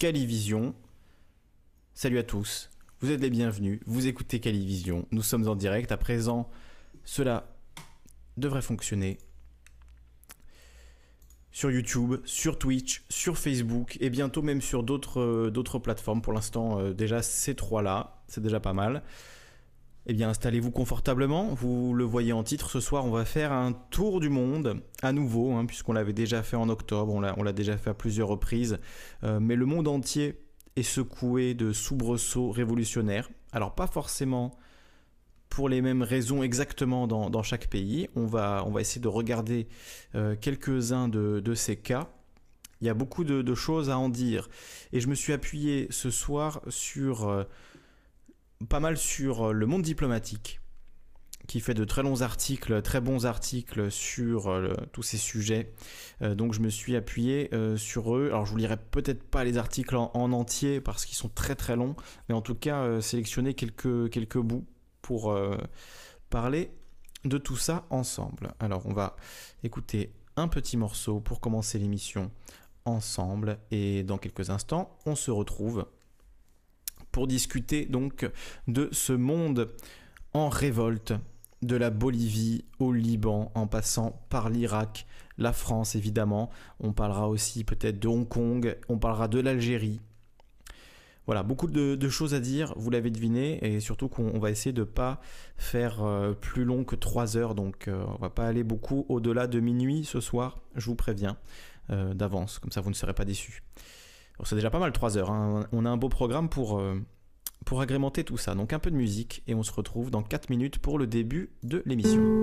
Calivision. Salut à tous, vous êtes les bienvenus, vous écoutez Calivision, nous sommes en direct, à présent cela devrait fonctionner sur YouTube, sur Twitch, sur Facebook et bientôt même sur d'autres euh, plateformes. Pour l'instant, euh, déjà ces trois-là, c'est déjà pas mal. Eh bien, installez-vous confortablement. Vous le voyez en titre, ce soir, on va faire un tour du monde à nouveau, hein, puisqu'on l'avait déjà fait en octobre, on l'a déjà fait à plusieurs reprises. Euh, mais le monde entier est secoué de soubresauts révolutionnaires. Alors, pas forcément pour les mêmes raisons exactement dans, chaque pays. On va, essayer de regarder euh, quelques-uns de, ces cas. Il y a beaucoup de, choses à en dire. Et je me suis appuyé ce soir sur euh, pas mal sur euh, le monde diplomatique, qui fait de très longs articles, très bons articles sur tous ces sujets. donc je me suis appuyé sur eux. Alors je vous lirai peut-être pas les articles en, en entier parce qu'ils sont très très longs, mais en tout cas sélectionner quelques, bouts pour euh, parler de tout ça ensemble. Alors on va écouter un petit morceau pour commencer l'émission ensemble et dans quelques instants on se retrouve pour discuter donc de ce monde en révolte de la Bolivie au Liban en passant par l'Irak, la France évidemment, on parlera aussi peut-être de Hong Kong, on parlera de l'Algérie, voilà, beaucoup de, choses à dire, vous l'avez deviné, et surtout qu'on va essayer de ne pas faire euh, plus long que 3 heures, donc euh, on va pas aller beaucoup au-delà de minuit ce soir, je vous préviens euh, d'avance, comme ça vous ne serez pas déçus. C'est déjà pas mal 3 heures, hein. on a un beau programme pour, pour agrémenter tout ça, donc un peu de musique, et on se retrouve dans 4 minutes pour le début de l'émission.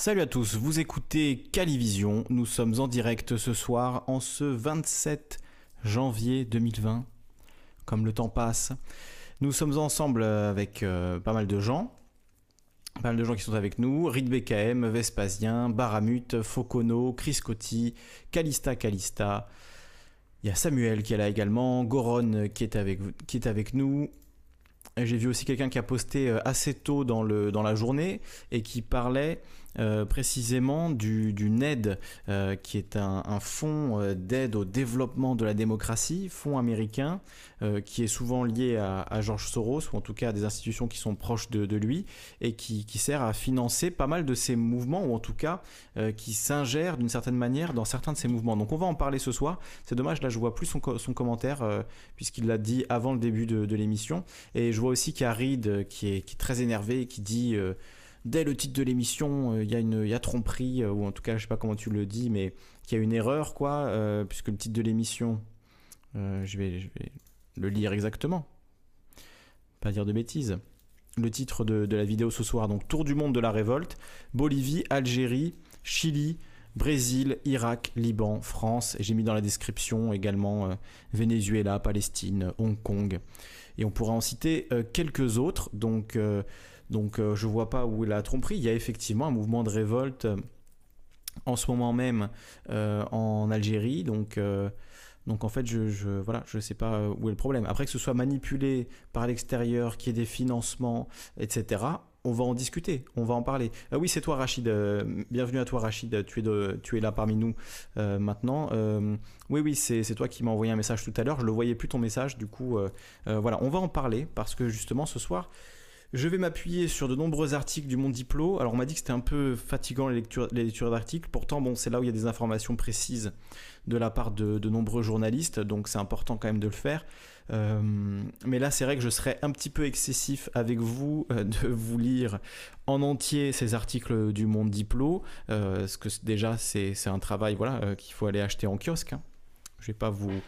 Salut à tous, vous écoutez Calivision. Nous sommes en direct ce soir en ce 27 janvier 2020. Comme le temps passe, nous sommes ensemble avec euh, pas mal de gens. Pas mal de gens qui sont avec nous. Rid BKM, Vespasien, Baramut, Focono, Chris Coty, Calista Calista. Il y a Samuel qui est là également, Goron qui est avec, nous, j'ai vu aussi quelqu'un qui a posté euh, assez tôt dans la journée et qui parlait euh, précisément du, du NED, euh, qui est un, fonds d'aide au développement de la démocratie, fonds américain, qui est souvent lié à, George Soros, ou en tout cas à des institutions qui sont proches de, lui, et qui, qui, sert à financer pas mal de ces mouvements, ou en tout cas qui s'ingère d'une certaine manière dans certains de ces mouvements. Donc on va en parler ce soir. C'est dommage, là je vois plus son, son commentaire, puisqu'il l'a dit avant le début de, l'émission. Et je vois aussi qu'il y a Reed euh, qui est, très énervé, qui dit euh, dès le titre de l'émission, euh, il y, a une, y a tromperie, ou en tout cas, je sais pas comment tu le dis, mais qu'il y a une erreur, quoi, puisque le titre de l'émission, je, vais, je vais le lire exactement, pas dire de bêtises. Le titre de, de la vidéo ce soir, donc Tour du monde de la révolte, Bolivie, Algérie, Chili, Brésil, Irak, Liban, France, et j'ai mis dans la description également Venezuela, Palestine, Hong Kong. Et on pourra en citer euh, quelques autres. Donc, euh, donc euh, je ne vois pas où est la tromperie. Il y a effectivement un mouvement de révolte en ce moment même en Algérie. Donc, en fait, je, je voilà, je sais pas où est le problème. Après que ce soit manipulé par l'extérieur, qu'il y ait des financements, etc on va en discuter, on va en parler. Euh, oui, c'est toi Rachid, euh, bienvenue à toi Rachid, tu es, tu es là parmi nous euh, maintenant. oui, oui, c'est toi qui m'as envoyé un message tout à l'heure, je ne voyais plus ton message, du coup, voilà, on va en parler parce que justement ce soir, je vais m'appuyer sur de nombreux articles du Monde Diplo. Alors on m'a dit que c'était un peu fatigant les lectures, les lectures d'articles, pourtant bon, c'est là où il y a des informations précises de la part de, de nombreux journalistes, donc c'est important quand même de le faire. Euh, mais là, c'est vrai que je serais un petit peu excessif avec vous euh, de vous lire en entier ces articles du Monde Diplo, euh, parce que déjà, c'est un travail voilà, qu'il faut aller acheter en kiosque. Hein. Je vais pas vous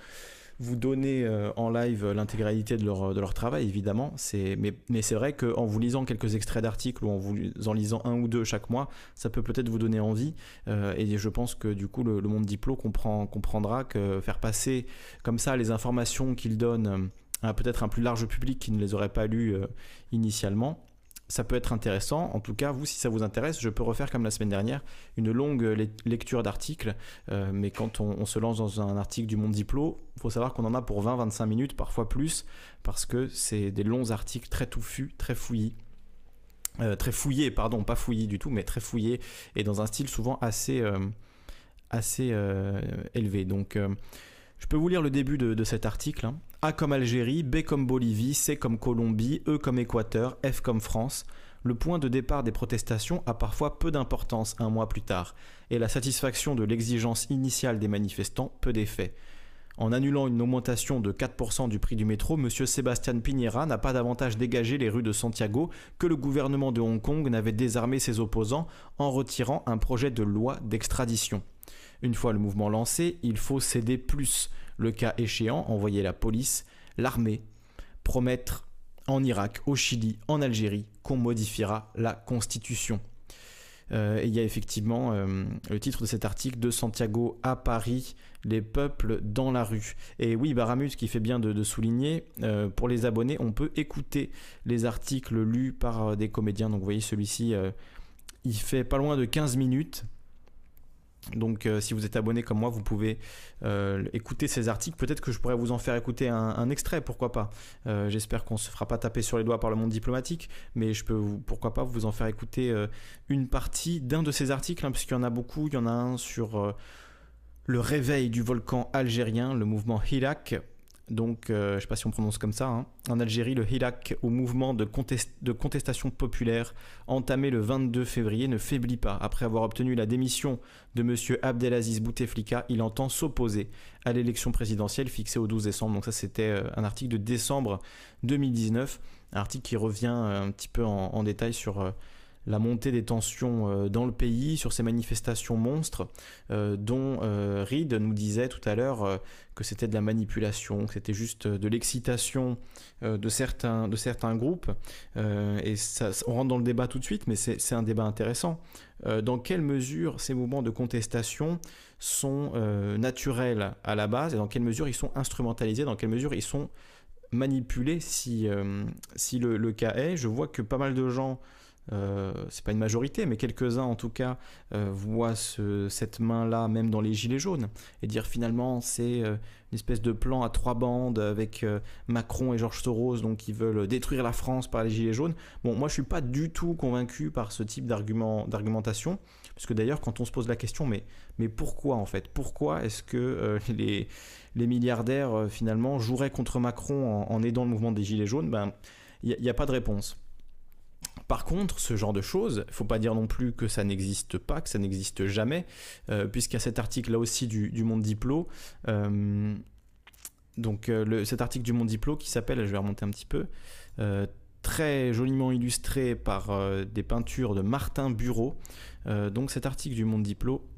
vous donner euh, en live l'intégralité de leur, leur travail, évidemment. Mais, mais c'est vrai qu'en vous lisant quelques extraits d'articles ou en vous en lisant un ou deux chaque mois, ça peut peut-être vous donner envie. Euh, et je pense que du coup, le, monde diplôme comprend, comprendra que faire passer comme ça les informations qu'il donne à peut-être un plus large public qui ne les aurait pas lues euh, initialement, ça peut être intéressant. En tout cas, vous, si ça vous intéresse, je peux refaire comme la semaine dernière une longue lecture d'articles. Euh, mais quand on, se lance dans un article du Monde Diplo, il faut savoir qu'on en a pour 20-25 minutes, parfois plus, parce que c'est des longs articles très touffus, très fouillis. Euh, très fouillés, pardon, pas fouillis du tout, mais très fouillés, et dans un style souvent assez, euh, assez élevé. Donc, je peux vous lire le début de, cet article. Hein. A comme Algérie, B comme Bolivie, C comme Colombie, E comme Équateur, F comme France. Le point de départ des protestations a parfois peu d'importance un mois plus tard, et la satisfaction de l'exigence initiale des manifestants peu d'effet. En annulant une augmentation de 4% du prix du métro, M. Sébastien Piñera n'a pas davantage dégagé les rues de Santiago que le gouvernement de Hong Kong n'avait désarmé ses opposants en retirant un projet de loi d'extradition. Une fois le mouvement lancé, il faut céder plus. Le cas échéant, envoyer la police, l'armée, promettre en Irak, au Chili, en Algérie, qu'on modifiera la constitution. Euh, il y a effectivement euh, le titre de cet article de Santiago à Paris, les peuples dans la rue. Et oui, Baramus qui fait bien de, souligner, euh, pour les abonnés, on peut écouter les articles lus par des comédiens. Donc vous voyez celui-ci, il fait pas loin de 15 minutes. Donc euh, si vous êtes abonné comme moi, vous pouvez euh, écouter ces articles. Peut-être que je pourrais vous en faire écouter un, extrait, pourquoi pas. Euh, j'espère qu'on ne se fera pas taper sur les doigts par le monde diplomatique, mais je peux, pourquoi pas, vous en faire écouter une partie d'un de ces articles, hein, puisqu'il y en a beaucoup. Il y en a un sur le réveil du volcan algérien, le mouvement Hirak, donc je ne sais pas si on prononce comme ça, hein. en Algérie, le Hirak, au mouvement de, de, contestation populaire entamé le 22 février, ne faiblit pas. Après avoir obtenu la démission de M. Abdelaziz Bouteflika, il entend s'opposer à l'élection présidentielle fixée au 12 décembre. Donc ça, c'était un article de décembre 2019, un article qui revient un petit peu en détail sur la montée des tensions euh, dans le pays, sur ces manifestations monstres, euh, dont euh, Reed nous disait tout à l'heure que c'était de la manipulation, que c'était juste de l'excitation de, certains, de certains groupes. et on rentre dans le débat tout de suite, mais c'est un débat intéressant. dans quelle mesure ces mouvements de contestation sont naturels à la base et dans quelle mesure ils sont instrumentalisés, dans quelle mesure ils sont manipulés si, si le, cas est? Je vois que pas mal de gens euh, c'est pas une majorité, mais quelques-uns en tout cas euh, voient cette main-là même dans les gilets jaunes et dire finalement c'est euh, une espèce de plan à trois bandes avec Macron et Georges Soros donc qui veulent détruire la France par les gilets jaunes. Bon, moi je suis pas du tout convaincu par ce type d'argument, d'argumentation, parce que d'ailleurs quand on se pose la question, mais, mais pourquoi en fait? Pourquoi est-ce que les, les milliardaires finalement joueraient contre Macron en, aidant le mouvement des gilets jaunes? Ben il n'y a pas de réponse. Par contre, ce genre de choses, il faut pas dire non plus que ça n'existe pas, que ça n'existe jamais, euh, puisqu'il y a cet article là aussi du, Monde Diplo. Euh, donc euh, cet article du Monde Diplo qui s'appelle, je vais remonter un petit peu, très joliment illustré par des peintures de Martin Bureau. donc cet article du Monde Diplo,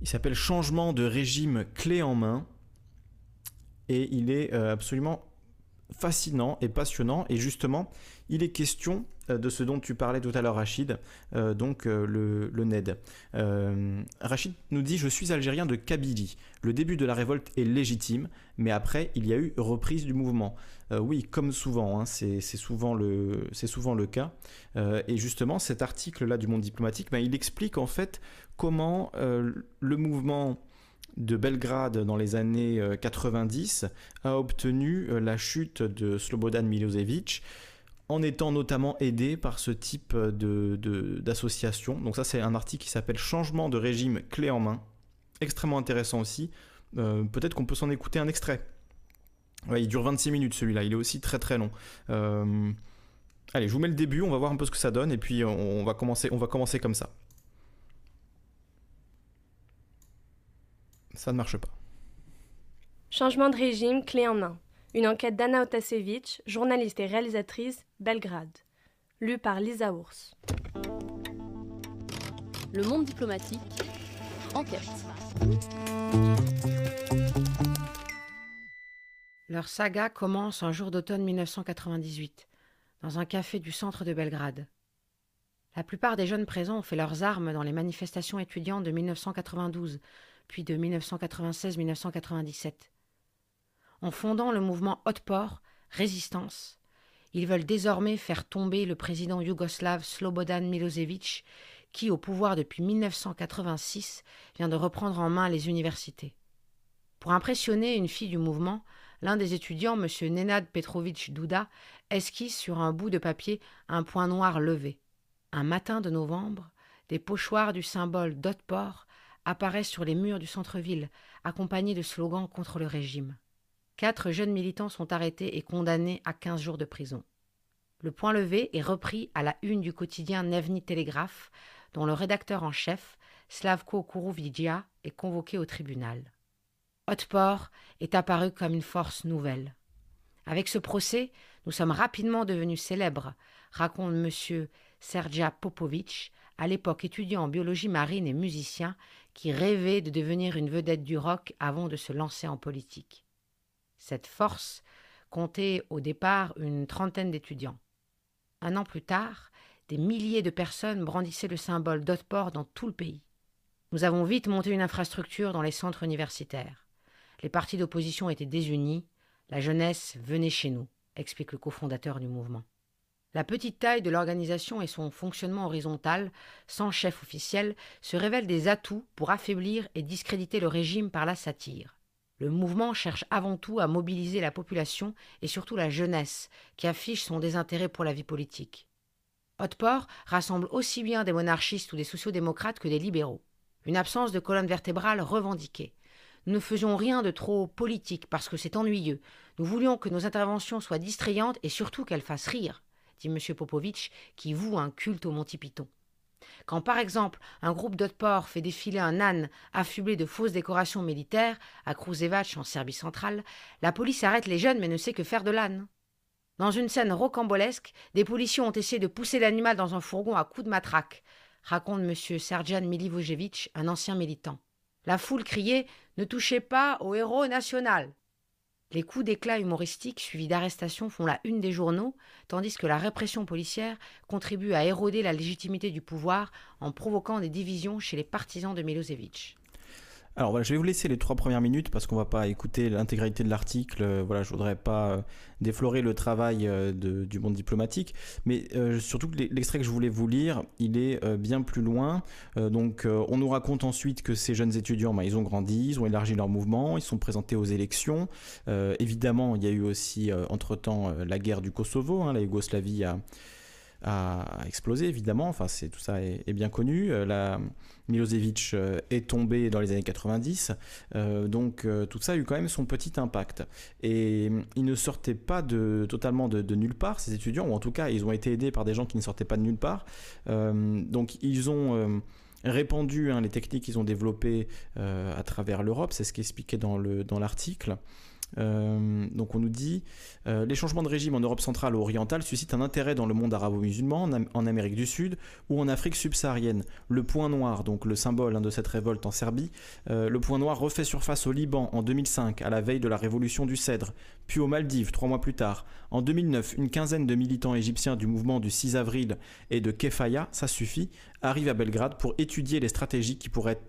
il s'appelle Changement de régime clé en main. Et il est absolument fascinant et passionnant. Et justement, il est question de ce dont tu parlais tout à l'heure, Rachid, euh, donc euh, le, NED. Rachid nous dit Je suis algérien de Kabylie. Le début de la révolte est légitime, mais après, il y a eu reprise du mouvement. oui, comme souvent, hein, c'est souvent, le, souvent le cas. et justement, cet article-là du Monde diplomatique, ben, il explique en fait comment le mouvement de Belgrade dans les années 90 a obtenu la chute de Slobodan Milosevic en étant notamment aidé par ce type d'association. Donc ça c'est un article qui s'appelle Changement de régime clé en main. Extrêmement intéressant aussi. Euh, peut-être qu'on peut, s'en écouter un extrait. il dure 26 minutes celui-là, il est aussi très très long. Euh, allez, je vous mets le début, on va voir un peu ce que ça donne et puis on va commencer, on va commencer comme ça. Ça ne marche pas. Changement de régime clé en main. Une enquête d'Anna Otasevich, journaliste et réalisatrice, Belgrade. Lue par Lisa Ours. Le monde diplomatique. Enquête. Leur saga commence un jour d'automne 1998, dans un café du centre de Belgrade. La plupart des jeunes présents ont fait leurs armes dans les manifestations étudiantes de 1992, puis de 1996-1997 en fondant le mouvement Otpor, Résistance. Ils veulent désormais faire tomber le président yougoslave Slobodan Milosevic, qui, au pouvoir depuis 1986, vient de reprendre en main les universités. Pour impressionner une fille du mouvement, l'un des étudiants, M. Nenad Petrovic Duda, esquisse sur un bout de papier un point noir levé. Un matin de novembre, des pochoirs du symbole d'Otpor apparaissent sur les murs du centre-ville, accompagnés de slogans contre le régime. Quatre jeunes militants sont arrêtés et condamnés à 15 jours de prison. Le point levé est repris à la une du quotidien Nevni Telegraph, dont le rédacteur en chef, Slavko Kourouvidja, est convoqué au tribunal. Otpor est apparu comme une force nouvelle. Avec ce procès, nous sommes rapidement devenus célèbres, raconte M. Serja Popovic, à l'époque étudiant en biologie marine et musicien, qui rêvait de devenir une vedette du rock avant de se lancer en politique. Cette force comptait au départ une trentaine d'étudiants. Un an plus tard, des milliers de personnes brandissaient le symbole d'Otport dans tout le pays. Nous avons vite monté une infrastructure dans les centres universitaires. Les partis d'opposition étaient désunis, la jeunesse venait chez nous, explique le cofondateur du mouvement. La petite taille de l'organisation et son fonctionnement horizontal, sans chef officiel, se révèlent des atouts pour affaiblir et discréditer le régime par la satire. Le mouvement cherche avant tout à mobiliser la population et surtout la jeunesse, qui affiche son désintérêt pour la vie politique. Hotport rassemble aussi bien des monarchistes ou des sociaux-démocrates que des libéraux. Une absence de colonne vertébrale revendiquée. nous ne faisions rien de trop politique parce que c'est ennuyeux. Nous voulions que nos interventions soient distrayantes et surtout qu'elles fassent rire, dit M. Popovitch, qui voue un culte au Monty Python. Quand par exemple un groupe d'Otpor fait défiler un âne affublé de fausses décorations militaires à Kruzevac en Serbie centrale, la police arrête les jeunes mais ne sait que faire de l'âne. Dans une scène rocambolesque, des policiers ont essayé de pousser l'animal dans un fourgon à coups de matraque, raconte M. Serjan Milivojevic, un ancien militant. La foule criait Ne touchez pas au héros national. Les coups d'éclat humoristiques suivis d'arrestations font la une des journaux, tandis que la répression policière contribue à éroder la légitimité du pouvoir en provoquant des divisions chez les partisans de Milosevic. Alors voilà, je vais vous laisser les trois premières minutes parce qu'on va pas écouter l'intégralité de l'article. Euh, voilà, je voudrais pas euh, déflorer le travail euh, du monde diplomatique, mais surtout l'extrait que je voulais vous lire, il est bien plus loin. donc, on nous raconte ensuite que ces jeunes étudiants, bah, ils ont grandi, ils ont élargi leur mouvement, ils sont présentés aux élections. évidemment, il y a eu aussi entre temps la guerre du Kosovo, hein, la Yougoslavie a a explosé évidemment, enfin c'est tout ça est, bien connu. Euh, la Milosevic euh, est tombé dans les années 90, euh, donc tout ça a eu quand même son petit impact. Et ils ne sortaient pas de, totalement de, nulle part, ces étudiants, ou en tout cas ils ont été aidés par des gens qui ne sortaient pas de nulle part. donc ils ont répandu hein, les techniques qu'ils ont développées à travers l'Europe, c'est ce qu'expliquait dans l'article. Dans euh, donc on nous dit euh, les changements de régime en Europe centrale ou orientale suscitent un intérêt dans le monde arabo-musulman, en, Amérique du Sud ou en Afrique subsaharienne. Le point noir, donc le symbole hein, de cette révolte en Serbie, euh, le point noir refait surface au Liban en 2005 à la veille de la révolution du Cèdre, puis aux Maldives trois mois plus tard. En 2009, une quinzaine de militants égyptiens du mouvement du 6 avril et de Kefaya, ça suffit, arrivent à Belgrade pour étudier les stratégies qui pourraient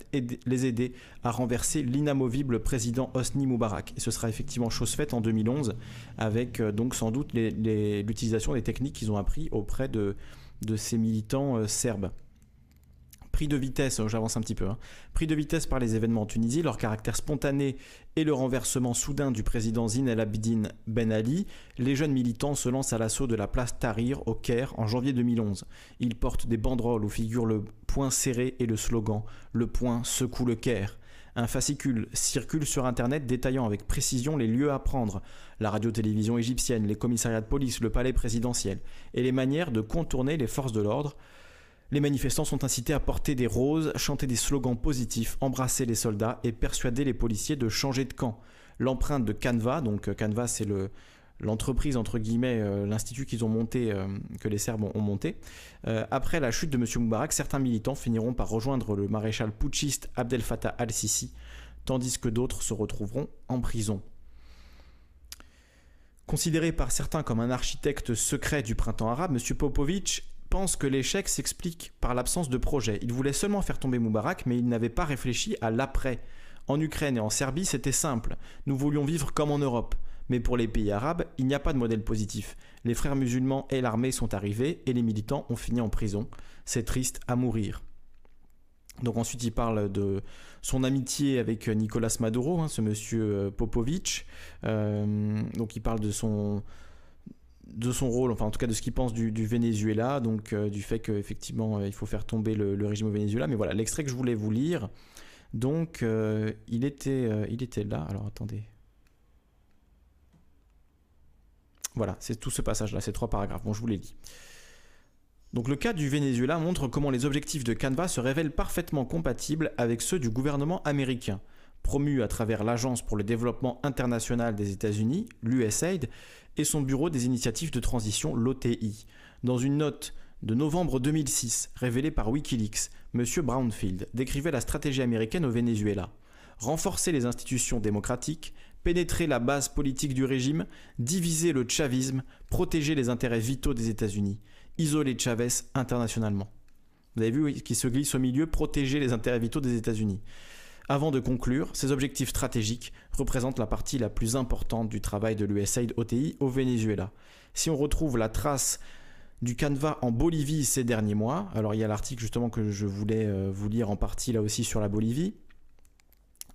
les aider à renverser l'inamovible président Hosni Moubarak. Et ce sera effectivement chose faite en 2011 avec euh, donc sans doute l'utilisation des techniques qu'ils ont appris auprès de, de ces militants euh, serbes pris de vitesse, oh, j'avance un petit peu, hein. pris de vitesse par les événements en Tunisie, leur caractère spontané et le renversement soudain du président Zine El Abidine Ben Ali, les jeunes militants se lancent à l'assaut de la place Tahrir au Caire en janvier 2011. Ils portent des banderoles où figurent le point serré et le slogan Le point secoue le Caire. Un fascicule circule sur Internet détaillant avec précision les lieux à prendre, la radio-télévision égyptienne, les commissariats de police, le palais présidentiel, et les manières de contourner les forces de l'ordre, les manifestants sont incités à porter des roses, chanter des slogans positifs, embrasser les soldats et persuader les policiers de changer de camp. L'empreinte de Canva, donc euh, Canva c'est le, l'entreprise entre guillemets, euh, l'institut qu'ils ont monté, euh, que les Serbes ont, monté. après la chute de M. Moubarak, certains militants finiront par rejoindre le maréchal putschiste Abdel Fattah al-Sisi, tandis que d'autres se retrouveront en prison. Considéré par certains comme un architecte secret du printemps arabe, M. Popovic pense que l'échec s'explique par l'absence de projet. Il voulait seulement faire tomber Moubarak, mais il n'avait pas réfléchi à l'après. En Ukraine et en Serbie, c'était simple. Nous voulions vivre comme en Europe. Mais pour les pays arabes, il n'y a pas de modèle positif. Les frères musulmans et l'armée sont arrivés et les militants ont fini en prison. C'est triste à mourir. Donc ensuite, il parle de son amitié avec Nicolas Maduro, hein, ce monsieur euh, Popovic. Euh, donc il parle de son, de son rôle, enfin en tout cas de ce qu'il pense du, Venezuela, donc euh, du fait qu'effectivement euh, il faut faire tomber le, régime au Venezuela. Mais voilà, l'extrait que je voulais vous lire, donc euh, il, était, il était là. Alors attendez. Voilà, c'est tout ce passage-là, ces trois paragraphes. Bon, je vous les lis. Donc le cas du Venezuela montre comment les objectifs de Canva se révèlent parfaitement compatibles avec ceux du gouvernement américain. Promu à travers l'Agence pour le développement international des États-Unis, l'USAID, et son bureau des initiatives de transition, l'OTI. Dans une note de novembre 2006 révélée par Wikileaks, M. Brownfield décrivait la stratégie américaine au Venezuela. Renforcer les institutions démocratiques, pénétrer la base politique du régime, diviser le chavisme, protéger les intérêts vitaux des États-Unis, isoler Chavez internationalement. Vous avez vu qui se glisse au milieu, protéger les intérêts vitaux des États-Unis. Avant de conclure, ces objectifs stratégiques représentent la partie la plus importante du travail de l'USAID OTI au Venezuela. Si on retrouve la trace du canevas en Bolivie ces derniers mois, alors il y a l'article justement que je voulais euh, vous lire en partie là aussi sur la Bolivie,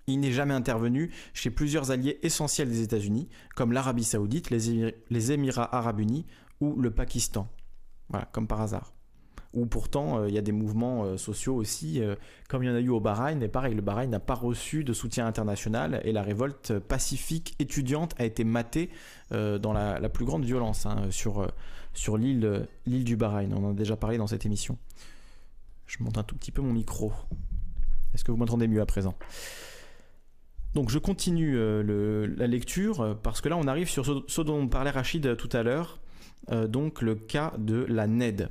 il n'est jamais intervenu chez plusieurs alliés essentiels des États-Unis, comme l'Arabie saoudite, les, Émirats arabes unis ou le Pakistan. Voilà, comme par hasard. Où pourtant il y a des mouvements sociaux aussi, comme il y en a eu au Bahreïn, mais pareil, le Bahreïn n'a pas reçu de soutien international et la révolte pacifique étudiante a été matée dans la, plus grande violence hein, sur, sur l'île du Bahreïn. On en a déjà parlé dans cette émission. Je monte un tout petit peu mon micro. Est-ce que vous m'entendez mieux à présent? Donc je continue euh, la lecture euh, parce que là on arrive sur ce, dont parlait Rachid tout à l'heure, euh, donc le cas de la NED.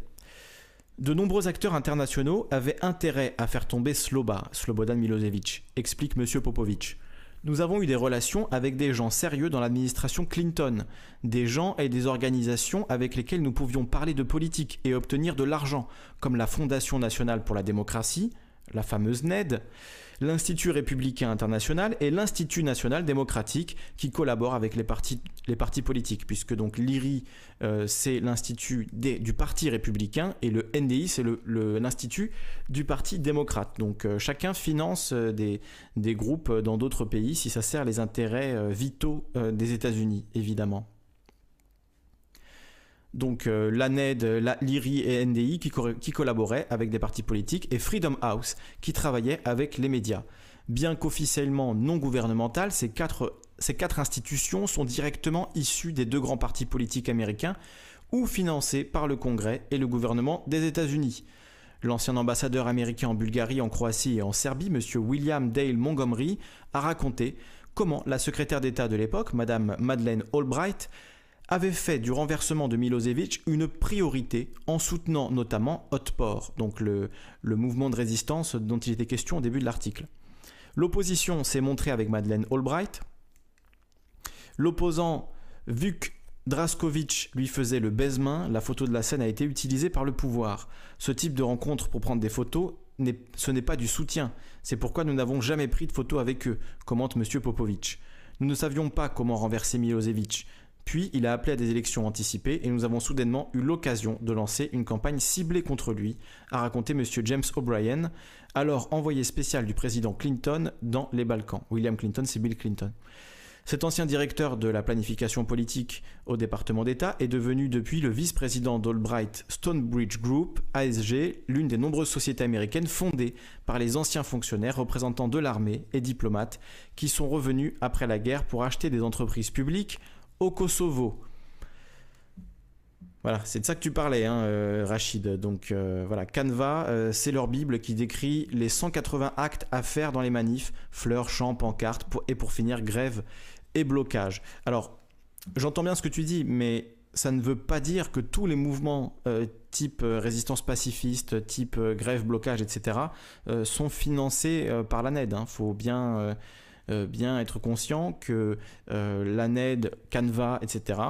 De nombreux acteurs internationaux avaient intérêt à faire tomber Sloba, Slobodan Milosevic, explique M. Popovic. Nous avons eu des relations avec des gens sérieux dans l'administration Clinton, des gens et des organisations avec lesquels nous pouvions parler de politique et obtenir de l'argent, comme la Fondation nationale pour la démocratie, la fameuse NED, l'Institut républicain international et l'Institut national démocratique qui collaborent avec les partis, politiques, puisque donc l'IRI euh, c'est l'Institut du Parti républicain et le NDI c'est l'Institut du Parti démocrate. Donc euh, chacun finance euh, des, des, groupes dans d'autres pays si ça sert les intérêts vitaux des États-Unis, évidemment donc euh, l'ANED, l'IRI et NDI qui, collaboraient avec des partis politiques et Freedom House qui travaillait avec les médias. Bien qu'officiellement non gouvernementales, ces quatre, ces quatre institutions sont directement issues des deux grands partis politiques américains ou financées par le Congrès et le gouvernement des États-Unis. L'ancien ambassadeur américain en Bulgarie, en Croatie et en Serbie, M. William Dale Montgomery, a raconté comment la secrétaire d'État de l'époque, Mme Madeleine Albright, avait fait du renversement de Milosevic une priorité en soutenant notamment Otpor, donc le, mouvement de résistance dont il était question au début de l'article. L'opposition s'est montrée avec Madeleine Albright. L'opposant Vuk Draskovic lui faisait le baise-main. La photo de la scène a été utilisée par le pouvoir. Ce type de rencontre pour prendre des photos, ce n'est pas du soutien. C'est pourquoi nous n'avons jamais pris de photos avec eux, commente M. Popovic. Nous ne savions pas comment renverser Milosevic. Puis il a appelé à des élections anticipées et nous avons soudainement eu l'occasion de lancer une campagne ciblée contre lui, a raconté M. James O'Brien, alors envoyé spécial du président Clinton dans les Balkans. William Clinton, c'est Bill Clinton. Cet ancien directeur de la planification politique au département d'État est devenu depuis le vice-président d'Albright Stonebridge Group, ASG, l'une des nombreuses sociétés américaines fondées par les anciens fonctionnaires représentants de l'armée et diplomates qui sont revenus après la guerre pour acheter des entreprises publiques au Kosovo. Voilà, c'est de ça que tu parlais, hein, euh, Rachid. Donc euh, voilà, Canva, euh, c'est leur Bible qui décrit les 180 actes à faire dans les manifs, fleurs, chants, pancartes, et pour finir, grève et blocage. Alors, j'entends bien ce que tu dis, mais ça ne veut pas dire que tous les mouvements type résistance pacifiste, type grève, blocage, etc., sont financés par la NED. Il hein. faut bien bien être conscient que euh, l'ANED, Canva, etc.,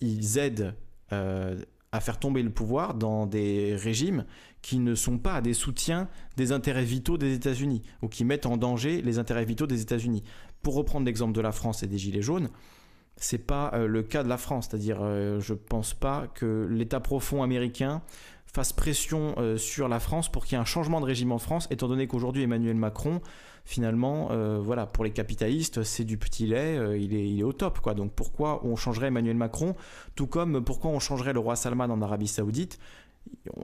ils aident euh, à faire tomber le pouvoir dans des régimes qui ne sont pas des soutiens des intérêts vitaux des États-Unis ou qui mettent en danger les intérêts vitaux des États-Unis. Pour reprendre l'exemple de la France et des Gilets jaunes, c'est pas le cas de la France, c'est-à-dire je pense pas que l'État profond américain fasse pression sur la France pour qu'il y ait un changement de régime en France, étant donné qu'aujourd'hui Emmanuel Macron finalement, euh, voilà, pour les capitalistes, c'est du petit lait, euh, il, est, au top, quoi. Donc pourquoi on changerait Emmanuel Macron, tout comme pourquoi on changerait le roi Salman en Arabie Saoudite?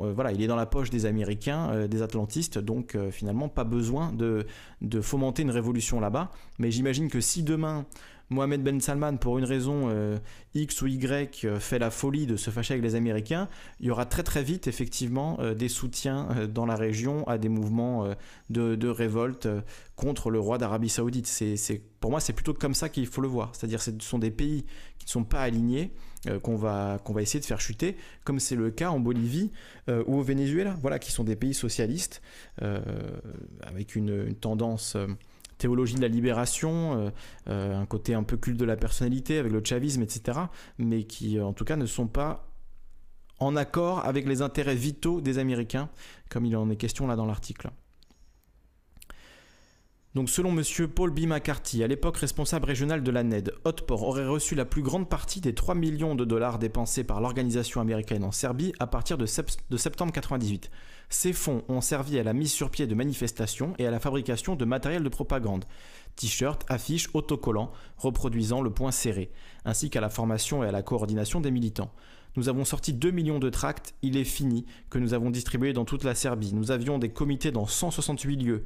Euh, voilà, il est dans la poche des Américains, des Atlantistes, donc finalement pas besoin de fomenter une révolution là-bas. Mais j'imagine que si demain Mohamed Ben Salman, pour une raison euh, X ou Y, euh, fait la folie de se fâcher avec les Américains, il y aura très très vite effectivement euh, des soutiens dans la région à des mouvements de, révolte contre le roi d'Arabie Saoudite. C'est, pour moi, c'est plutôt comme ça qu'il faut le voir. C'est-à-dire ce sont des pays qui ne sont pas alignés. qu'on va, qu'on va essayer de faire chuter, comme c'est le cas en Bolivie ou au Venezuela, voilà, qui sont des pays socialistes avec une, une tendance théologie de la libération, euh, euh, un côté un peu culte de la personnalité avec le chavisme, etc., mais qui en tout cas ne sont pas en accord avec les intérêts vitaux des Américains, comme il en est question là dans l'article. Donc selon M. Paul B. McCarthy, à l'époque responsable régional de la NED, Otpor aurait reçu la plus grande partie des 3 millions de dollars dépensés par l'organisation américaine en Serbie à partir de, septembre 98. Ces fonds ont servi à la mise sur pied de manifestations et à la fabrication de matériel de propagande, t-shirts, affiches, autocollants reproduisant le point serré, ainsi qu'à la formation et à la coordination des militants. Nous avons sorti 2 millions de tracts, il est fini, que nous avons distribués dans toute la Serbie. Nous avions des comités dans 168 lieux.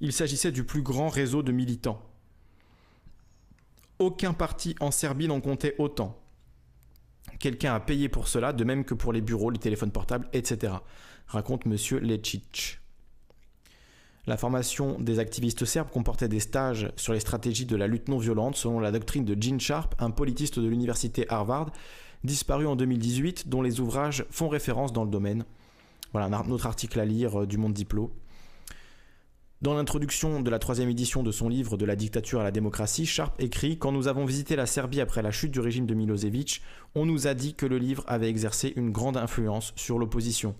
Il s'agissait du plus grand réseau de militants. Aucun parti en Serbie n'en comptait autant. Quelqu'un a payé pour cela, de même que pour les bureaux, les téléphones portables, etc. Raconte M. Lecic. La formation des activistes serbes comportait des stages sur les stratégies de la lutte non violente selon la doctrine de Gene Sharp, un politiste de l'université Harvard, disparu en 2018, dont les ouvrages font référence dans le domaine. Voilà un autre article à lire euh, du Monde Diplo. Dans l'introduction de la troisième édition de son livre De la dictature à la démocratie, Sharp écrit Quand nous avons visité la Serbie après la chute du régime de Milosevic, on nous a dit que le livre avait exercé une grande influence sur l'opposition.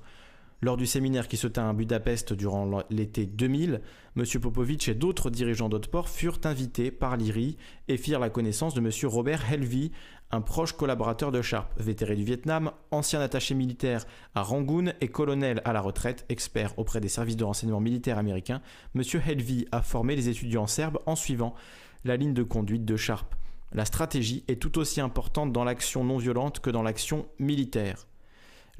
Lors du séminaire qui se tint à Budapest durant l'été 2000, M. Popovic et d'autres dirigeants d'Otpor furent invités par l'IRI et firent la connaissance de M. Robert Helvey, un proche collaborateur de Sharp, vétéré du Vietnam, ancien attaché militaire à Rangoon et colonel à la retraite, expert auprès des services de renseignement militaire américains. M. Helvey a formé les étudiants serbes en suivant la ligne de conduite de Sharp. La stratégie est tout aussi importante dans l'action non violente que dans l'action militaire.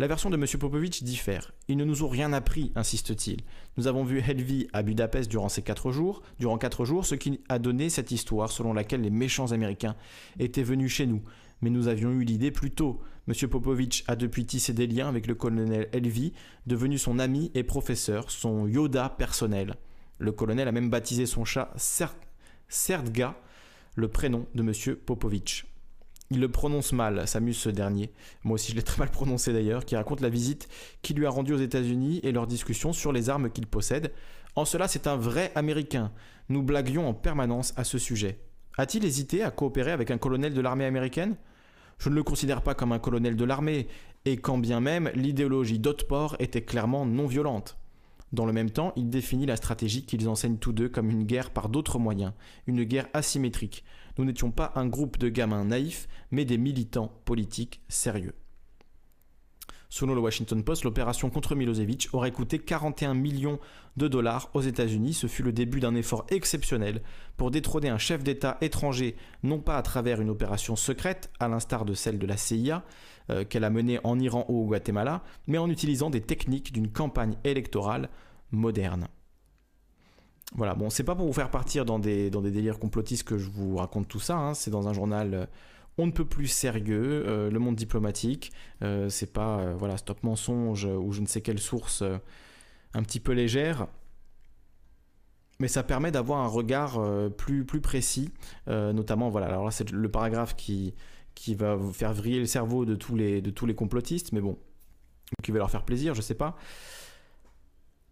La version de M. Popovic diffère. Ils ne nous ont rien appris, insiste-t-il. Nous avons vu Helvi à Budapest durant ces quatre jours, durant quatre jours, ce qui a donné cette histoire selon laquelle les méchants américains étaient venus chez nous. Mais nous avions eu l'idée plus tôt. M. Popovic a depuis tissé des liens avec le colonel Helvi, devenu son ami et professeur, son Yoda personnel. Le colonel a même baptisé son chat Serdga, le prénom de M. Popovic. Il le prononce mal, s'amuse ce dernier. Moi aussi, je l'ai très mal prononcé d'ailleurs, qui raconte la visite qu'il lui a rendue aux États-Unis et leurs discussions sur les armes qu'il possède. En cela, c'est un vrai Américain. Nous blaguions en permanence à ce sujet. A-t-il hésité à coopérer avec un colonel de l'armée américaine? Je ne le considère pas comme un colonel de l'armée, et quand bien même l'idéologie d'Otport était clairement non violente. Dans le même temps, il définit la stratégie qu'ils enseignent tous deux comme une guerre par d'autres moyens, une guerre asymétrique, nous n'étions pas un groupe de gamins naïfs, mais des militants politiques sérieux. Selon le Washington Post, l'opération contre Milosevic aurait coûté 41 millions de dollars aux États-Unis. Ce fut le début d'un effort exceptionnel pour détrôner un chef d'État étranger, non pas à travers une opération secrète, à l'instar de celle de la CIA euh, qu'elle a menée en Iran ou au Guatemala, mais en utilisant des techniques d'une campagne électorale moderne. Voilà, bon, c'est pas pour vous faire partir dans des, dans des délires complotistes que je vous raconte tout ça, hein. c'est dans un journal euh, on ne peut plus sérieux, euh, le monde diplomatique, euh, c'est pas voilà, stop mensonge ou je ne sais quelle source un petit peu légère, mais ça permet d'avoir un regard plus, plus précis, notamment, voilà, alors là c'est le paragraphe qui, qui va vous faire vriller le cerveau de tous les, de tous les complotistes, mais bon, qui va leur faire plaisir, je sais pas.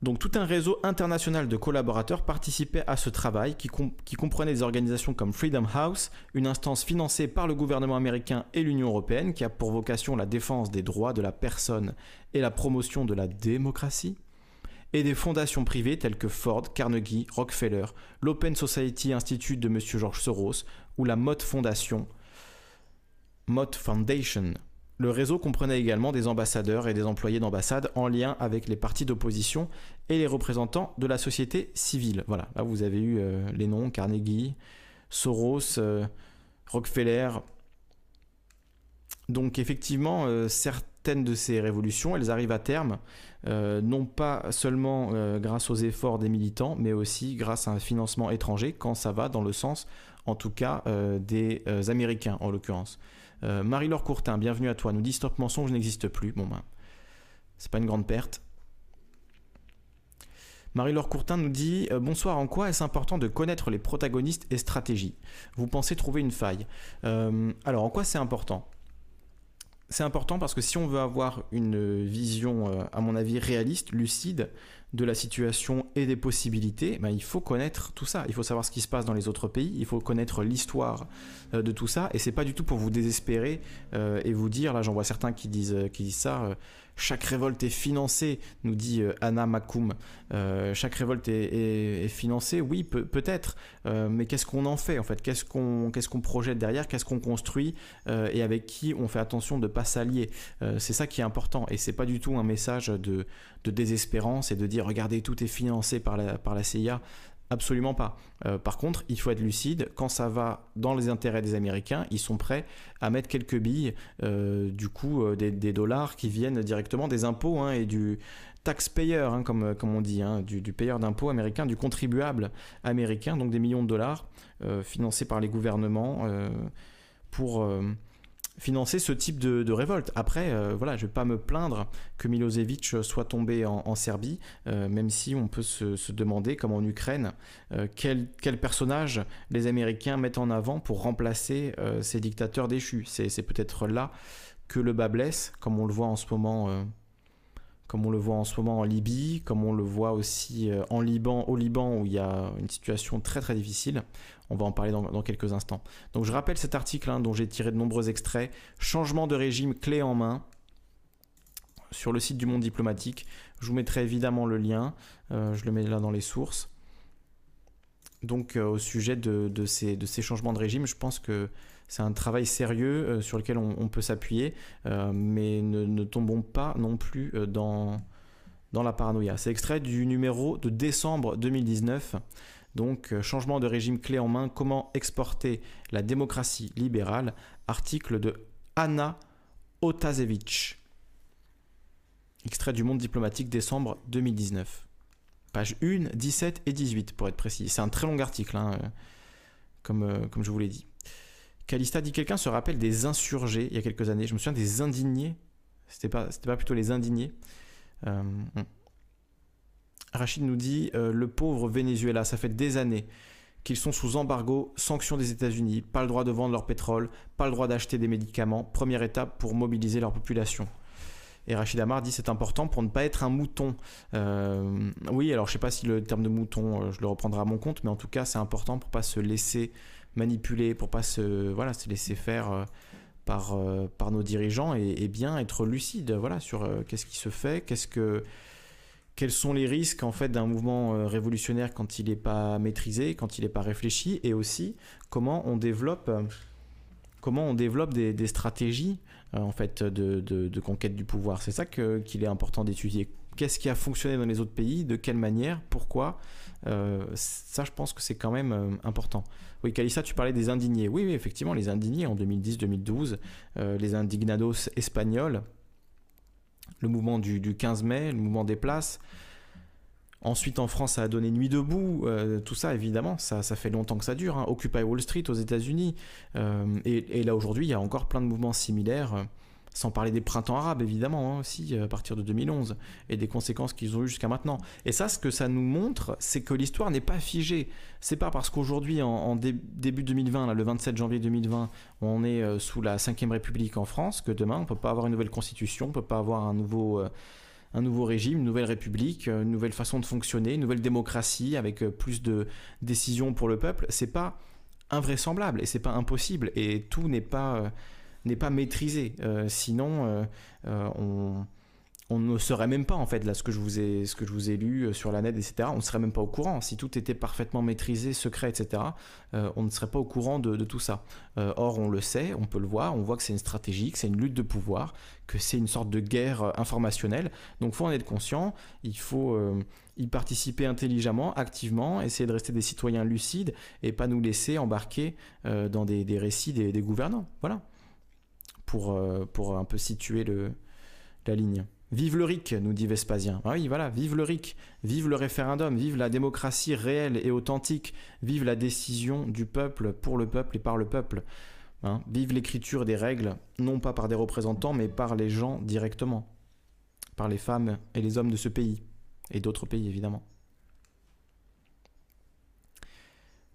Donc tout un réseau international de collaborateurs participait à ce travail qui, comprenait des organisations comme Freedom House, une instance financée par le gouvernement américain et l'Union européenne qui a pour vocation la défense des droits de la personne et la promotion de la démocratie, et des fondations privées telles que Ford, Carnegie, Rockefeller, l'Open Society Institute de M. George Soros ou la Mott Foundation, Mott Foundation le réseau comprenait également des ambassadeurs et des employés d'ambassade en lien avec les partis d'opposition et les représentants de la société civile. Voilà, là vous avez eu euh, les noms Carnegie, Soros, euh, Rockefeller. Donc effectivement, euh, certaines de ces révolutions, elles arrivent à terme, non pas seulement grâce aux efforts des militants, mais aussi grâce à un financement étranger, quand ça va dans le sens, en tout cas, des Américains en l'occurrence. Euh, Marie-Laure Courtin, bienvenue à toi. Nous dit Stop mensonge n'existe plus. Bon ben, c'est pas une grande perte. Marie-Laure Courtin nous dit euh, Bonsoir, en quoi est-ce important de connaître les protagonistes et stratégies? Vous pensez trouver une faille euh, Alors, en quoi c'est important? C'est important parce que si on veut avoir une vision, à mon avis, réaliste, lucide de la situation et des possibilités, ben, il faut connaître tout ça. Il faut savoir ce qui se passe dans les autres pays. Il faut connaître l'histoire euh, de tout ça. Et c'est pas du tout pour vous désespérer euh, et vous dire, là j'en vois certains qui disent, euh, qui ça, chaque révolte est financée, nous dit Anna Makoum. chaque révolte est, financée, oui, peut-être. mais qu'est-ce qu'on en fait en fait? Qu'est-ce qu'on qu'est-ce qu'on projette derrière? Qu'est-ce qu'on construit Et avec qui on fait attention de ne pas s'allier? C'est ça qui est important. Et c'est pas du tout un message de, de désespérance et de dire regardez tout est financé par la, par la CIA. Absolument pas. Euh, par contre, il faut être lucide. Quand ça va dans les intérêts des Américains, ils sont prêts à mettre quelques billes, euh, du coup, euh, des, dollars qui viennent directement des impôts hein, et du taxpayer, hein, comme, comme on dit, hein, du, du, payeur d'impôts américain, du contribuable américain, donc des millions de dollars financés par les gouvernements pour financer ce type de, révolte. Après, euh, voilà, je ne vais pas me plaindre que Milosevic soit tombé en, Serbie, euh, même si on peut se, demander, comme en Ukraine, euh, quel, quel, personnage les Américains mettent en avant pour remplacer ces dictateurs déchus. C'est peut-être là que le bas blesse, comme on le voit en ce moment comme on le voit en ce moment en Libye, comme on le voit aussi euh, en Liban, au Liban où il y a une situation très très difficile. On va en parler dans, quelques instants. Donc je rappelle cet article hein, dont j'ai tiré de nombreux extraits. Changement de régime clé en main sur le site du Monde diplomatique. Je vous mettrai évidemment le lien. Euh, je le mets là dans les sources. Donc euh, au sujet de, ces, de ces changements de régime, je pense que c'est un travail sérieux euh, sur lequel on, peut s'appuyer, euh, mais ne, tombons pas non plus euh, dans, la paranoïa. C'est extrait du numéro de décembre 2019. Donc, changement de régime clé en main, comment exporter la démocratie libérale, article de Anna Otazevich. Extrait du Monde diplomatique, décembre 2019. Page 1, 17 et 18 pour être précis. C'est un très long article, hein, comme je vous l'ai dit. Calista dit quelqu'un se rappelle des insurgés il y a quelques années. Je me souviens des indignés. C'était pas, c'était pas plutôt les indignés. Euh, Rachid nous dit euh, le pauvre Venezuela, ça fait des années qu'ils sont sous embargo, sanctions des États-Unis, pas le droit de vendre leur pétrole, pas le droit d'acheter des médicaments. Première étape pour mobiliser leur population. Et Rachid Amar dit c'est important pour ne pas être un mouton. Euh, oui, alors je sais pas si le terme de mouton, je le reprendrai à mon compte, mais en tout cas c'est important pour pas se laisser manipuler, pour pas se, voilà, se laisser faire euh, par, euh, par nos dirigeants et, bien être lucide voilà, sur euh, qu'est-ce qui se fait, qu'est-ce que, quels sont les risques en fait d'un mouvement révolutionnaire quand il n'est pas maîtrisé, quand il n'est pas réfléchi, et aussi comment on développe, comment on développe des, stratégies en fait de, de, conquête du pouvoir. C'est ça qu'il est important d'étudier. Qu'est-ce qui a fonctionné dans les autres pays, de quelle manière, pourquoi. Ça, je pense que c'est quand même important. Oui, Calissa, tu parlais des indignés. Oui, effectivement, les indignés en 2010-2012, euh, les indignados espagnols, le mouvement du, 15 mai, le mouvement des places. Ensuite, en France, ça a donné Nuit debout. Euh, tout ça, évidemment, ça, fait longtemps que ça dure. Hein. Occupy Wall Street aux États-Unis. Euh, et, là, aujourd'hui, il y a encore plein de mouvements similaires sans parler des printemps arabes, évidemment, hein, aussi, à partir de 2011, et des conséquences qu'ils ont eues jusqu'à maintenant. Et ça, ce que ça nous montre, c'est que l'histoire n'est pas figée. C'est pas parce qu'aujourd'hui, en, début 2020, là, le 27 janvier 2020, on est euh, sous la 5ème République en France, que demain, on peut pas avoir une nouvelle constitution, on peut pas avoir un nouveau... Euh, un nouveau régime, une nouvelle république, une nouvelle façon de fonctionner, une nouvelle démocratie avec euh, plus de décisions pour le peuple, c'est pas invraisemblable et c'est pas impossible et tout n'est pas n'est pas maîtrisé. Euh, sinon, euh, euh, on, ne serait même pas, en fait, là, ce que je vous ai, ce que je vous ai lu sur la net, etc., on ne serait même pas au courant. Si tout était parfaitement maîtrisé, secret, etc., on ne serait pas au courant de, tout ça. or, on le sait, on peut le voir, on voit que c'est une stratégie, que c'est une lutte de pouvoir, que c'est une sorte de guerre informationnelle. Donc, il faut en être conscient, il faut y participer intelligemment, activement, essayer de rester des citoyens lucides et pas nous laisser embarquer dans des, récits des, des gouvernants. Voilà pour, euh, pour un peu situer le, la ligne. Vive le RIC, nous dit Vespasien. Ah oui, voilà, vive le RIC, vive le référendum, vive la démocratie réelle et authentique, vive la décision du peuple pour le peuple et par le peuple. Hein. vive l'écriture des règles, non pas par des représentants, mais par les gens directement, par les femmes et les hommes de ce pays, et d'autres pays évidemment.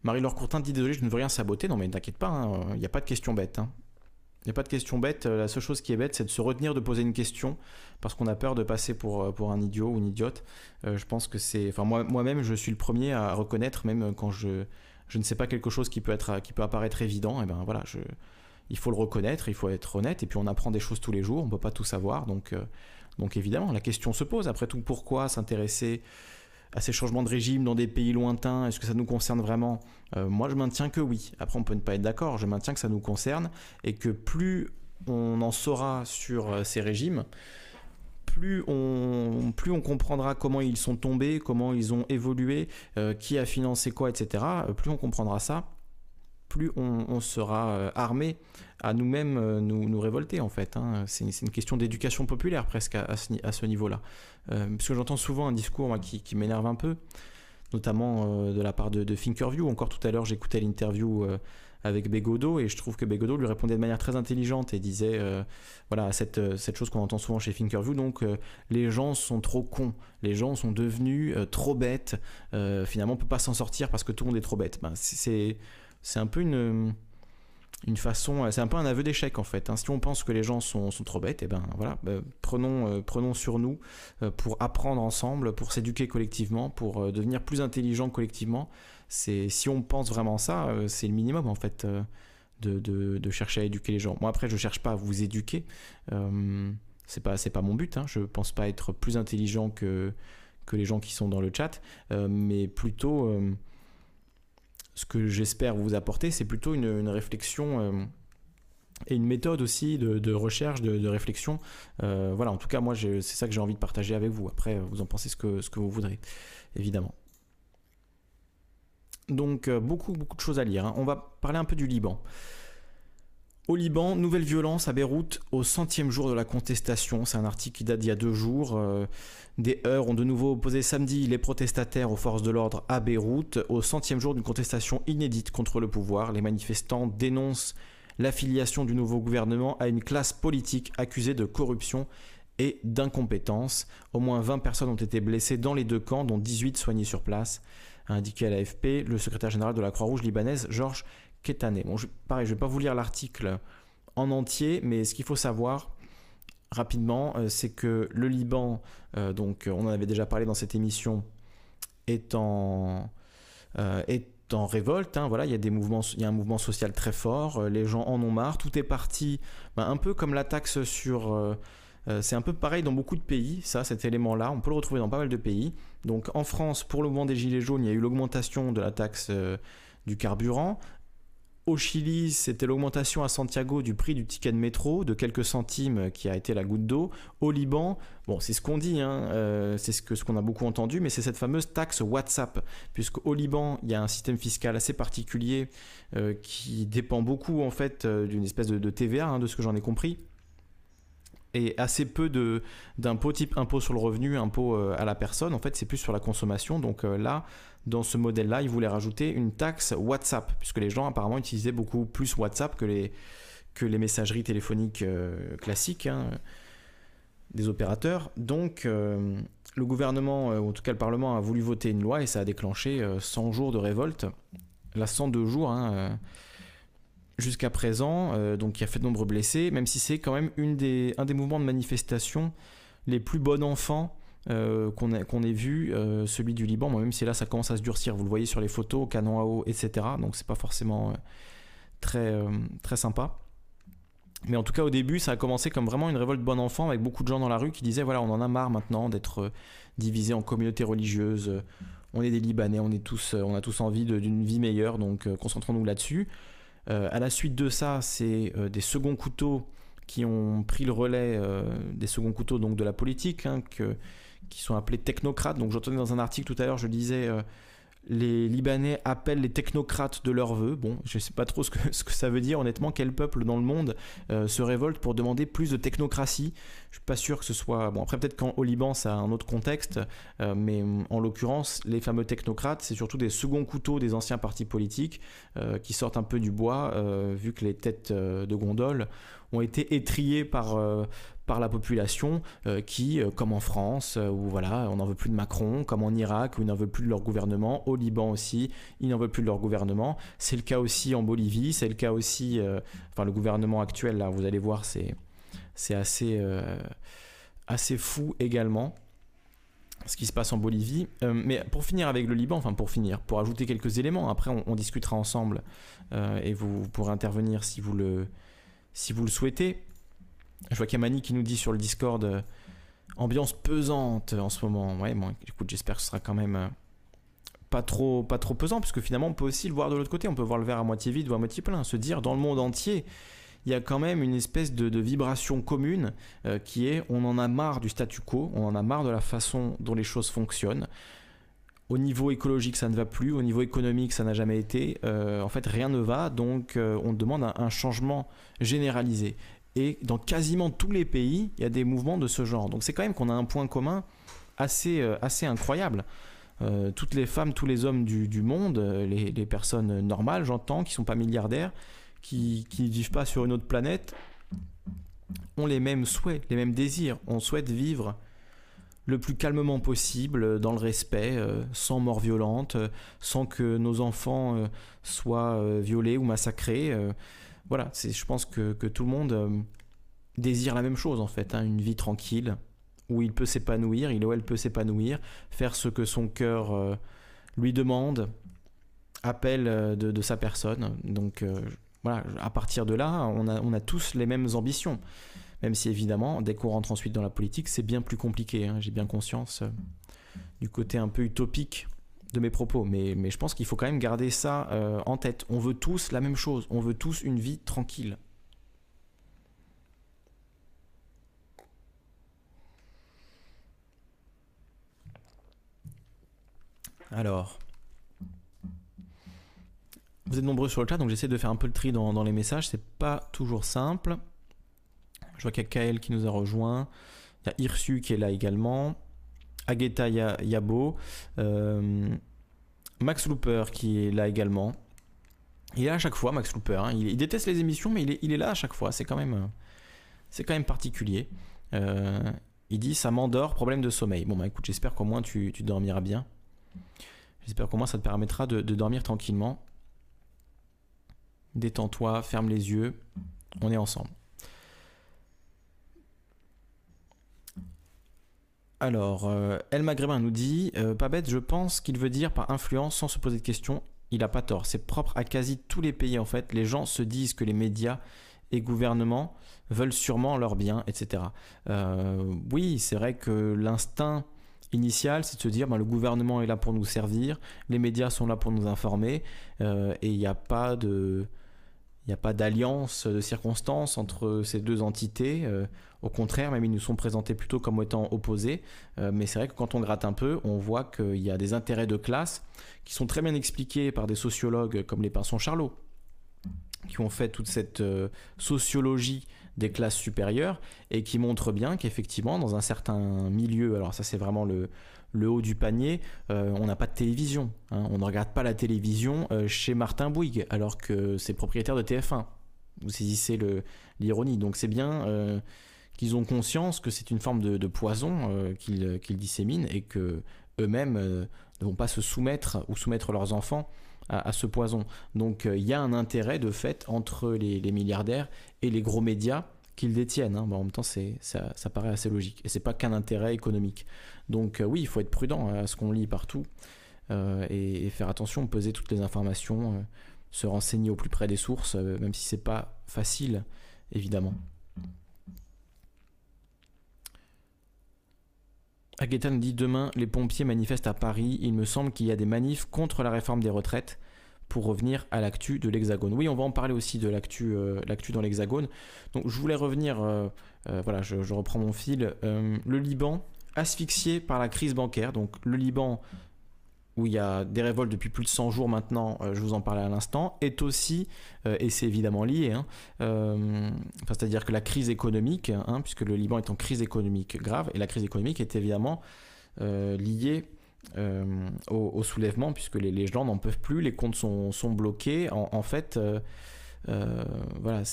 Marie-Laure Courtin dit désolé, je ne veux rien saboter. Non mais t'inquiète pas, il hein, n'y a pas de question bête. Hein. Il n'y a pas de question bête. La seule chose qui est bête, c'est de se retenir de poser une question parce qu'on a peur de passer pour, pour un idiot ou une idiote. je pense que c'est. Enfin, moi, moi-même, je suis le premier à reconnaître, même quand je, je ne sais pas quelque chose qui peut, être, qui peut apparaître évident, et ben voilà, il faut le reconnaître, il faut être honnête, et puis on apprend des choses tous les jours, on ne peut pas tout savoir, donc, donc évidemment, la question se pose. Après tout, pourquoi s'intéresser à ces changements de régime dans des pays lointains Est-ce que ça nous concerne vraiment? Euh, Moi, je maintiens que oui. Après, on peut ne pas être d'accord. Je maintiens que ça nous concerne et que plus on en saura sur euh, ces régimes, plus on, plus on comprendra comment ils sont tombés, comment ils ont évolué, euh, qui a financé quoi, etc. Plus on comprendra ça, plus on, sera euh, armé à nous-mêmes euh, nous, révolter en fait. Hein. C'est une, question d'éducation populaire presque à, ce, niveau-là. Euh, parce que j'entends souvent un discours qui, m'énerve un peu, notamment de la part de, Thinkerview. Encore tout à l'heure, j'écoutais l'interview avec Bégodeau et je trouve que Bégodeau lui répondait de manière très intelligente et disait voilà cette, cette chose qu'on entend souvent chez Thinkerview donc les gens sont trop cons les gens sont devenus trop bêtes finalement on peut pas s'en sortir parce que tout le monde est trop bête ben, c'est c'est un peu une, une façon, c'est un peu un aveu d'échec en fait. Hein. Si on pense que les gens sont, sont trop bêtes, et eh ben voilà, bah, prenons, euh, prenons sur nous euh, pour apprendre ensemble, pour s'éduquer collectivement, pour euh, devenir plus intelligent collectivement. C'est si on pense vraiment ça, c'est le minimum en fait de, de, chercher à éduquer les gens. Moi après, je cherche pas à vous éduquer. c'est pas pas mon but. Hein. Je pense pas être plus intelligent que que les gens qui sont dans le chat, mais plutôt ce que j'espère vous apporter, c'est plutôt une, réflexion euh, et une méthode aussi de, recherche, de, réflexion. Euh, voilà, en tout cas, moi, c'est ça que j'ai envie de partager avec vous. Après, vous en pensez ce que, vous voudrez, évidemment. Donc, euh, beaucoup, beaucoup de choses à lire. Hein. On va parler un peu du Liban. Au Liban, nouvelle violence à Beyrouth au centième jour de la contestation. C'est un article qui date d'il y a deux jours. Euh, des heurts ont de nouveau opposé samedi les protestataires aux forces de l'ordre à Beyrouth. Au centième jour d'une contestation inédite contre le pouvoir, les manifestants dénoncent l'affiliation du nouveau gouvernement à une classe politique accusée de corruption et d'incompétence. Au moins 20 personnes ont été blessées dans les deux camps, dont 18 soignées sur place, a indiqué à l'AFP le secrétaire général de la Croix-Rouge libanaise, Georges Kétané. Bon, je, pareil, je ne vais pas vous lire l'article en entier, mais ce qu'il faut savoir rapidement, euh, c'est que le Liban, euh, donc on en avait déjà parlé dans cette émission, est en, euh, est en révolte. Hein, voilà, il y a des mouvements, il y a un mouvement social très fort. les gens en ont marre. Tout est parti, ben, un peu comme la taxe sur c'est un peu pareil dans beaucoup de pays, ça, cet élément-là. On peut le retrouver dans pas mal de pays. Donc en France, pour le mouvement des Gilets jaunes, il y a eu l'augmentation de la taxe du carburant. Au Chili, c'était l'augmentation à Santiago du prix du ticket de métro de quelques centimes qui a été la goutte d'eau. Au Liban, c'est ce qu'on dit, hein, euh, c'est ce qu'on ce qu'on a beaucoup entendu, mais c'est cette fameuse taxe WhatsApp, puisqu'au Liban, il y a un système fiscal assez particulier euh, qui dépend beaucoup en fait euh, d'une espèce de, TVA, hein, de ce que j'en ai compris et assez peu d'impôts type impôt sur le revenu, impôt à la personne. En fait, c'est plus sur la consommation. Donc là, dans ce modèle-là, ils voulaient rajouter une taxe WhatsApp, puisque les gens apparemment utilisaient beaucoup plus WhatsApp que les, que les messageries téléphoniques euh, classiques hein, des opérateurs. Donc euh, le gouvernement, euh, ou en tout cas le Parlement, a voulu voter une loi et ça a déclenché 100 jours de révolte. Là, 102 jours hein, jusqu'à présent, donc qui a fait de nombreux blessés, même si c'est quand même un des mouvements de manifestation les plus bon enfants euh, qu'on ait, vu, euh, celui du Liban, même si là ça commence à se durcir, vous le voyez sur les photos, canon à eau, etc. Donc c'est pas forcément euh, très, très sympa. Mais en tout cas, au début, ça a commencé comme vraiment une révolte bon enfant avec beaucoup de gens dans la rue qui disaient voilà, on en a marre maintenant d'être divisés en communautés religieuses. On est des Libanais, on, est tous, on a tous envie d'une vie meilleure, donc concentrons-nous là-dessus. À la suite de ça, c'est des seconds couteaux qui ont pris le relais, des seconds couteaux donc de la politique, hein, qui sont appelés technocrates. Donc j'entendais dans un article tout à l'heure, je disais euh, les Libanais appellent les technocrates de leur vœu. Bon, je ne sais pas trop ce que, ça veut dire honnêtement. Quel peuple dans le monde euh, se révolte pour demander plus de technocratie? Je suis pas sûr que ce soit. Bon, après peut-être qu'au Liban ça a un autre contexte, euh, mais en l'occurrence, les fameux technocrates, c'est surtout des seconds couteaux des anciens partis politiques qui sortent un peu du bois, vu que les têtes de gondole ont été étriés par, par la population qui, comme en France, où voilà, on n'en veut plus de Macron, comme en Irak, où ils n'en veulent plus de leur gouvernement, au Liban aussi, ils n'en veulent plus de leur gouvernement. C'est le cas aussi en Bolivie, c'est le cas aussi, enfin le gouvernement actuel, là, vous allez voir, c'est, c'est assez, assez fou également ce qui se passe en Bolivie. Euh, mais pour finir avec le Liban, enfin pour finir, pour ajouter quelques éléments, après on, discutera ensemble euh, et vous, pourrez intervenir si vous le, si vous le souhaitez. Je vois Kamani qui nous dit sur le Discord euh, ambiance pesante en ce moment. Ouais, j'espère que ce sera quand même pas trop, pas trop pesant, parce que finalement on peut aussi le voir de l'autre côté. On peut voir le verre à moitié vide ou à moitié plein, se dire dans le monde entier il y a quand même une espèce de, vibration commune euh, qui est on en a marre du statu quo, on en a marre de la façon dont les choses fonctionnent. Au niveau écologique, ça ne va plus. Au niveau économique, ça n'a jamais été. Euh, en fait, rien ne va. Donc, euh, on demande un, changement généralisé. Et dans quasiment tous les pays, il y a des mouvements de ce genre. Donc, c'est quand même qu'on a un point commun assez, assez incroyable. toutes les femmes, tous les hommes du, monde, les, les, personnes normales, j'entends, qui ne sont pas milliardaires, qui ne vivent pas sur une autre planète ont les mêmes souhaits, les mêmes désirs. On souhaite vivre le plus calmement possible, dans le respect, euh, sans mort violente, euh, sans que nos enfants euh, soient violés ou massacrés. voilà, je pense que, tout le monde désire la même chose en fait, hein, une vie tranquille, où il peut s'épanouir, il ou elle peut s'épanouir, faire ce que son cœur lui demande, appelle de, sa personne. Donc voilà, à partir de là, on a, tous les mêmes ambitions. Même si évidemment, dès qu'on rentre ensuite dans la politique, c'est bien plus compliqué. Hein. J'ai bien conscience euh, du côté un peu utopique de mes propos. Mais, je pense qu'il faut quand même garder ça euh, en tête. On veut tous la même chose. On veut tous une vie tranquille. Alors, vous êtes nombreux sur le chat, donc j'essaie de faire un peu le tri dans, les messages. C'est pas toujours simple. Je vois qu'il y a Kael qui nous a rejoint. Il y a Irsu qui est là également. Ageta Yabo. Euh, Max Looper qui est là également. Il est là à chaque fois, Max Looper. Hein. Il, déteste les émissions, mais il est, là à chaque fois. C'est quand même, c'est quand même particulier. Euh, il dit ça m'endort, problème de sommeil. Bon bah écoute, j'espère qu'au moins tu, dormiras bien. J'espère qu'au moins ça te permettra de dormir tranquillement détends-toi, ferme les yeux, on est ensemble. Alors, euh, El Maghrébin nous dit euh, Pas bête, je pense qu'il veut dire par influence sans se poser de questions. Il n'a pas tort. C'est propre à quasi tous les pays en fait. Les gens se disent que les médias et gouvernements veulent sûrement leur bien, etc. Euh, oui, c'est vrai que l'instinct initial, c'est de se dire ben, le gouvernement est là pour nous servir, les médias sont là pour nous informer, et il n'y a pas de il n'y a pas d'alliance de circonstances entre ces deux entités. Euh, au contraire, même ils nous sont présentés plutôt comme étant opposés. Euh, mais c'est vrai que quand on gratte un peu, on voit qu'il y a des intérêts de classe qui sont très bien expliqués par des sociologues comme les Pinsons Charlot, qui ont fait toute cette euh, sociologie des classes supérieures et qui montrent bien qu'effectivement, dans un certain milieu, alors ça c'est vraiment le, le haut du panier, euh, on n'a pas de télévision. Hein. On ne regarde pas la télévision euh, chez Martin Bouygues, alors que c'est propriétaire de TF1. Vous saisissez l'ironie. Donc c'est bien euh, qu'ils ont conscience que c'est une forme de, poison qu'ils disséminent et que eux-mêmes ne vont pas se soumettre ou soumettre leurs enfants à, ce poison. Donc il y a un intérêt de fait entre les milliardaires et les gros médias qu'ils détiennent. Hein. en même temps, ça, ça, paraît assez logique. Et c'est pas qu'un intérêt économique. Donc euh, oui, il faut être prudent à ce qu'on lit partout euh, et, faire attention, peser toutes les informations, euh, se renseigner au plus près des sources, même si c'est pas facile, évidemment. Aguetan dit demain les pompiers manifestent à Paris. Il me semble qu'il y a des manifs contre la réforme des retraites pour revenir à l'actu de l'Hexagone. Oui, on va en parler aussi de l'actu, euh, dans l'Hexagone. Donc je voulais revenir, euh, euh, voilà, je, reprends mon fil. le Liban, asphyxié par la crise bancaire. Donc le Liban, où il y a des révoltes depuis plus de 100 jours maintenant, je vous en parlais à l'instant, est aussi, et c'est évidemment lié, hein, c'est-à-dire que la crise économique, hein, puisque le Liban est en crise économique grave, et la crise économique est évidemment liée euh, au, soulèvement, puisque les, gens n'en peuvent plus, les comptes sont, bloqués. En, fait, euh, voilà,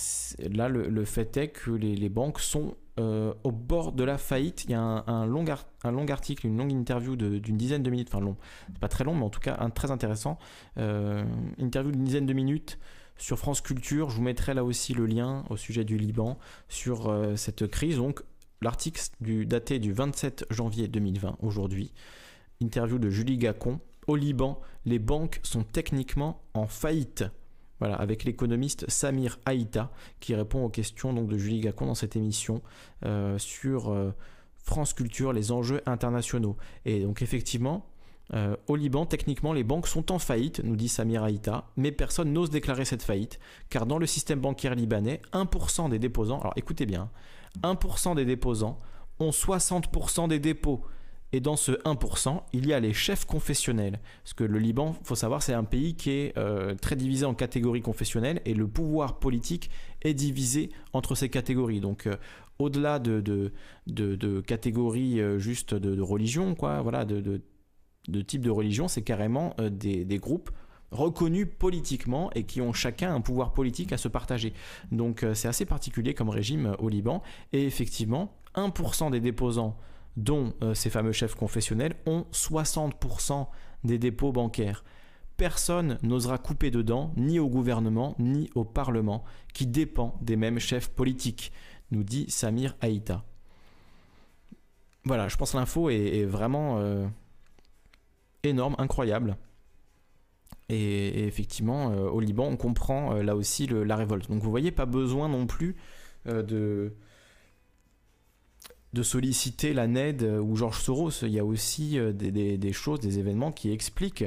là, le, fait est que les, banques sont au bord de la faillite. Il y a un, long, article, une longue interview d'une dizaine de minutes, enfin long, pas très long, mais en tout cas un très intéressant. interview d'une dizaine de minutes sur France Culture. Je vous mettrai là aussi le lien au sujet du Liban sur cette crise. Donc, l'article daté du 27 janvier 2020, aujourd'hui, interview de Julie Gacon. Au Liban, les banques sont techniquement en faillite. Voilà, avec l'économiste Samir Haïta qui répond aux questions donc, de Julie Gacon dans cette émission euh, sur euh, France Culture, les enjeux internationaux. Et donc effectivement, euh, au Liban, techniquement, les banques sont en faillite, nous dit Samir Haïta, mais personne n'ose déclarer cette faillite, car dans le système bancaire libanais, 1% des déposants, alors écoutez bien, 1% des déposants ont 60% des dépôts. Et dans ce 1%, il y a les chefs confessionnels. Parce que le Liban, faut savoir, c'est un pays qui est euh, très divisé en catégories confessionnelles et le pouvoir politique est divisé entre ces catégories. Donc, euh, au-delà de, de, catégories euh, juste de, religion, quoi, voilà, de, type de religion, c'est carrément des, des groupes reconnus politiquement et qui ont chacun un pouvoir politique à se partager. Donc c'est assez particulier comme régime au Liban. Et effectivement, 1% des déposants, dont euh, ces fameux chefs confessionnels, ont 60% des dépôts bancaires. Personne n'osera couper dedans, ni au gouvernement, ni au Parlement, qui dépend des mêmes chefs politiques, nous dit Samir Haïta. Voilà, je pense que l'info est, vraiment énorme, incroyable. Et, effectivement, euh, au Liban, on comprend euh, là aussi la révolte. Donc vous voyez, pas besoin non plus euh, de, de solliciter la NED ou Georges Soros. Il y a aussi des, choses, des événements qui expliquent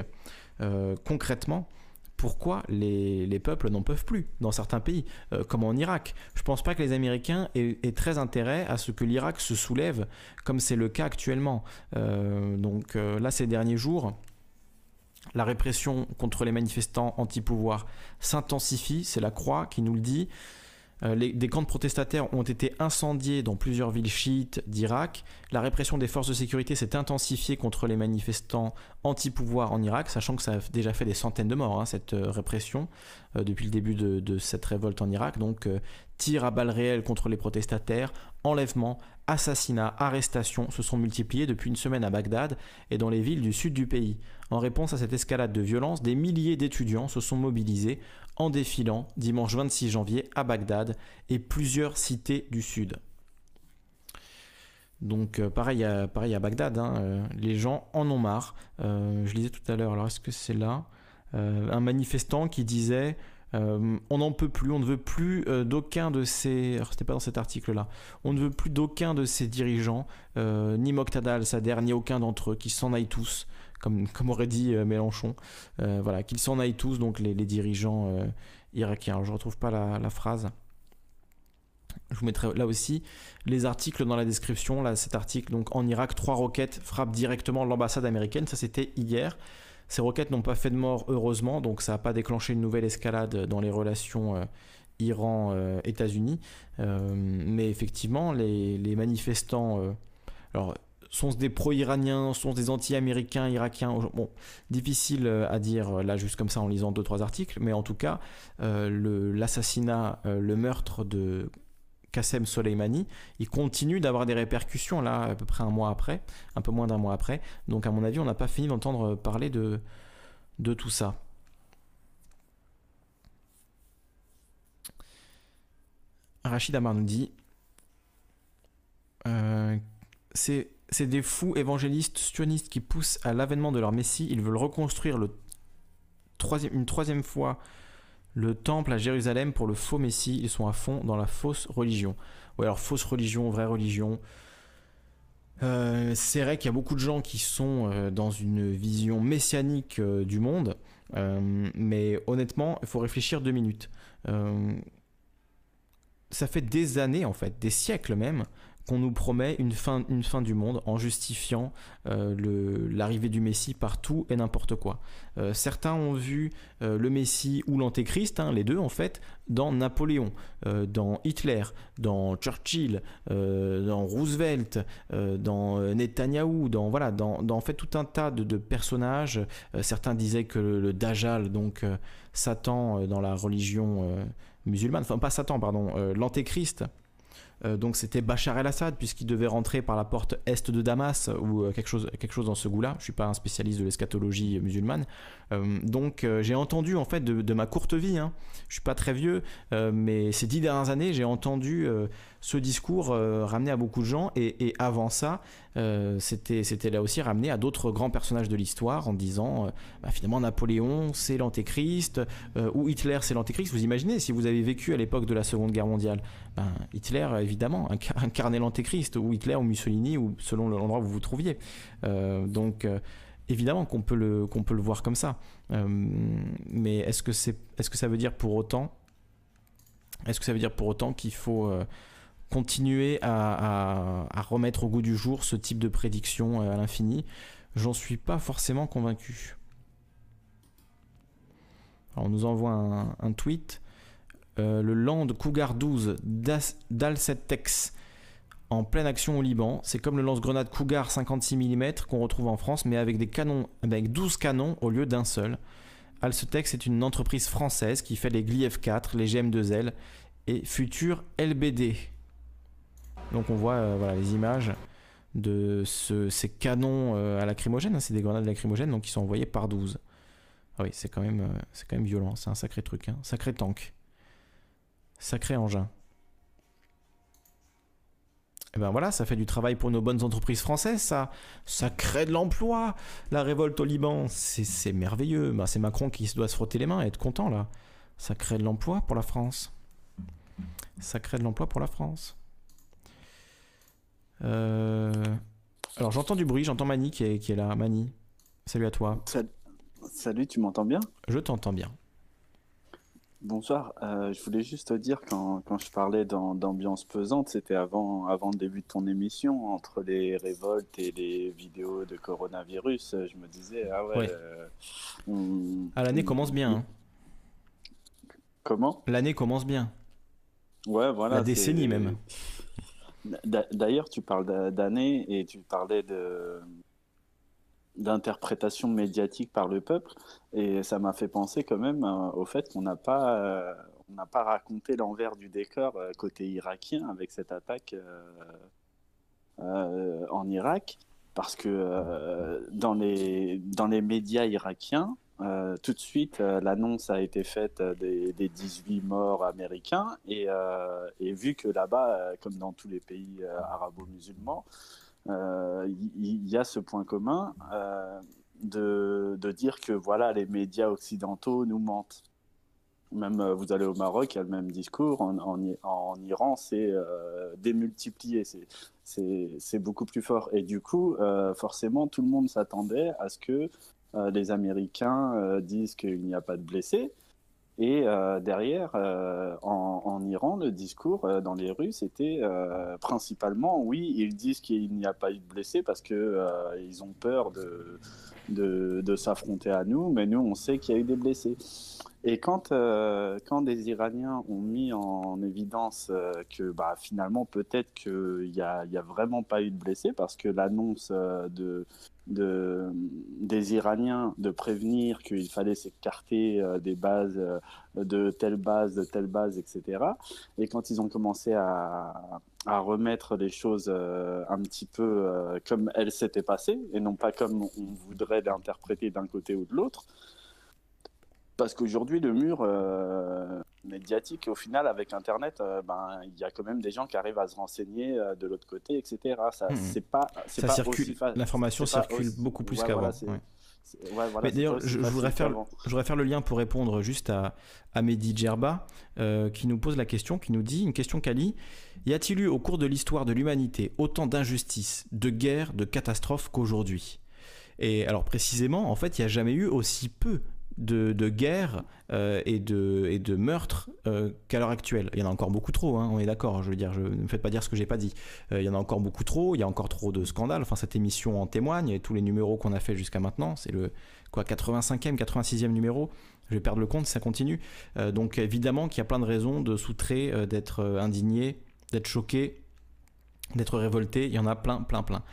concrètement pourquoi les, les peuples n'en peuvent plus dans certains pays, comme en Irak. Je ne pense pas que les Américains aient très intérêt à ce que l'Irak se soulève, comme c'est le cas actuellement. donc là, ces derniers jours, la répression contre les manifestants anti-pouvoir s'intensifie, c'est la Croix qui nous le dit. Euh, des camps de protestataires ont été incendiés dans plusieurs villes chiites d'Irak. La répression des forces de sécurité s'est intensifiée contre les manifestants anti-pouvoir en Irak, sachant que ça a déjà fait des centaines de morts, hein, cette euh, répression, euh, depuis le début de, cette révolte en Irak. Donc, tirs à balles réelles contre les protestataires, enlèvements, assassinats, arrestations se sont multipliés depuis une semaine à Bagdad et dans les villes du sud du pays. En réponse à cette escalade de violence, des milliers d'étudiants se sont mobilisés en défilant dimanche 26 janvier à Bagdad et plusieurs cités du sud. Donc euh, pareil, à, pareil à Bagdad, hein, euh, les gens en ont marre. Euh, je lisais tout à l'heure, alors est-ce que c'est là Un manifestant qui disait on n'en peut plus, on ne veut plus d'aucun de ces. C'était pas dans cet article-là. On ne veut plus d'aucun de ces dirigeants, ni Moqtada al-Sadr, ni aucun d'entre eux, qui s'en aillent tous comme, aurait dit euh, Mélenchon. Euh, voilà, qu'ils s'en aillent tous, donc les, dirigeants euh, irakiens. je ne retrouve pas la, phrase. Je vous mettrai là aussi les articles dans la description. Là, cet article, donc en Irak, trois roquettes frappent directement l'ambassade américaine. Ça, c'était hier. Ces roquettes n'ont pas fait de mort, heureusement, donc ça n'a pas déclenché une nouvelle escalade dans les relations Iran-États-Unis. mais effectivement, les, les manifestants. alors, sont-ce des pro-iraniens, sont-ce des anti-américains, irakiens Bon, difficile euh, à dire euh, là juste comme ça en lisant deux trois articles, mais en tout cas, euh, l'assassinat, le, meurtre de Qassem Soleimani, il continue d'avoir des répercussions là à peu près un mois après, un peu moins d'un mois après. Donc à mon avis, on n'a pas fini d'entendre parler de, de tout ça. Rachid Amar nous dit c'est c'est des fous évangélistes sionistes qui poussent à l'avènement de leur Messie. Ils veulent reconstruire une troisième fois le temple à Jérusalem pour le faux Messie. Ils sont à fond dans la fausse religion. Ou alors fausse religion, vraie religion. Euh, c'est vrai qu'il y a beaucoup de gens qui sont euh, dans une vision messianique euh, du monde, mais honnêtement, il faut réfléchir deux minutes. ça fait des années, en fait, des siècles même, qu'on nous promet une fin, une fin du monde en justifiant euh, l'arrivée du Messie partout et n'importe quoi. Euh, certains ont vu euh, le Messie ou l'Antéchrist, hein, les deux en fait, dans Napoléon, dans Hitler, dans Churchill, dans Roosevelt, dans Netanyahou, dans, voilà, dans, dans, en fait tout un tas de, personnages. certains disaient que le, le Dajjal, donc Satan dans la religion musulmane, enfin pas Satan, pardon, l'antéchrist. Donc c'était Bachar el-Assad puisqu'il devait rentrer par la porte est de Damas ou quelque chose, quelque chose dans ce goût-là. Je suis pas un spécialiste de l'eschatologie musulmane, donc j'ai entendu en fait de, ma courte vie, hein, je suis pas très vieux, mais ces dix dernières années j'ai entendu ce discours euh, ramené à beaucoup de gens. Et, avant ça, euh, c'était, là aussi ramené à d'autres grands personnages de l'histoire en disant euh, bah, finalement Napoléon c'est l'antéchrist ou Hitler c'est l'antéchrist. Vous imaginez si vous avez vécu à l'époque de la Seconde Guerre mondiale, ben, Hitler évidemment incarnait l'antéchrist ou Hitler ou Mussolini ou selon l'endroit où vous vous trouviez. donc évidemment qu'on peut le peut le voir comme ça. mais est-ce que c'est est-ce que ça veut dire pour autant est-ce que ça veut dire pour autant qu'il faut continuer à, remettre au goût du jour ce type de prédiction euh, à l'infini, j'en suis pas forcément convaincu. on nous envoie un, tweet. Euh, le Land Cougar 12 d'Alcetex en pleine action au Liban. C'est comme le lance-grenade Cougar 56 mm qu'on retrouve en France, mais avec des canons, avec 12 canons au lieu d'un seul. Alcetex est une entreprise française qui fait les Gli 4 les GM2L et futur LBD. Donc on voit euh, voilà, les images de ces canons euh, à lacrymogène, hein, c'est des grenades lacrymogènes donc qui sont envoyés par 12. Ah oui, c'est quand, même, euh, quand même violent, c'est un sacré truc, hein. sacré tank, sacré engin. Et eh ben voilà, ça fait du travail pour nos bonnes entreprises françaises, ça. Ça crée de l'emploi. La révolte au Liban, c'est merveilleux. Ben, c'est Macron qui doit se frotter les mains et être content là. Ça crée de l'emploi pour la France. Ça crée de l'emploi pour la France. Euh, alors j'entends du bruit, j'entends Mani qui est, qui est là. Mani, salut à toi. Salut, tu m'entends bien? Je t'entends bien. Bonsoir, euh, je voulais juste te dire quand, quand je parlais d'ambiance pesante, c'était avant, avant le début de ton émission, entre les révoltes et les vidéos de coronavirus, je me disais, ah ouais... Euh, ah, l'année commence bien. Hein. Comment? L'année commence bien. Ouais, voilà. La décennie même. D'ailleurs, tu parles d'années et tu parlais d'interprétation médiatique par le peuple et ça m'a fait penser quand même euh, au fait qu'on n'a pas euh, on n'a pas raconté l'envers du décor euh, côté irakien avec cette attaque en Irak parce que dans les dans les médias irakiens euh, tout de suite, euh, l'annonce a été faite euh, des, 18 morts américains et, vu que là-bas, comme dans tous les pays arabo-musulmans, il y, a ce point commun de, dire que voilà, les médias occidentaux nous mentent. Même vous allez au Maroc, il y a le même discours. En, Iran, c'est démultiplié, c'est beaucoup plus fort. Et du coup, forcément, tout le monde s'attendait à ce que euh, les Américains euh, disent qu'il n'y a pas de blessés. Et euh, derrière, en, Iran, le discours dans les rues, c'était principalement, oui, ils disent qu'il n'y a pas eu de blessés parce qu'ils ont peur de, s'affronter à nous, mais nous, on sait qu'il y a eu des blessés. Et quand, quand des Iraniens ont mis en évidence que bah, finalement, peut-être qu'il n'y a, a vraiment pas eu de blessés, parce que l'annonce de, de, des Iraniens de prévenir qu'il fallait s'écarter euh, des bases, euh, de telle base, de telle base, etc. Et quand ils ont commencé à, à remettre les choses euh, un petit peu comme elles s'étaient passées, et non pas comme on voudrait l'interpréter d'un côté ou de l'autre, parce qu'aujourd'hui, le mur euh, médiatique, au final, avec Internet, euh, ben, il y a quand même des gens qui arrivent à se renseigner euh, de l'autre côté, etc. Ça, hmm. c'est pas, ça circule. L'information circule beaucoup plus qu'avant. D'ailleurs, je, voudrais faire, je voudrais faire le lien pour répondre juste à, à Mehdi Djerba, qui nous pose la question, qui nous dit une question Kali. Y a-t-il eu au cours de l'histoire de l'humanité autant d'injustices, de guerres, de catastrophes qu'aujourd'hui? Et alors précisément, en fait, il n'y a jamais eu aussi peu de, guerre euh, et, de, et de meurtres euh, qu'à l'heure actuelle. Il y en a encore beaucoup trop, hein, on est d'accord. Je veux dire, ne me faites pas dire ce que j'ai pas dit. Euh, il y en a encore beaucoup trop. Il y a encore trop de scandales. Enfin, cette émission en témoigne. Et tous les numéros qu'on a fait jusqu'à maintenant, c'est le quoi 85e, 86e numéro. Je vais perdre le compte si ça continue. donc évidemment qu'il y a plein de raisons de soutrer, d'être indigné, d'être choqué d'être révolté, il y en a plein, plein, plein.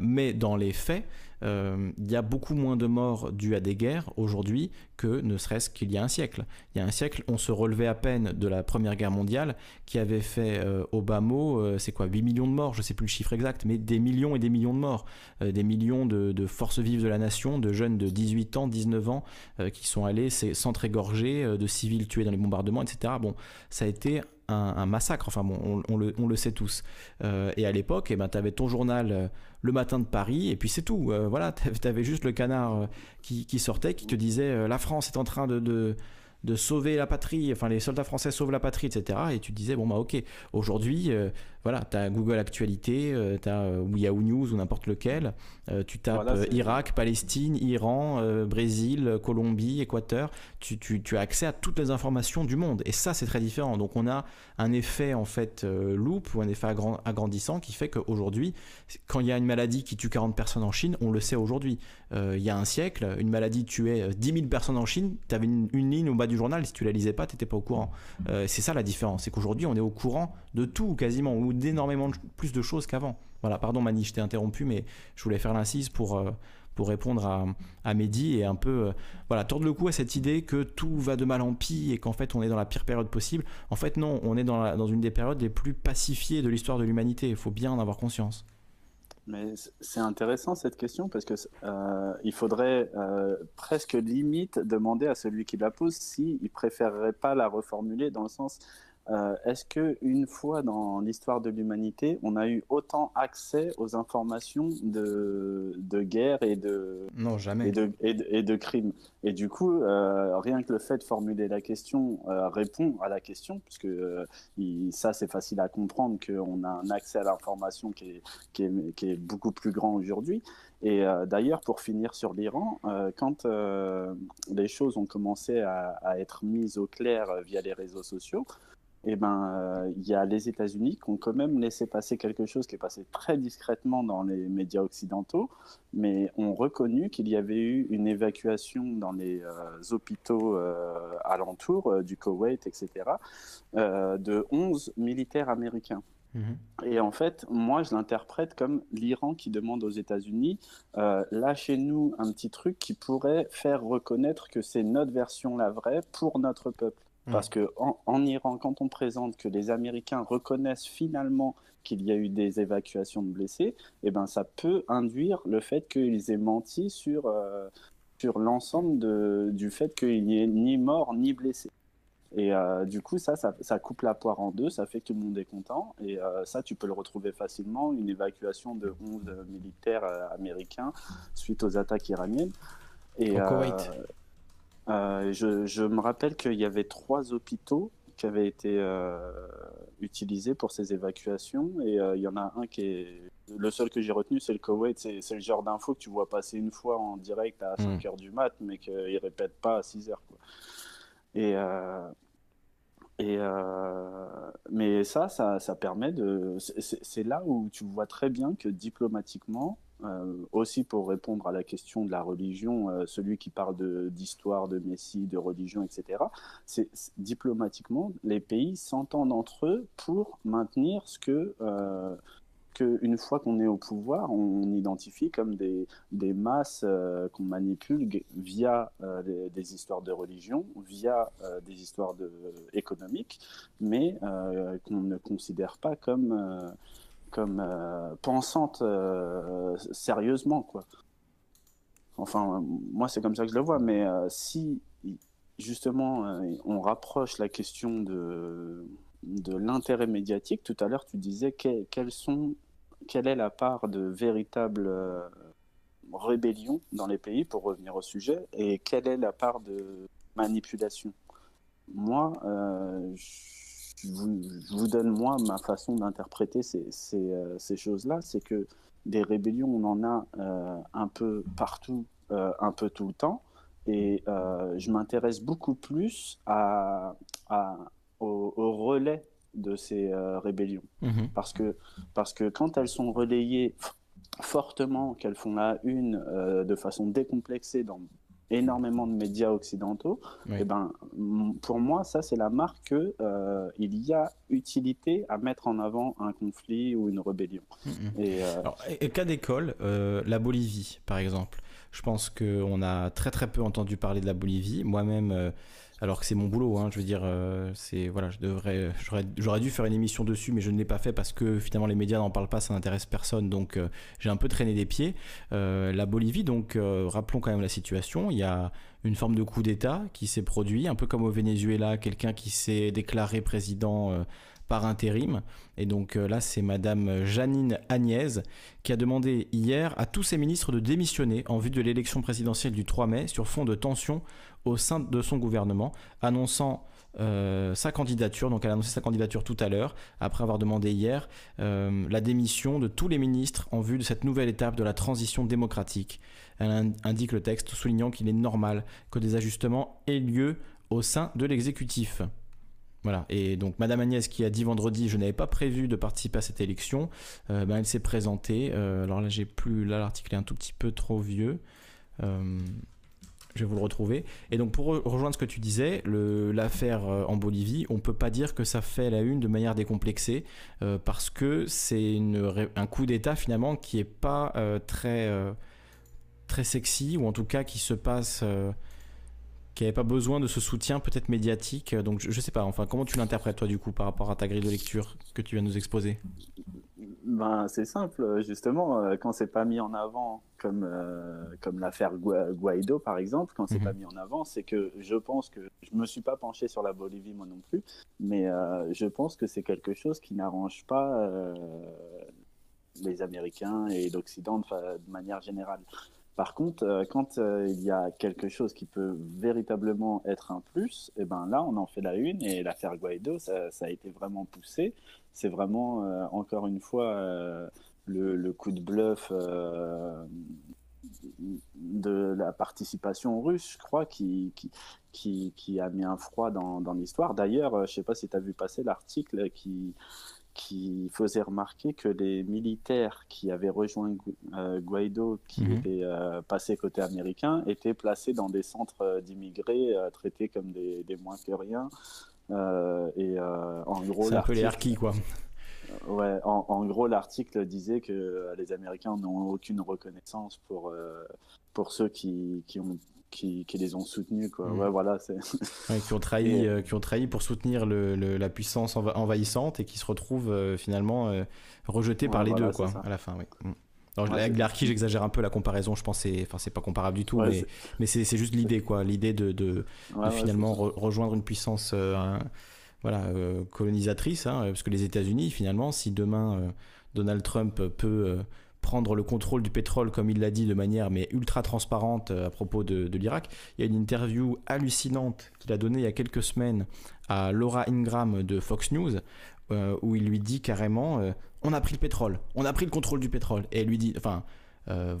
Mais dans les faits, il y a beaucoup moins de morts dues à des guerres aujourd'hui que ne serait-ce qu'il y a un siècle. Il y a un siècle, on se relevait à peine de la Première Guerre mondiale qui avait fait euh, au bas mot, c'est quoi, 8 millions de morts, je ne sais plus le chiffre exact, mais des millions et des millions de morts, des millions de, de, forces vives de la nation, de jeunes de 18 ans, 19 ans qui sont allés s'entrégorger, de civils tués dans les bombardements, etc. Bon, ça a été un, massacre. Enfin bon, on, le, sait tous. Euh, et à l'époque, eh ben, tu avais ton journal euh, le matin de Paris, et puis c'est tout. Euh, voilà, tu avais juste le canard qui, sortait, qui te disait la France est en train de, de sauver la patrie, enfin les soldats français sauvent la patrie, etc. Et tu disais, bon bah ok, aujourd'hui, voilà, tu as Google Actualité, euh, tu as euh, Yahoo News ou n'importe lequel, euh, tu tapes Irak, Palestine, Iran, Brésil, Colombie, Équateur, tu, tu, tu, as accès à toutes les informations du monde. Et ça, c'est très différent. Donc on a un effet en fait loupe ou un effet agrandissant qui fait qu'aujourd'hui, quand il y a une maladie qui tue 40 personnes en Chine, on le sait aujourd'hui. il y a un siècle, une maladie tuait 10 000 personnes en Chine, tu avais une, une, ligne au bas du journal, si tu la lisais pas, tu n'étais pas au courant. c'est ça la différence, c'est qu'aujourd'hui, on est au courant de tout quasiment, d'énormément plus de choses qu'avant. Voilà, pardon Mani, je t'ai interrompu, mais je voulais faire l'incise pour, euh, pour répondre à, à Mehdi et un peu euh, voilà, tordre le cou à cette idée que tout va de mal en pis et qu'en fait on est dans la pire période possible. En fait non, on est dans, dans une des périodes les plus pacifiées de l'histoire de l'humanité, il faut bien en avoir conscience. Mais c'est intéressant cette question parce que euh, il faudrait presque limite demander à celui qui la pose s'il ne préférerait pas la reformuler dans le sens euh, est-ce que une fois dans l'histoire de l'humanité, on a eu autant accès aux informations de, de guerre et de non jamais et de, et de, crimes? Et du coup, euh, rien que le fait de formuler la question euh, répond à la question, puisque ça c'est facile à comprendre qu'on a un accès à l'information qui est, qui, est, qui est beaucoup plus grand aujourd'hui. Et d'ailleurs, pour finir sur l'Iran, quand les choses ont commencé à, à, être mises au clair via les réseaux sociaux, eh ben, euh, il y a les États-Unis qui ont quand même laissé passer quelque chose qui est passé très discrètement dans les médias occidentaux, mais ont reconnu qu'il y avait eu une évacuation dans les euh, hôpitaux euh, alentours du Koweït, etc., de 11 militaires américains. Mhm. Et en fait, moi, je l'interprète comme l'Iran qui demande aux États-Unis lâchez-nous un petit truc qui pourrait faire reconnaître que c'est notre version la vraie pour notre peuple. Mm. Parce que en, Iran, quand on présente que les Américains reconnaissent finalement qu'il y a eu des évacuations de blessés, eh ben ça peut induire le fait qu'ils aient menti sur, euh, sur l'ensemble du fait qu'il n'y ait ni mort ni blessé. Et euh, du coup, ça, ça, coupe la poire en deux, ça fait que tout le monde est content. Et euh, ça, tu peux le retrouver facilement, une évacuation de 11 militaires américains suite aux attaques iraniennes. Et, Au euh, je, me rappelle qu'il y avait trois hôpitaux qui avaient été euh, utilisés pour ces évacuations et euh, il y en a un qui est le seul que j'ai retenu c'est le Koweït c'est le genre d'info que tu vois passer une fois en direct à 5 h hmm. du mat mais qu'il répète pas à 6 h et et mais ça, ça, ça permet de. C'est là où tu vois très bien que diplomatiquement, euh, aussi pour répondre à la question de la religion, euh, celui qui parle d'histoire, de, Messie, de religion, etc., c'est diplomatiquement, les pays s'entendent entre eux pour maintenir ce que, euh, une fois qu'on est au pouvoir, on, identifie comme des, masses qu'on manipule via des histoires de religion, via des histoires économiques, mais qu'on ne considère pas comme comme euh, pensante euh, sérieusement quoi. Enfin, moi c'est comme ça que je le vois, mais euh, si justement on rapproche la question de de l'intérêt médiatique, tout à l'heure tu disais quelles sont, quelle est la part de véritable rébellion dans les pays, pour revenir au sujet, et quelle est la part de manipulation? Moi, je vous, donne moi ma façon d'interpréter ces, ces, euh, ces choses-là, c'est que des rébellions, on en a euh, un peu partout, euh, un peu tout le temps, et je m'intéresse beaucoup plus à, à au, relais de ces rébellions, mhm. parce, que, parce que quand elles sont relayées fortement, qu'elles font la une de façon décomplexée dans énormément de médias occidentaux, et eh ben, pour moi, ça, c'est la marque qu'il euh, y a utilité à mettre en avant un conflit ou une rébellion. Mm, mm. Et, euh, cas d'école, euh, la Bolivie, par exemple. Je pense qu'on a très très peu entendu parler de la Bolivie. Moi-même, alors que c'est mon boulot. Hein, je veux dire, euh, c'est voilà, je devrais, j'aurais dû faire une émission dessus, mais je ne l'ai pas fait parce que finalement les médias n'en parlent pas, ça n'intéresse personne. Donc euh, j'ai un peu traîné des pieds. Euh, la Bolivie, donc rappelons quand même la situation. Il y a une forme de coup d'État qui s'est produit, un peu comme au Venezuela, quelqu'un qui s'est déclaré président par intérim. Et donc là, c'est Madame Janine Agnès qui a demandé hier à tous ses ministres de démissionner en vue de l'élection présidentielle du 3 mai sur fond de tensions au sein de son gouvernement, annonçant euh, sa candidature. Donc elle a annoncé sa candidature tout à l'heure, après avoir demandé hier euh, la démission de tous les ministres en vue de cette nouvelle étape de la transition démocratique. Elle indique le texte, soulignant qu'il est normal que des ajustements aient lieu au sein de l'exécutif. Voilà. Et donc Madame Agnès qui a dit vendredi, je n'avais pas prévu de participer à cette élection, euh, ben, elle s'est présentée. alors là, j'ai plus, là l'article est un tout petit peu trop vieux je vais vous le retrouver. Et donc pour rejoindre ce que tu disais, l'affaire euh, en Bolivie, on peut pas dire que ça fait la une de manière décomplexée euh, parce que c'est un coup d'État finalement qui est pas euh, très très sexy ou en tout cas qui se passe qui n'avait pas besoin de ce soutien peut-être médiatique. Donc je, je sais pas. Enfin comment tu l'interprètes toi du coup par rapport à ta grille de lecture que tu viens de nous exposer? Ben, c'est simple, justement, euh, quand c'est pas mis en avant, comme, euh, comme l'affaire Guaido par exemple, quand c'est mhm. pas mis en avant, c'est que je pense que je me suis pas penché sur la Bolivie moi non plus, mais euh, je pense que c'est quelque chose qui n'arrange pas les Américains et l'Occident de, manière générale. Par contre, quand il y a quelque chose qui peut véritablement être un plus, eh ben là, on en fait la une et l'affaire Guaido, ça, a été vraiment poussé c'est vraiment, euh, encore une fois, euh, le, coup de bluff euh, de la participation russe, je crois, qui, qui, qui, a mis un froid dans, dans l'histoire. D'ailleurs, je ne sais pas si tu as vu passer l'article qui, qui faisait remarquer que les militaires qui avaient rejoint Guaido, qui mhm. étaient passés côté américain, étaient placés dans des centres d'immigrés traités comme des, des, moins que rien. Euh, et euh, en gros, c'est un peu les harkis, quoi. Ouais, en, gros, l'article disait que euh, les Américains n'ont aucune reconnaissance pour, pour ceux qui, qui ont qui, qui, les ont soutenus quoi. Mm. Ouais, voilà, c'est qui ont trahi qui ont trahi pour soutenir le, la puissance envahissante et qui se retrouvent finalement rejetés par les deux quoi à la fin, oui. Mm. Avec l'Arki, j'exagère un peu la comparaison. Je pense c'est, enfin, c'est pas comparable du tout, mais, mais c'est, juste l'idée, quoi. L'idée de, de, finalement rejoindre une puissance, euh, voilà, euh, colonisatrice, hein, parce que les États-Unis, finalement, si demain euh, Donald Trump peut prendre le contrôle du pétrole, comme il l'a dit, de manière mais ultra transparente à propos de, l'Irak. Il y a une interview hallucinante qu'il a donnée il y a quelques semaines à Laura Ingram de Fox News, où il lui dit carrément on a pris le pétrole, on a pris le contrôle du pétrole. Et lui dit, enfin, euh,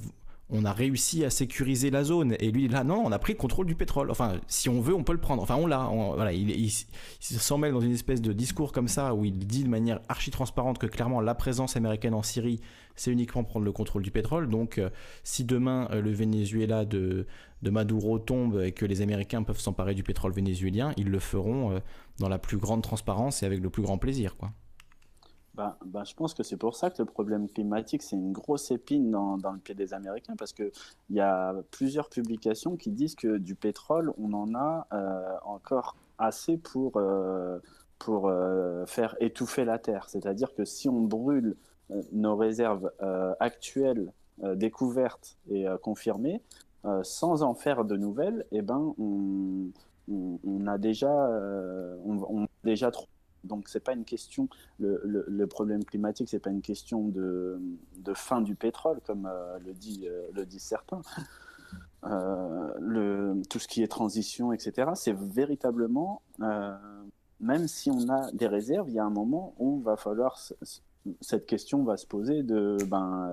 on a réussi à sécuriser la zone. Et lui, là, non, on a pris le contrôle du pétrole. Enfin, si on veut, on peut le prendre. Enfin, on l'a. Voilà, il, il, s'en mêle dans une espèce de discours comme ça où il dit de manière archi transparente que clairement la présence américaine en Syrie, c'est uniquement prendre le contrôle du pétrole. Donc, euh, si demain euh, le Venezuela de, Maduro tombe et que les Américains peuvent s'emparer du pétrole vénézuélien, ils le feront dans la plus grande transparence et avec le plus grand plaisir, quoi. Ben, ben, je pense que c'est pour ça que le problème climatique, c'est une grosse épine dans, le pied des Américains, parce qu'il y a plusieurs publications qui disent que du pétrole, on en a euh, encore assez pour, euh, pour euh, faire étouffer la Terre. C'est-à-dire que si on brûle nos réserves actuelles, découvertes et confirmées, sans en faire de nouvelles, eh ben, on, a déjà, on, on a déjà trop donc c'est pas une question, le, le, problème climatique, c'est pas une question de, de, fin du pétrole, comme euh, le, dit, euh, le disent certains. Euh, le, tout ce qui est transition, etc., c'est véritablement, même si on a des réserves, il y a un moment où il va falloir cette question va se poser de ben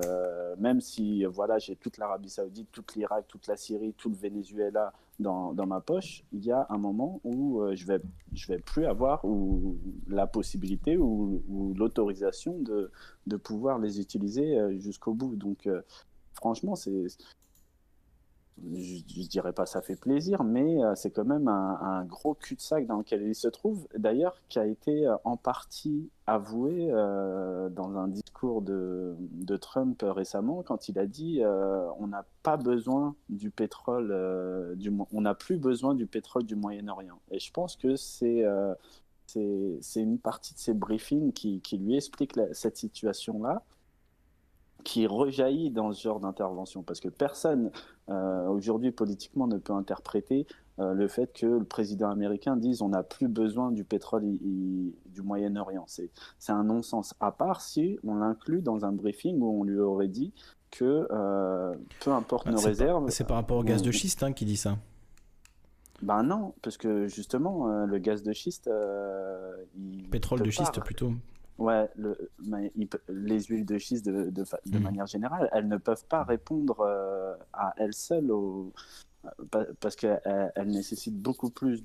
même si voilà j'ai toute l'Arabie Saoudite, toute l'Irak, toute la Syrie, tout le Venezuela, dans, dans, ma poche, il y a un moment où euh, je vais je vais plus avoir ou la possibilité ou, l'autorisation de, de pouvoir les utiliser euh, jusqu'au bout. Donc euh, franchement, c'est je, ne dirais pas ça fait plaisir, mais euh, c'est quand même un, gros cul-de-sac dans lequel il se trouve. D'ailleurs, qui a été euh, en partie avoué euh, dans un discours de, Trump récemment, quand il a dit on n'a pas besoin du pétrole, on n'a plus besoin du pétrole du Moyen-Orient. Et je pense que c'est une partie de ces briefings qui, lui explique cette situation-là qui rejaillit dans ce genre d'intervention. Parce que personne, aujourd'hui, politiquement, ne peut interpréter euh, le fait que le président américain dise on n'a plus besoin du pétrole du Moyen-Orient. C'est un non-sens. À part si on l'inclut dans un briefing où on lui aurait dit que euh, peu importe bah, nos réserves. C'est par rapport au gaz de schiste hein, qui dit ça. Ben non, parce que justement, le gaz de schiste. Pétrole de schiste plutôt. Ouais, le, les huiles de schiste, de, de, de mm. manière générale, elles ne peuvent pas répondre euh, à elles seules au, parce qu'elles nécessitent beaucoup plus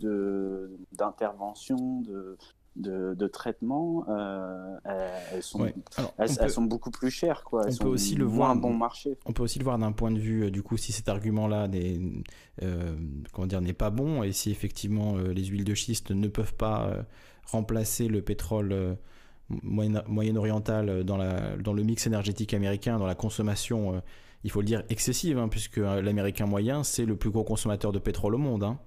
d'intervention, de, de, de, traitement. Euh, elles, sont, elles, sont beaucoup plus chères. Quoi. Elles on sont peut aussi le voir bon marché. On peut aussi le voir d'un point de vue, euh, du coup, si cet argument-là n'est pas bon et si effectivement les huiles de schiste ne peuvent pas remplacer le pétrole moyen-orientale dans, la, dans le mix énergétique américain, dans la consommation, euh, il faut le dire, excessive, hein, puisque euh, l'américain moyen, c'est le plus gros consommateur de pétrole au monde. Hein.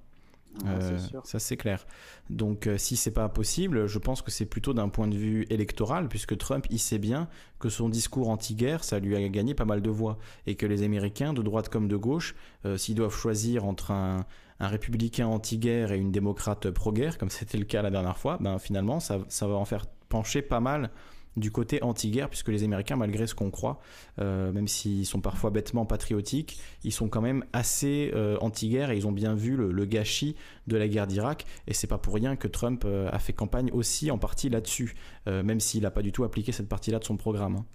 Euh, ça c'est clair. Donc si c'est pas possible, je pense que c'est plutôt d'un point de vue électoral, puisque Trump il sait bien que son discours anti-guerre, ça lui a gagné pas mal de voix, et que les Américains, de droite comme de gauche, s'ils doivent choisir entre un, un républicain anti-guerre et une démocrate pro-guerre, comme c'était le cas la dernière fois, ben finalement ça, ça va en faire pencher pas mal du côté anti-guerre, puisque les Américains, malgré ce qu'on croit, euh, même s'ils sont parfois bêtement patriotiques, ils sont quand même assez euh, anti-guerre et ils ont bien vu le, gâchis de la guerre d'Irak. Et c'est pas pour rien que Trump euh, a fait campagne aussi en partie là-dessus, même s'il n'a pas du tout appliqué cette partie-là de son programme. Hein.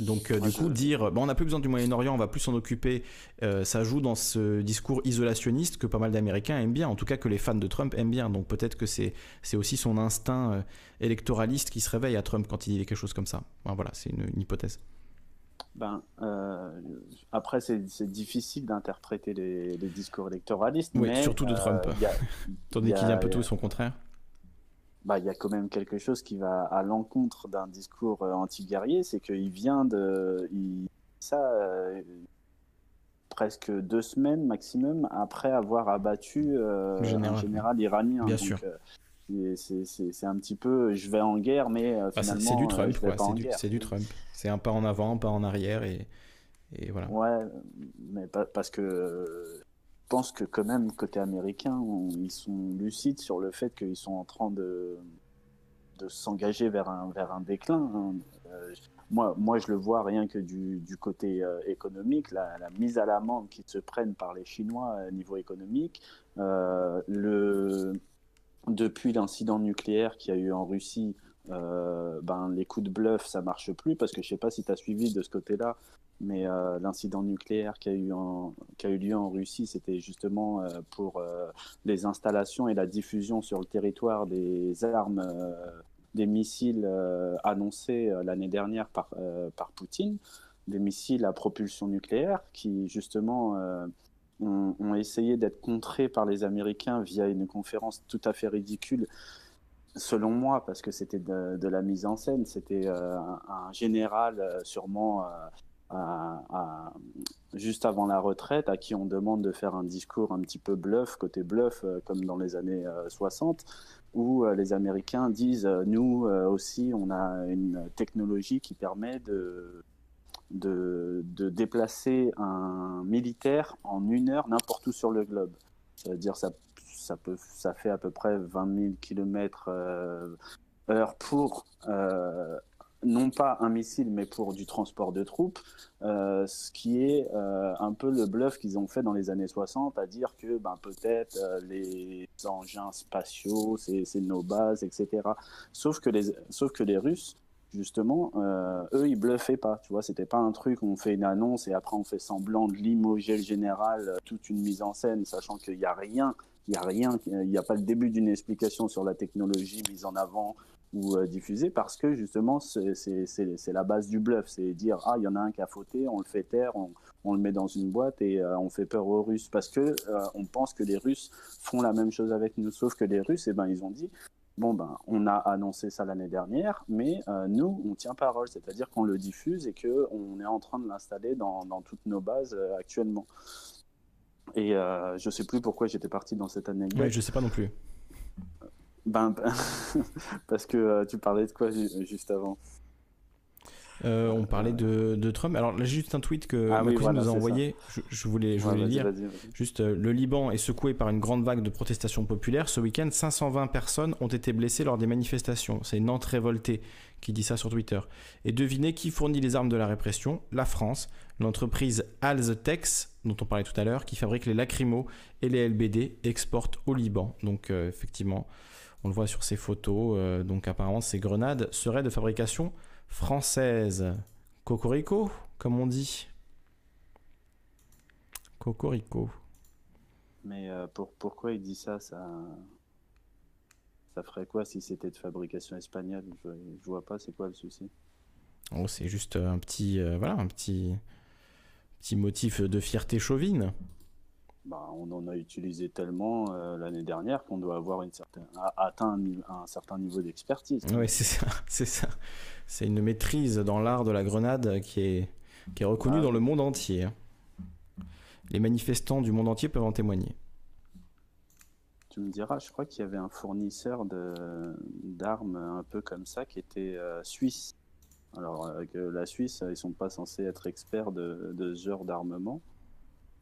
Donc euh, du coup, dire bon, on n'a plus besoin du Moyen-Orient, on va plus s'en occuper, euh, ça joue dans ce discours isolationniste que pas mal d'Américains aiment bien, en tout cas que les fans de Trump aiment bien. Donc peut-être que c'est aussi son instinct euh, électoraliste qui se réveille à Trump quand il dit quelque chose comme ça. voilà, c'est une, hypothèse. Ben, après, c'est difficile d'interpréter les, discours électoralistes. Oui, surtout de Trump. Tandis qu'il y a un peu tout son contraire bah, il y a quand même quelque chose qui va à l'encontre d'un discours euh, anti-guerrier, c'est qu'il vient de. Il, ça, euh, presque deux semaines maximum après avoir abattu euh, un général iranien. Bien sûr. c'est un petit peu. Je vais en guerre, mais bah, finalement. c'est du Trump, C'est du, Trump. C'est un pas en avant, un pas en arrière, et, et voilà. Ouais, mais parce que pense que quand même côté américain, ils sont lucides sur le fait qu'ils sont en train de, de s'engager vers un, vers un déclin. Hein. Euh, moi, moi, je le vois rien que du, du côté euh, économique, la, mise à l'amende qui se prennent par les Chinois au niveau économique. Euh, le, depuis l'incident nucléaire qu'il y a eu en Russie, ben, les coups de bluff, ça marche plus parce que je sais pas si tu as suivi de ce côté-là, mais euh, l'incident nucléaire qui a, eu qui a eu lieu en Russie, c'était justement euh, pour euh, les installations et la diffusion sur le territoire des armes, des missiles annoncés l'année dernière par, par Poutine, des missiles à propulsion nucléaire qui justement ont, essayé d'être contrés par les Américains via une conférence tout à fait ridicule selon moi, parce que c'était de, la mise en scène, c'était un, général sûrement juste avant la retraite, à qui on demande de faire un discours un petit peu bluff, côté bluff, euh, comme dans les années 60, euh, où euh, les Américains disent, nous aussi, on a une technologie qui permet de, de, déplacer un militaire en une heure n'importe où sur le globe. C'est-à-dire ça, ça, fait à peu près 20 000 km heure pour non pas un missile, mais pour du transport de troupes, euh, ce qui est euh, un peu le bluff qu'ils ont fait dans les années 60, à dire que ben, peut-être euh, les engins spatiaux, c'est nos bases, etc. Sauf que les, sauf que les Russes, justement, eux, ils bluffaient pas. Tu vois, c'était pas un truc, on fait une annonce et après on fait semblant de limoger le général, toute une mise en scène, sachant qu'il n'y a rien il n'y a rien, il n'y a pas le début d'une explication sur la technologie mise en avant ou diffusé parce que justement c'est la base du bluff, c'est dire ah il y en a un qui a fauté, on le fait taire, on, on le met dans une boîte et on fait peur aux Russes parce que on pense que les Russes font la même chose avec nous, sauf que les Russes, eh ben ils ont dit bon ben on a annoncé ça l'année dernière, mais nous on tient parole, c'est-à-dire qu'on le diffuse et que on est en train de l'installer dans, dans, toutes nos bases actuellement. Et euh, je sais plus pourquoi j'étais parti dans cette anecdote. Oui, je sais pas non plus. Ben, parce que euh, tu parlais de quoi juste avant? Euh, on parlait de, Trump. Alors là, juste un tweet que ah, nous a envoyé. Je, voulais, je voulais lire. Juste, le Liban est secoué par une grande vague de protestations populaires. Ce week-end, 520 personnes ont été blessées lors des manifestations. C'est Nantes révoltée qui dit ça sur Twitter. Et devinez qui fournit les armes de la répression? La France. L'entreprise Alzetex, dont on parlait tout à l'heure, qui fabrique les lacrymos et les LBD, exporte au Liban. Donc euh, effectivement, on le voit sur ces photos. Euh, donc apparemment, ces grenades seraient de fabrication française. Cocorico, comme on dit. Cocorico. Mais euh, pour, pourquoi il dit ça, ça Ça ferait quoi si c'était de fabrication espagnole? Je, je vois pas, c'est quoi le souci? Oh, c'est juste un petit, voilà, un petit, petit motif de fierté chauvine bah, on en a utilisé tellement euh, l'année dernière qu'on doit avoir une certaine, atteint un, certain niveau d'expertise. Oui, c'est ça, c'est ça. C'est une maîtrise dans l'art de la grenade qui est, qui est reconnue ah dans le monde entier. Hein. Les manifestants du monde entier peuvent en témoigner. Tu me diras, je crois qu'il y avait un fournisseur d'armes un peu comme ça qui était euh, suisse. Alors euh, que la Suisse, ils sont pas censés être experts de, ce genre d'armement.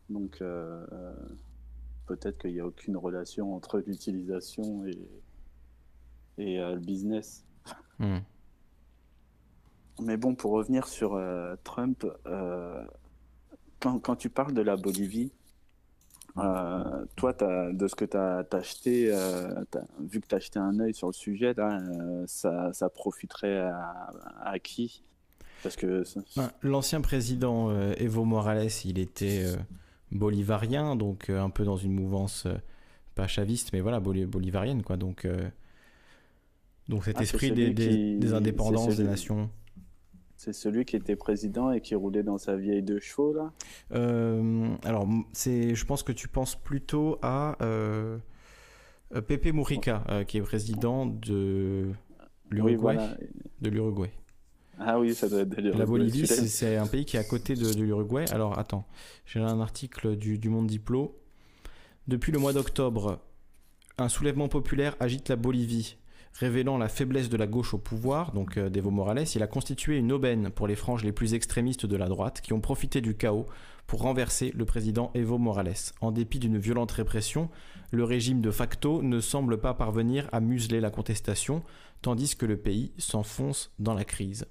Donc euh, euh, peut-être qu'il n'y a aucune relation entre l'utilisation et, et le business. Hmm. Mais bon, pour revenir sur Trump, quand, quand, tu parles de la Bolivie, euh, toi, de ce que tu as, acheté, euh, vu que tu as acheté un œil sur le sujet, euh, ça, ça, profiterait à, qui? Parce que ben, L'ancien président Evo Morales, il était bolivarien, donc un peu dans une mouvance pas chaviste, mais voilà, bolivarienne. Quoi, donc, donc cet ah, esprit des, des, indépendances des nations. C'est celui qui était président et qui roulait dans sa vieille deux chevaux, là? Euh, Alors, je pense que tu penses plutôt à euh, euh Pepe Mujica, euh, qui est président de l'Uruguay. De l'Uruguay. Ah oui, ça doit être l'Uruguay. La Bolivie, c'est, un pays qui est à côté de, l'Uruguay. Alors, attends, j'ai un article du, du Monde Diplo. Depuis le mois d'octobre, un soulèvement populaire agite la Bolivie révélant la faiblesse de la gauche au pouvoir, donc euh, d'Evo Morales, il a constitué une aubaine pour les franges les plus extrémistes de la droite qui ont profité du chaos pour renverser le président Evo Morales. En dépit d'une violente répression, le régime de facto ne semble pas parvenir à museler la contestation, tandis que le pays s'enfonce dans la crise.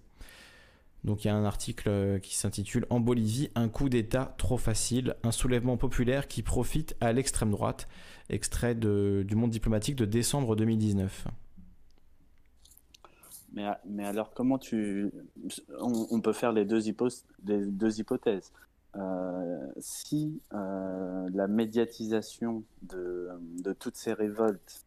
Donc il y a un article euh, qui s'intitule En Bolivie, un coup d'État trop facile, un soulèvement populaire qui profite à l'extrême droite, extrait du monde diplomatique de décembre 2019. Mais, alors, comment tu. On, peut faire les deux, hypothèses. Euh, si euh, la médiatisation de, de, toutes ces révoltes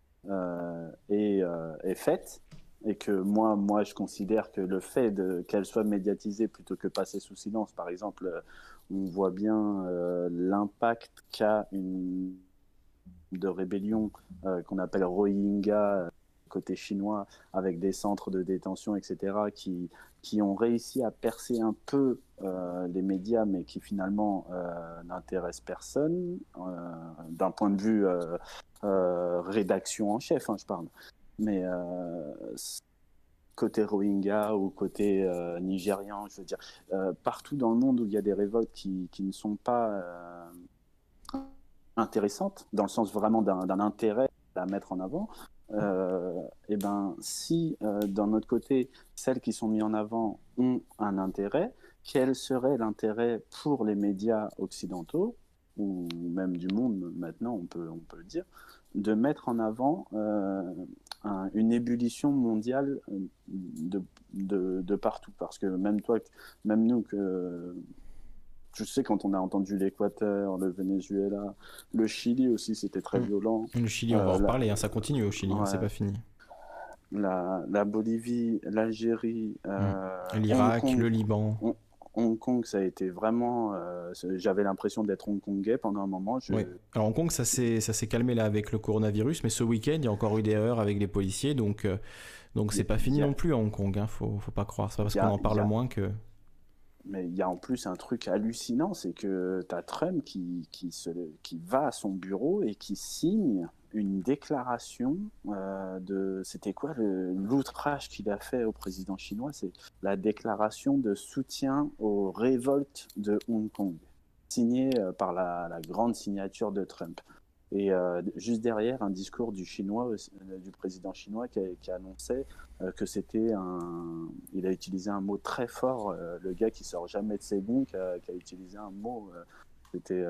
est, est, faite, et que moi, moi, je considère que le fait qu'elles soient médiatisées plutôt que passer sous silence, par exemple, on voit bien l'impact qu'a une de rébellion qu'on appelle Rohingya côté chinois, avec des centres de détention, etc., qui, qui ont réussi à percer un peu euh, les médias, mais qui finalement euh, n'intéressent personne, euh, d'un point de vue rédaction en chef, hein, je parle. Mais côté Rohingya ou côté nigérian, je veux dire, partout dans le monde où il y a des révoltes qui, qui ne sont pas intéressantes, dans le sens vraiment d'un intérêt à mettre en avant, euh, et ben, si euh, d'un autre côté, celles qui sont mises en avant ont un intérêt, quel serait l'intérêt pour les médias occidentaux, ou même du monde maintenant, on peut, on peut le dire, de mettre en avant euh, une ébullition mondiale de, de, de, partout Parce que même toi, même nous, que je sais quand on a entendu l'Équateur, le Venezuela, le Chili aussi, c'était très mm. violent. Le Chili, on va en euh, reparler, hein, ça continue au Chili, hein, c'est pas fini. la, la Bolivie, l'Algérie, mmh. l'Irak, le Liban. Hong Kong, ça a été vraiment. J'avais l'impression d'être hongkongais pendant un moment. Oui. Alors Hong Kong, ça s'est calmé là avec le coronavirus, mais ce week-end, il y a encore eu des erreurs avec les policiers, donc donc c'est pas fini non plus à Hong Kong. Hein, faut, faut pas croire. C'est pas parce qu'on en parle moins que. Mais il y a en plus un truc hallucinant, c'est que tu as Trump qui, qui, se, qui va à son bureau et qui signe une déclaration euh, de... C'était quoi l'outrage qu'il a fait au président chinois? C'est la déclaration de soutien aux révoltes de Hong Kong, signée euh, par la, grande signature de Trump. Et euh, juste derrière, un discours du chinois, du président chinois qui, annonçait euh, que c'était un. Il a utilisé un mot très fort, le gars qui sort jamais de ses bons, qui a, utilisé un mot. c'était.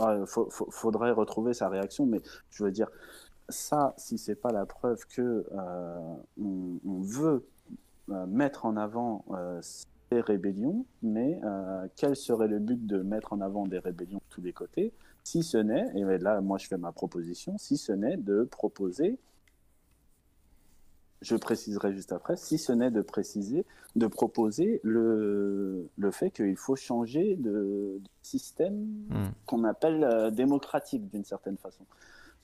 Ah, faudrait retrouver sa réaction, mais je veux dire, ça, si c'est pas la preuve que on, on, veut mettre en avant des rébellions, mais euh, quel serait le but de mettre en avant des rébellions de tous les côtés, si ce n'est, et là moi je fais ma proposition, si ce n'est de proposer, je préciserai juste après, si ce n'est de préciser, de proposer le, le fait qu'il faut changer de, système hmm. qu'on appelle euh, démocratique d'une certaine façon.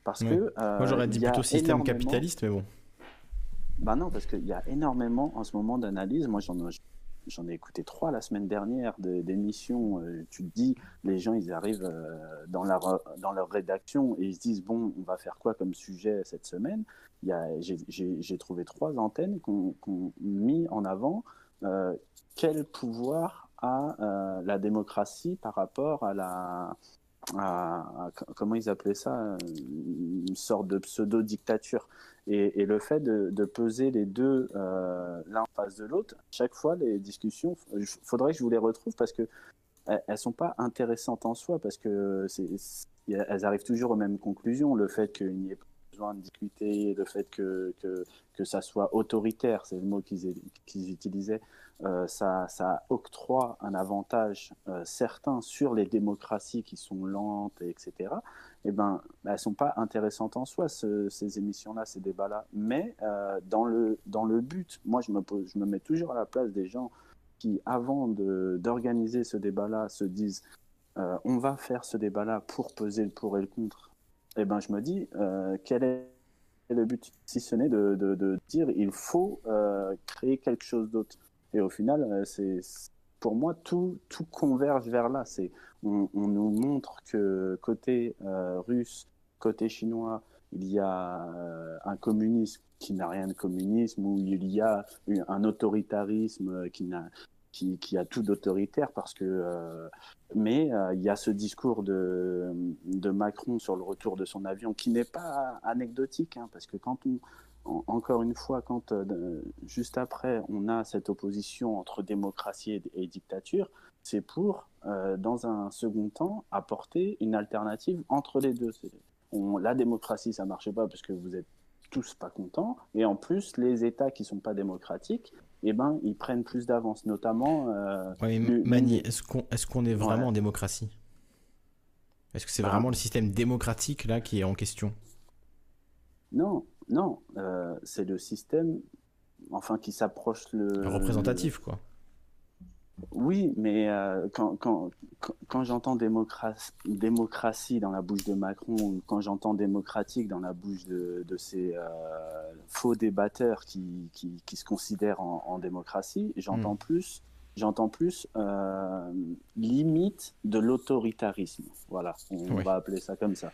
Parce que... Euh, moi j'aurais dit plutôt système capitaliste, mais bon. Bah non, parce qu'il y a énormément en ce moment d'analyse. Moi, j'en j'en ai écouté trois la semaine dernière d'émissions. Euh, tu te dis, les gens, ils arrivent euh, dans, leur, dans leur rédaction et ils se disent, bon, on va faire quoi comme sujet cette semaine? J'ai trouvé trois antennes qui ont mis en avant euh, quel pouvoir a la démocratie par rapport à la... comment ils appelaient ça Une sorte de pseudo-dictature? Et, le fait de, peser les deux euh, l'un en face de l'autre, chaque fois les discussions, il faudrait que je vous les retrouve parce que elles, sont pas intéressantes en soi parce que elles arrivent toujours aux mêmes conclusions. Le fait qu'il n'y ait pas de discuter, le fait que, que, ça soit autoritaire, c'est le mot qu'ils utilisaient, euh, ça, octroie un avantage euh, certain sur les démocraties qui sont lentes, etc eh ben, elles sont pas intéressantes en soi, ces émissions-là, ces débats-là. Mais euh, dans, le, dans le but, moi, je me, je me mets toujours à la place des gens qui, avant d'organiser ce débat-là, se disent on va faire ce débat-là pour peser le pour et le contre. Eh ben, je me dis euh, quel est le but Si ce n'est de, dire il faut créer quelque chose d'autre. Et au final, c'est pour moi, tout, tout converge vers là. C'est, on, nous montre que côté euh, russe, côté chinois, il y a euh, un communisme qui n'a rien de communisme, ou il y a un autoritarisme qui, n'a, qui, a tout d'autoritaire, parce que. Euh, mais il y a ce discours de, Macron sur le retour de son avion qui n'est pas anecdotique, hein, parce que quand on encore une fois, quand euh, juste après, on a cette opposition entre démocratie et, dictature, c'est pour, euh, dans un second temps, apporter une alternative entre les deux. la démocratie, ça marche pas parce que vous êtes tous pas contents, et en plus, les États qui sont pas démocratiques, eh ben, ils prennent plus d'avance, notamment. Euh, Mani, est-ce qu'on est, est, vraiment en démocratie? Est-ce que c'est bah, vraiment le système démocratique là qui est en question? Non, non, euh, c'est le système, enfin, qui s'approche le. Représentatif, quoi. Oui, mais euh, quand, quand, quand, j'entends démocratie, démocratie dans la bouche de Macron, ou quand j'entends démocratique dans la bouche de, de ces euh, faux débatteurs qui, qui, qui, se considèrent en, démocratie, j'entends hmm. plus, j'entends plus limite de l'autoritarisme. Voilà, on va appeler ça comme ça.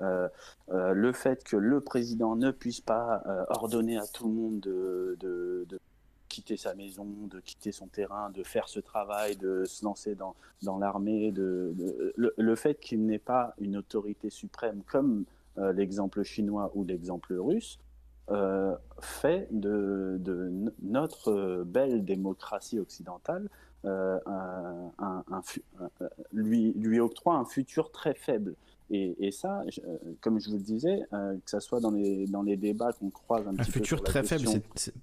Euh, euh, le fait que le président ne puisse pas euh, ordonner à tout le monde de, de, quitter sa maison, de quitter son terrain, de faire ce travail, de se lancer dans, dans l'armée, de, le, fait qu'il n'ait pas une autorité suprême comme l'exemple chinois ou l'exemple russe, fait de, de, notre belle démocratie occidentale un, lui, lui octroie un futur très faible. Et, ça, euh, comme je vous le disais, euh, que ce soit dans les, dans les débats qu'on croise un, un futur très faible,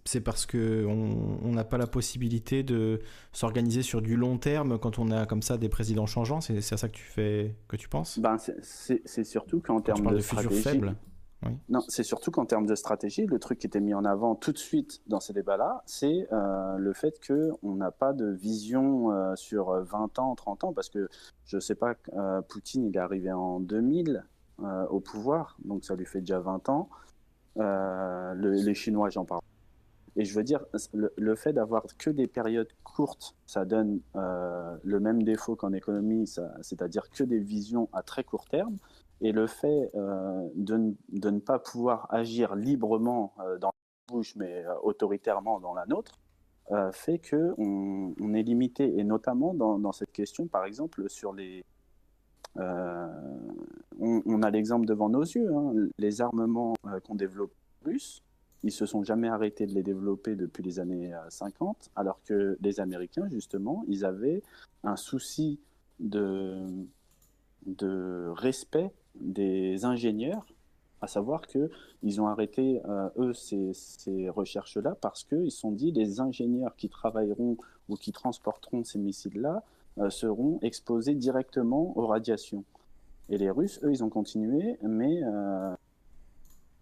c'est parce qu'on n'a pas la possibilité de s'organiser sur du long terme quand on a comme ça des présidents changeants. C'est à ça que tu, fais, que tu penses? Ben, C'est surtout qu'en termes de, futur faible Non, c'est surtout qu'en termes de stratégie, le truc qui était mis en avant tout de suite dans ces débats-là, c'est euh, le fait qu'on n'a pas de vision euh, sur 20 ans, 30 ans, parce que je ne sais pas, euh, Poutine, il est arrivé en 2000 au pouvoir, donc ça lui fait déjà 20 ans. les Chinois, j'en parle. Et je veux dire, le fait d'avoir que des périodes courtes, ça donne le même défaut qu'en économie, c'est-à-dire que des visions à très court terme. Et le fait euh, de, ne pas pouvoir agir librement euh, dans la bouche, mais euh, autoritairement dans la nôtre, fait qu'on on est limité. Et notamment dans, cette question, par exemple, sur les... On, a l'exemple devant nos yeux, hein, les armements qu'on développe russes, ils se sont jamais arrêtés de les développer depuis les années 50, alors que les Américains, justement, ils avaient un souci de, de respect des ingénieurs, à savoir qu'ils ont arrêté, euh, eux, ces, recherches-là parce qu'ils se sont dit les ingénieurs qui travailleront ou qui transporteront ces missiles-là euh, seront exposés directement aux radiations. Et les Russes, eux, ils ont continué, mais euh,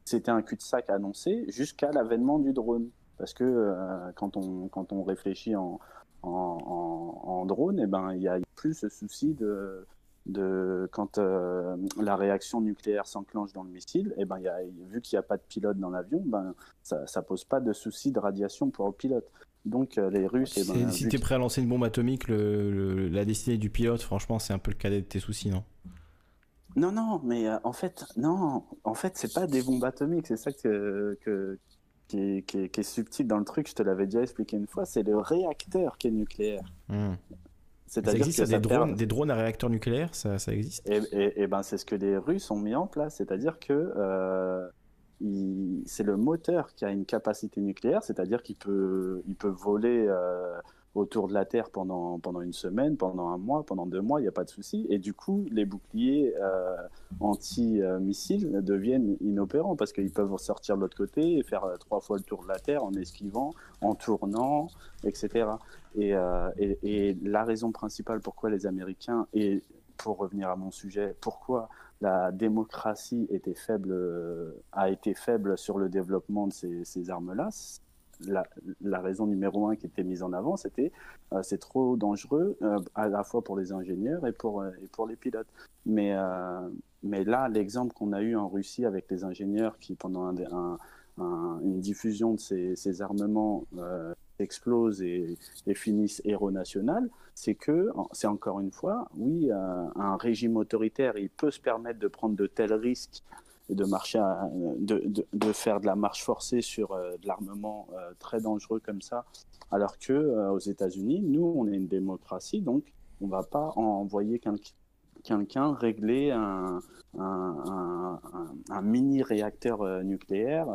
c'était un cul-de-sac annoncé jusqu'à l'avènement du drone. Parce que quand, on, quand on réfléchit en, drone, eh ben, il a plus ce souci de de quand euh, la réaction nucléaire s'enclenche dans le missile, et eh ben, y a, vu qu'il n'y a pas de pilote dans l'avion, ben, ça ne pose pas de souci de radiation pour le pilote. Donc euh, les Russes... Ben, si tu es prêt à lancer une bombe atomique, le, la destinée du pilote, franchement, c'est un peu le cadet de tes soucis, non? Non, non, mais euh, en fait, non, en fait, c'est pas des bombes atomiques, c'est ça que, que qui, est, qui, est, subtil dans le truc, je te l'avais déjà expliqué une fois, c'est le réacteur qui est nucléaire. Hmm. Ça existe des, drones, des drones à réacteur nucléaire, ça, ça existe et, et, ben c'est ce que les Russes ont mis en place, c'est-à-dire que euh, c'est le moteur qui a une capacité nucléaire, c'est-à-dire qu'il peut, il peut voler euh, autour de la Terre pendant, pendant une semaine, pendant un mois, pendant deux mois, il n'y a pas de souci. Et du coup, les boucliers euh, anti-missiles deviennent inopérants parce qu'ils peuvent sortir de l'autre côté et faire euh, trois fois le tour de la Terre en esquivant, en tournant, etc. Euh, et, et, la raison principale pourquoi les Américains, et pour revenir à mon sujet, pourquoi la démocratie était faible, a été faible sur le développement de ces, ces armes-là, la, raison numéro un qui était mise en avant, c'était euh, c'est trop dangereux euh, à la fois pour les ingénieurs et pour, euh, et pour les pilotes. Mais, mais là, l'exemple qu'on a eu en Russie avec les ingénieurs qui, pendant un, une diffusion de ces, ces armements, explosent et, et, finissent héros national, c'est que, c'est encore une fois, oui, un régime autoritaire, il peut se permettre de prendre de tels risques de marcher, de, de, faire de la marche forcée sur euh, de l'armement euh, très dangereux comme ça, alors que euh, aux États-Unis, nous, on est une démocratie, donc on va pas envoyer quelqu'un régler un, un, un, mini réacteur nucléaire.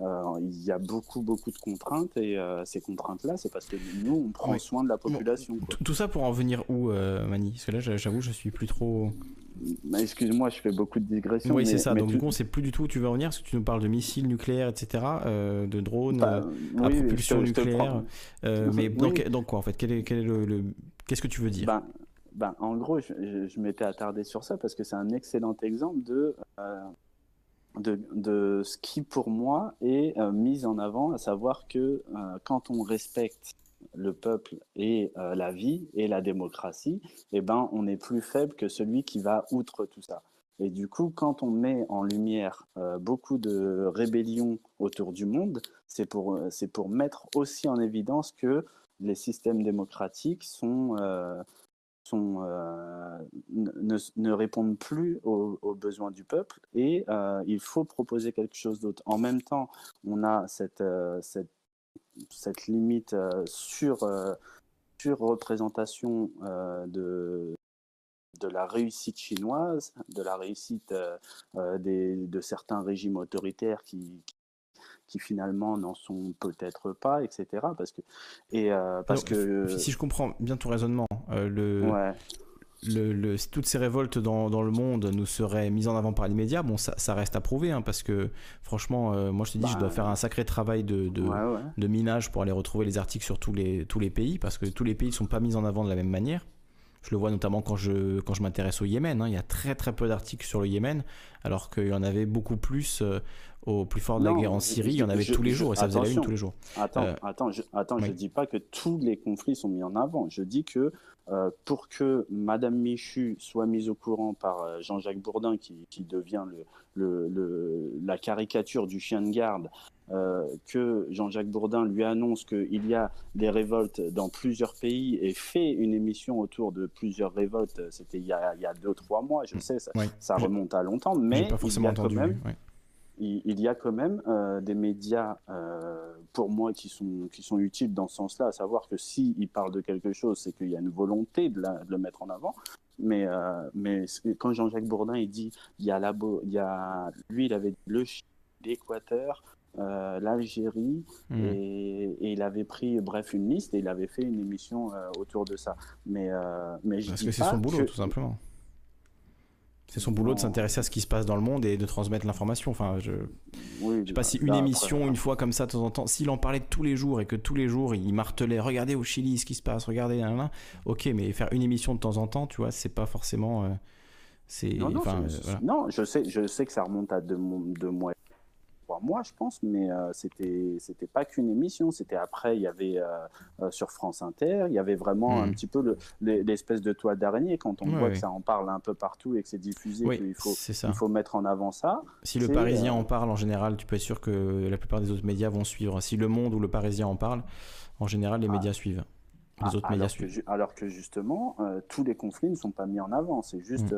il y a beaucoup, beaucoup de contraintes et ces contraintes-là, c'est parce que nous, on prend soin de la population. Tout ça pour en venir où, Mani? Parce que là, j'avoue, je suis plus trop. Bah, excuse-moi, je fais beaucoup de digressions. Oui, c'est ça. Donc, du coup, on sait plus du tout où tu veux revenir, parce que tu nous parles de missiles nucléaires, etc., euh, de drones bah, euh, à propulsion nucléaire. Euh, mais donc, quoi, en fait Quel est, quel est le, Qu'est-ce que tu veux dire? Bah, bah, En gros, je, m'étais attardé sur ça parce que c'est un excellent exemple de, de, de, ce qui, pour moi, est mis en avant, à savoir que quand on respecte le peuple et euh, la vie et la démocratie, eh ben, on est plus faible que celui qui va outre tout ça. Et du coup, quand on met en lumière euh, beaucoup de rébellions autour du monde, c'est pour, euh, c'est pour mettre aussi en évidence que les systèmes démocratiques sont, sont, ne, répondent plus aux, besoins du peuple et il faut proposer quelque chose d'autre. En même temps, on a cette cette limite euh, sur, euh, sur représentation euh, de, de la réussite chinoise, de la réussite des, de certains régimes autoritaires qui, qui finalement n'en sont peut-être pas, etc. Parce que, et, parce que... Si je comprends bien ton raisonnement, le, le, toutes ces révoltes dans, dans, le monde nous seraient mises en avant par l'immédiat, bon, ça, ça, reste à prouver, hein, parce que franchement, euh, moi je te dis, je dois bah, faire un sacré travail de, de, de, minage pour aller retrouver les articles sur tous les, tous les pays, parce que tous les pays ne sont pas mis en avant de la même manière. Je le vois notamment quand je, quand je m'intéresse au Yémen. Hein. Il y a très très peu d'articles sur le Yémen, alors qu'il y en avait beaucoup plus au plus fort de la guerre en Syrie. il y en avait tous les jours et ça faisait la une tous les jours. Attends, attends, je, attends, je dis pas que tous les conflits sont mis en avant. Je dis que pour que Madame Michu soit mise au courant par Jean-Jacques Bourdin, qui, qui devient le, le, la caricature du chien de garde euh, que Jean-Jacques Bourdin lui annonce qu'il y a des révoltes dans plusieurs pays et fait une émission autour de plusieurs révoltes, c'était il, y a, il y a deux, trois mois, je sais, ça, ça remonte à longtemps, mais pas forcément il, y a quand même, il, y a quand même euh, des médias, euh, pour moi, qui sont, qui sont utiles dans ce sens-là, à savoir que s'il il parle de quelque chose, c'est qu'il y a une volonté de, de, le mettre en avant. Mais, mais quand Jean-Jacques Bourdin il dit, il y a, la, il y a lui, il avait le l'Équateur, euh, l'Algérie hmm. et, il avait pris bref une liste et il avait fait une émission euh, autour de ça. Mais, euh, mais je Parce que c'est son boulot tout simplement. C'est son boulot de s'intéresser à ce qui se passe dans le monde et de transmettre l'information. Enfin, je ne sais pas si une émission, une fois comme ça, de temps en temps, s'il en parlait tous les jours et que tous les jours il martelait, regardez au Chili ce qui se passe, regardez, là, là, ok, mais faire une émission de temps en temps, tu vois, c'est pas forcément. c'est, non, non, je sais, je sais que ça remonte à deux, deux mois moi, je pense, mais euh, c'était c'était pas qu'une émission. C'était après, il y avait euh, euh, sur France Inter, il y avait vraiment un hmm. petit peu l'espèce de toile d'araignée quand on voit que ça en parle un peu partout et que c'est diffusé, qu'il faut il faut mettre en avant ça. Si le Parisien en parle en général, tu peux être sûr que la plupart des autres médias vont suivre. Si Le Monde ou le Parisien en parle, en général, les ah. médias suivent. Les autres alors, que, alors que justement, tous les conflits ne sont pas mis en avant. C'est juste, hmm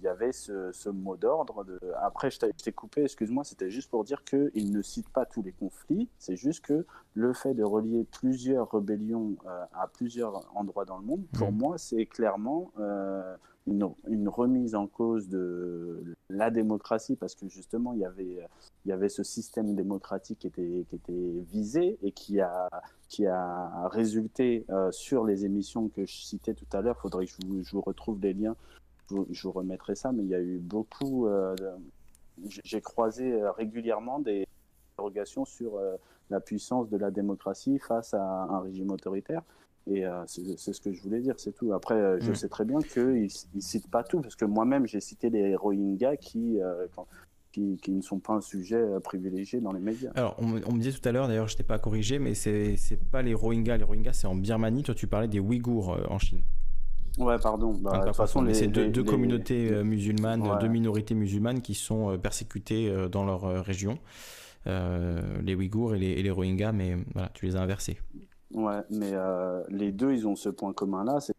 il y avait ce, mot d'ordre. De... Après, je t'ai coupé, excuse-moi, c'était juste pour dire qu'il ne cite pas tous les conflits, c'est juste que le fait de relier plusieurs rébellions euh, à plusieurs endroits dans le monde, pour mmh. moi, c'est clairement euh, une, remise en cause de la démocratie, parce que justement, il y avait, il y avait ce système démocratique qui était, qui était visé et qui a, qui a résulté euh, sur les émissions que je citais tout à l'heure. Il faudrait que je vous, retrouve des liens je vous remettrai ça, mais il y a eu beaucoup. Euh, j'ai croisé euh, régulièrement des interrogations sur la puissance de la démocratie face à un régime autoritaire. Et c'est ce que je voulais dire, c'est tout. Après, je mm. sais très bien qu'ils ne citent pas tout, parce que moi-même, j'ai cité les Rohingyas qui, qui, qui, ne sont pas un sujet privilégié dans les médias. Alors, on, me disait tout à l'heure, d'ailleurs, je t'ai pas corrigé, mais c'est pas les Rohingyas. Les Rohingyas, c'est en Birmanie. Toi, tu parlais des Ouïghours en Chine. Ouais, pardon. Bah, de toute façon, c'est deux, communautés euh, musulmanes, deux minorités musulmanes qui sont euh, persécutées euh, dans leur région. les Ouïghours et les, et les, Rohingyas, mais voilà, tu les as inversés. Ouais, mais les deux, ils ont ce point commun-là, c'est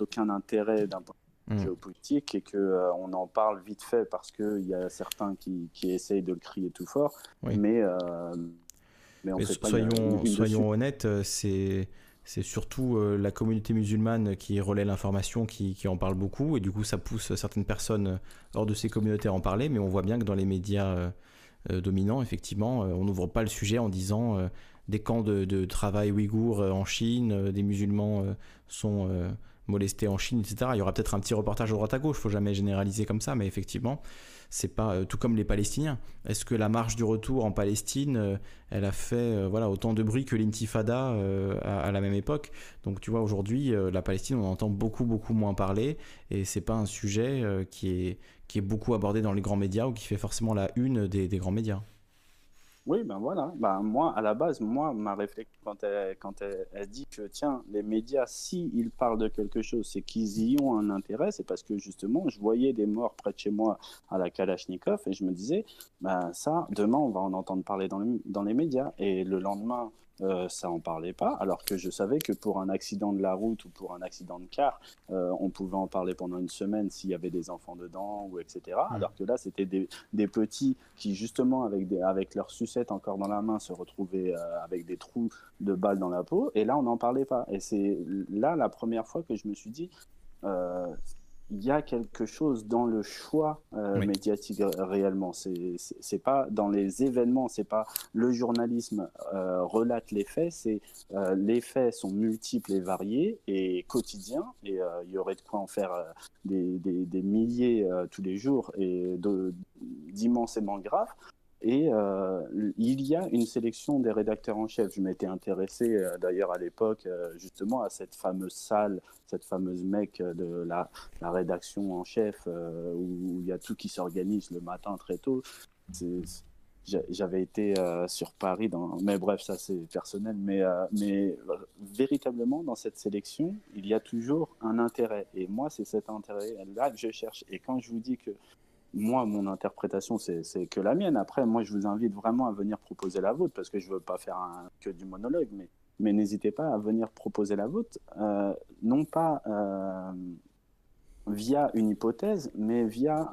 aucun intérêt d'un point de vue hmm. géopolitique et qu'on on en parle vite fait parce qu'il y a certains qui, qui, essayent de le crier tout fort, mais, mais, on fait pas soyons, soyons honnêtes, c'est c'est surtout euh, la communauté musulmane qui relaie l'information, qui, en parle beaucoup, et du coup ça pousse certaines personnes euh, hors de ces communautés à en parler, mais on voit bien que dans les médias euh, dominants, effectivement, on n'ouvre pas le sujet en disant des camps de, travail ouïghours en Chine, des musulmans sont molestés en Chine, etc. Il y aura peut-être un petit reportage à droite à gauche, il faut jamais généraliser comme ça, mais effectivement, c'est pas euh, tout comme les Palestiniens. Est-ce que la marche du retour en Palestine, euh, elle a fait euh, voilà autant de bruit que l'intifada à, la même époque? Donc tu vois aujourd'hui, la Palestine, on entend beaucoup beaucoup moins parler et c'est pas un sujet qui est beaucoup abordé dans les grands médias ou qui fait forcément la une des grands médias. Oui, ben voilà. Ben moi, à la base, moi, ma réflexion, quand elle, quand elle, dit que, tiens, les médias, s'ils ils parlent de quelque chose, c'est qu'ils y ont un intérêt, c'est parce que, justement, je voyais des morts près de chez moi à la Kalachnikov et je me disais, ben ça, demain, on va en entendre parler dans, dans les médias. Et le lendemain, euh, ça en parlait pas, alors que je savais que pour un accident de la route ou pour un accident de car, euh, on pouvait en parler pendant une semaine s'il y avait des enfants dedans ou etc. Alors que là, c'était des, petits qui justement avec des, avec leur sucette encore dans la main se retrouvaient euh, avec des trous de balles dans la peau, et là, on n'en parlait pas. Et c'est là la première fois que je me suis dit il y a quelque chose dans le choix euh, médiatique réellement. C'est c'est pas dans les événements, c'est pas le journalisme euh, relate les faits, c'est euh, les faits sont multiples et variés et quotidiens et il y aurait de quoi en faire des, des, des milliers tous les jours et d'immensément graves. Et euh, il y a une sélection des rédacteurs en chef. Je m'étais intéressé euh, d'ailleurs à l'époque justement à cette fameuse salle, cette fameuse mec de la, rédaction en chef où il y a tout qui s'organise le matin très tôt. J'avais été sur Paris, mais bref, ça c'est personnel. Mais véritablement, dans cette sélection, il y a toujours un intérêt. Et moi, c'est cet intérêt-là que je cherche. Et quand je vous dis que moi, mon interprétation, c'est que la mienne. Après, moi, je vous invite vraiment à venir proposer la vôtre, parce que je ne veux pas faire que du monologue, mais, n'hésitez pas à venir proposer la vôtre, euh, non pas euh, via une hypothèse, mais via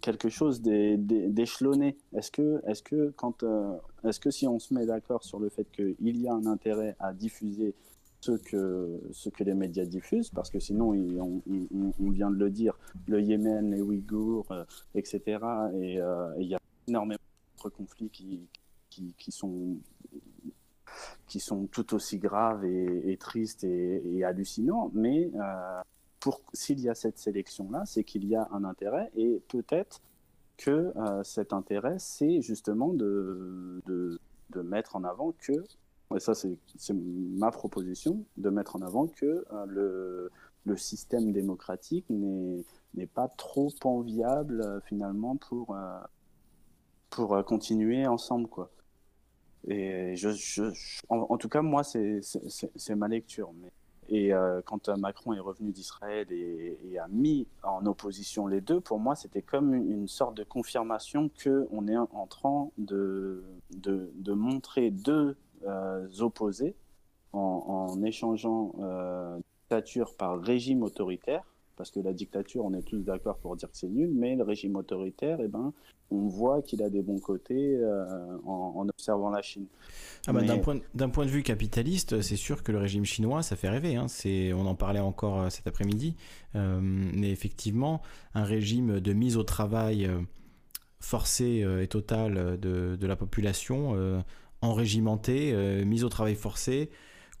quelque chose d'échelonné. Est-ce que, est -ce que, euh, est-ce que si on se met d'accord sur le fait qu'il y a un intérêt à diffuser ce que, ce que les médias diffusent, parce que sinon, on, vient de le dire, le Yémen, les Ouïghours, euh, etc. Euh, et il y a énormément d'autres conflits qui, qui, sont, qui sont tout aussi graves et, tristes et, hallucinants. Mais euh, s'il y a cette sélection-là, c'est qu'il y a un intérêt et peut-être que cet intérêt, c'est justement de, de mettre en avant que et ça c'est ma proposition, de mettre en avant que euh, le, système démocratique n'est pas trop enviable euh, finalement pour, euh, pour continuer ensemble. Quoi. Et en, tout cas, moi, c'est ma lecture. Et quand Macron est revenu d'Israël et, a mis en opposition les deux, pour moi, c'était comme une, sorte de confirmation qu'on est en train de, de, montrer deux opposés en, échangeant euh, dictature par régime autoritaire, parce que la dictature, on est tous d'accord pour dire que c'est nul, mais le régime autoritaire, eh ben, on voit qu'il a des bons côtés euh, en, observant la Chine. Ah bah, D'un point, point, de vue capitaliste, c'est sûr que le régime chinois, ça fait rêver. Hein. On en parlait encore cet après-midi. mais effectivement, un régime de mise au travail forcé et total de, de la population enrégimenté, euh, mise au travail forcé,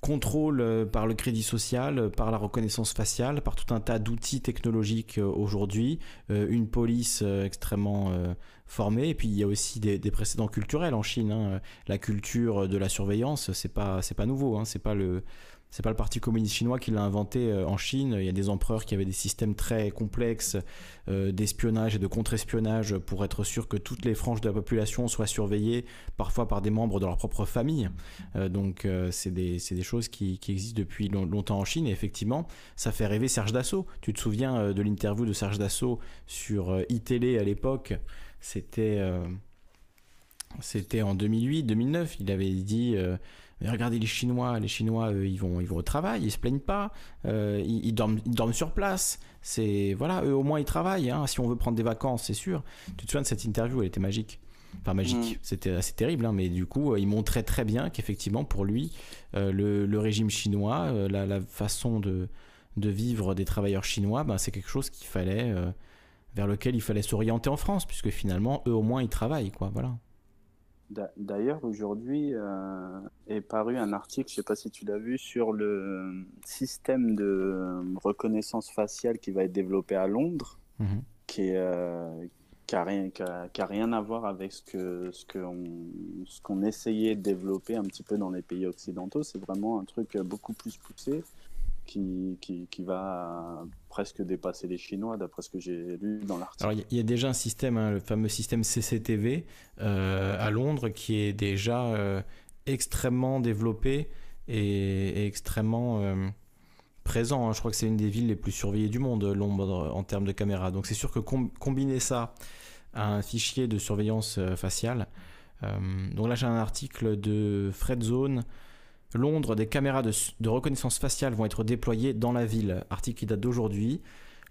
contrôle euh, par le crédit social, euh, par la reconnaissance faciale, par tout un tas d'outils technologiques aujourd'hui, une police extrêmement formée, et puis il y a aussi des, précédents culturels en Chine. Hein. La culture de la surveillance, c'est pas c'est pas nouveau, hein. c'est pas le c'est pas le Parti communiste chinois qui l'a inventé euh, en Chine. Il y a des empereurs qui avaient des systèmes très complexes euh, d'espionnage et de contre-espionnage pour être sûr que toutes les franges de la population soient surveillées, parfois par des membres de leur propre famille. Euh, donc c'est des, des, choses qui, existent depuis longtemps en Chine. Et effectivement, ça fait rêver Serge Dassault. Tu te souviens de l'interview de Serge Dassault sur iTélé à l'époque? C'était c'était en 2008-2009. Il avait dit mais regardez les Chinois, les Chinois, eux, ils vont, ils vont au travail, ils se plaignent pas, euh, ils, dorment, ils dorment sur place. C'est voilà, eux au moins ils travaillent. Hein. Si on veut prendre des vacances, c'est sûr. Tu te souviens de cette interview, elle était magique. Enfin magique, mm. c'était assez terrible, hein, mais du coup, euh, il montrait très bien qu'effectivement, pour lui, euh, le, régime chinois, la, façon de, de, vivre des travailleurs chinois, ben, c'est quelque chose qu'il fallait, vers lequel il fallait s'orienter en France, puisque finalement, eux au moins, ils travaillent, quoi. Voilà. D'ailleurs, aujourd'hui euh, est paru un article, je ne sais pas si tu l'as vu, sur le système de reconnaissance faciale qui va être développé à Londres, mhm. qui euh, n'a rien, rien, à voir avec ce qu'on ce ce qu'on essayait de développer un petit peu dans les pays occidentaux. C'est vraiment un truc beaucoup plus poussé qui, va presque dépasser les Chinois, d'après ce que j'ai lu dans l'article. Alors, il y, a déjà un système, hein, le fameux système CCTV euh, à Londres, qui est déjà euh, extrêmement développé et, extrêmement euh, présent. Hein. Je crois que c'est une des villes les plus surveillées du monde, Londres, en termes de caméras. Donc, c'est sûr que combiner ça à un fichier de surveillance faciale. donc là, j'ai un article de Fred Zone Londres, des caméras de, reconnaissance faciale vont être déployées dans la ville. Article qui date d'aujourd'hui.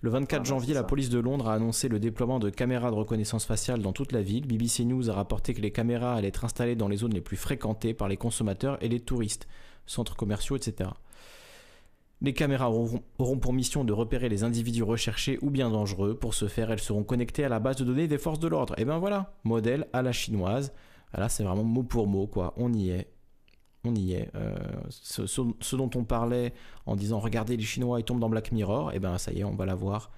Le 24 ah, janvier, la police de Londres a annoncé le déploiement de caméras de reconnaissance faciale dans toute la ville. BBC News a rapporté que les caméras allaient être installées dans les zones les plus fréquentées par les consommateurs et les touristes, centres commerciaux, etc. Les caméras auront, auront, pour mission de repérer les individus recherchés ou bien dangereux. Pour ce faire, elles seront connectées à la base de données des forces de l'ordre. Et ben voilà, modèle à la chinoise. Là, c'est vraiment mot pour mot, quoi. On y est on y est. Euh, ce, dont on parlait en disant regardez les Chinois ils tombent dans Black Mirror, et eh ben ça y est, on va l'avoir.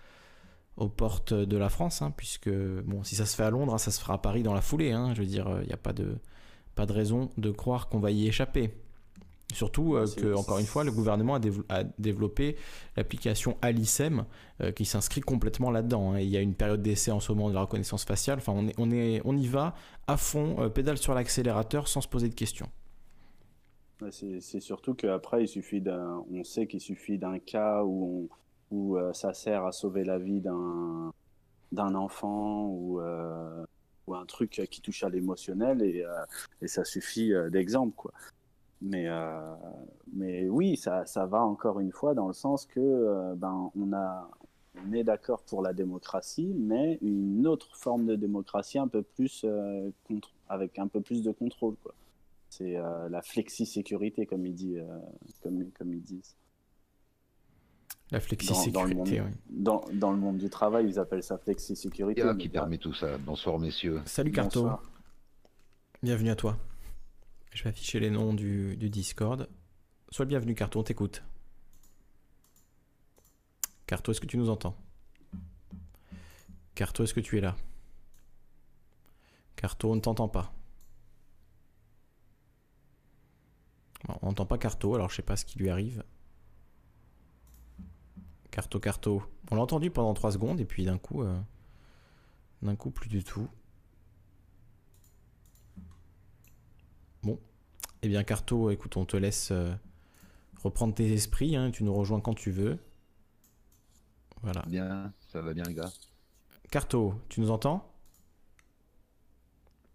aux portes de la France, hein, puisque bon, si ça se fait à Londres, hein, ça se fera à Paris dans la foulée. Hein. je veux dire, il n'y a pas de, pas de raison de croire qu'on va y échapper. Surtout euh, que, encore une fois, le gouvernement a, développé l'application Alicem euh, qui s'inscrit complètement là-dedans. Hein. Il y a une période d'essai en ce moment de la reconnaissance faciale. Enfin, on, est, on, est, on y va à fond, euh, pédale sur l'accélérateur sans se poser de questions. C'est surtout qu'après, il suffit d'un, on sait qu'il suffit d'un cas où, où ça sert à sauver la vie d'un, enfant ou, ou un truc qui touche à l'émotionnel et, et ça suffit d'exemple quoi. Mais, euh, oui, ça, va encore une fois dans le sens que euh, ben, on, est d'accord pour la démocratie, mais une autre forme de démocratie un peu plus, euh, avec un peu plus de contrôle. Quoi. C'est la flexi-sécurité, comme, ils disent, comme, comme ils disent. La flexi-sécurité, oui. Dans, dans, le monde du travail, ils appellent ça flexi-sécurité. Qui permet tout ça. Bonsoir, messieurs. Salut, Carto. Bienvenue à toi. Je vais afficher les noms du, Discord. Sois le bienvenu, Carto, on t'écoute. Carto, est-ce que tu nous entends? Carto, est-ce que tu es là? Carto, on ne t'entend pas. On n'entend pas Carto, alors je sais pas ce qui lui arrive. Carto, Carto. On l'a entendu pendant 3 secondes et puis d'un coup, euh, d'un coup plus du tout. Bon. Eh bien, Carto, écoute, on te laisse euh, reprendre tes esprits. Hein, tu nous rejoins quand tu veux. Voilà. Bien, ça va bien, les gars. Carto, tu nous entends?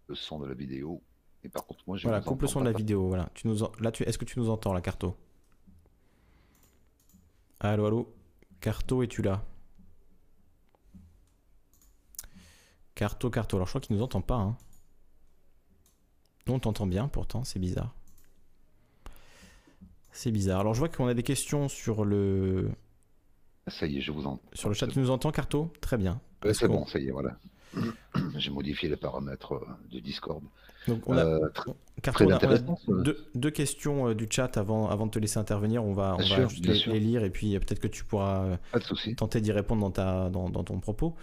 Le son de la vidéo. Et par contre, moi, je Voilà, coupe le son de la vidéo. Voilà. Tu nous Là, tu... est-ce que tu nous entends, là, Carto? Allô, allô? Carto, es-tu là? Carto, Carto. Alors, je crois qu'il nous entend pas. Hein. On t'entend bien pourtant, c'est bizarre. C'est bizarre. Alors je vois qu'on a des questions sur le. Ça y est, je vous entends. Sur le chat, tu nous entends, Carto? Très bien. c'est bon, ça y est, voilà. J'ai modifié les paramètres euh, de Discord. Donc on a, euh, deux, questions euh, du chat avant, avant de te laisser intervenir. On va, on va les, lire et puis peut-être que tu pourras tenter d'y répondre dans, ta, dans, dans ton propos.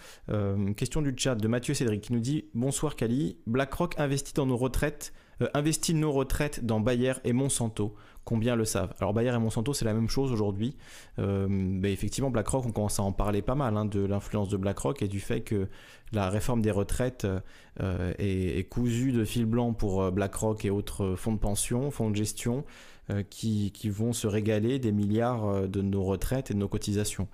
question du chat de Mathieu Cédric qui nous dit Bonsoir Kali, BlackRock investit dans nos retraites, investit nos retraites dans Bayer et Monsanto combien le savent. Alors Bayer et Monsanto, c'est la même chose aujourd'hui. Euh, effectivement, BlackRock, on commence à en parler pas mal hein, de l'influence de BlackRock et du fait que la réforme des retraites euh, est, cousue de fil blanc pour euh, BlackRock et autres fonds de pension, fonds de gestion. Qui, qui, vont se régaler des milliards de nos retraites et de nos cotisations.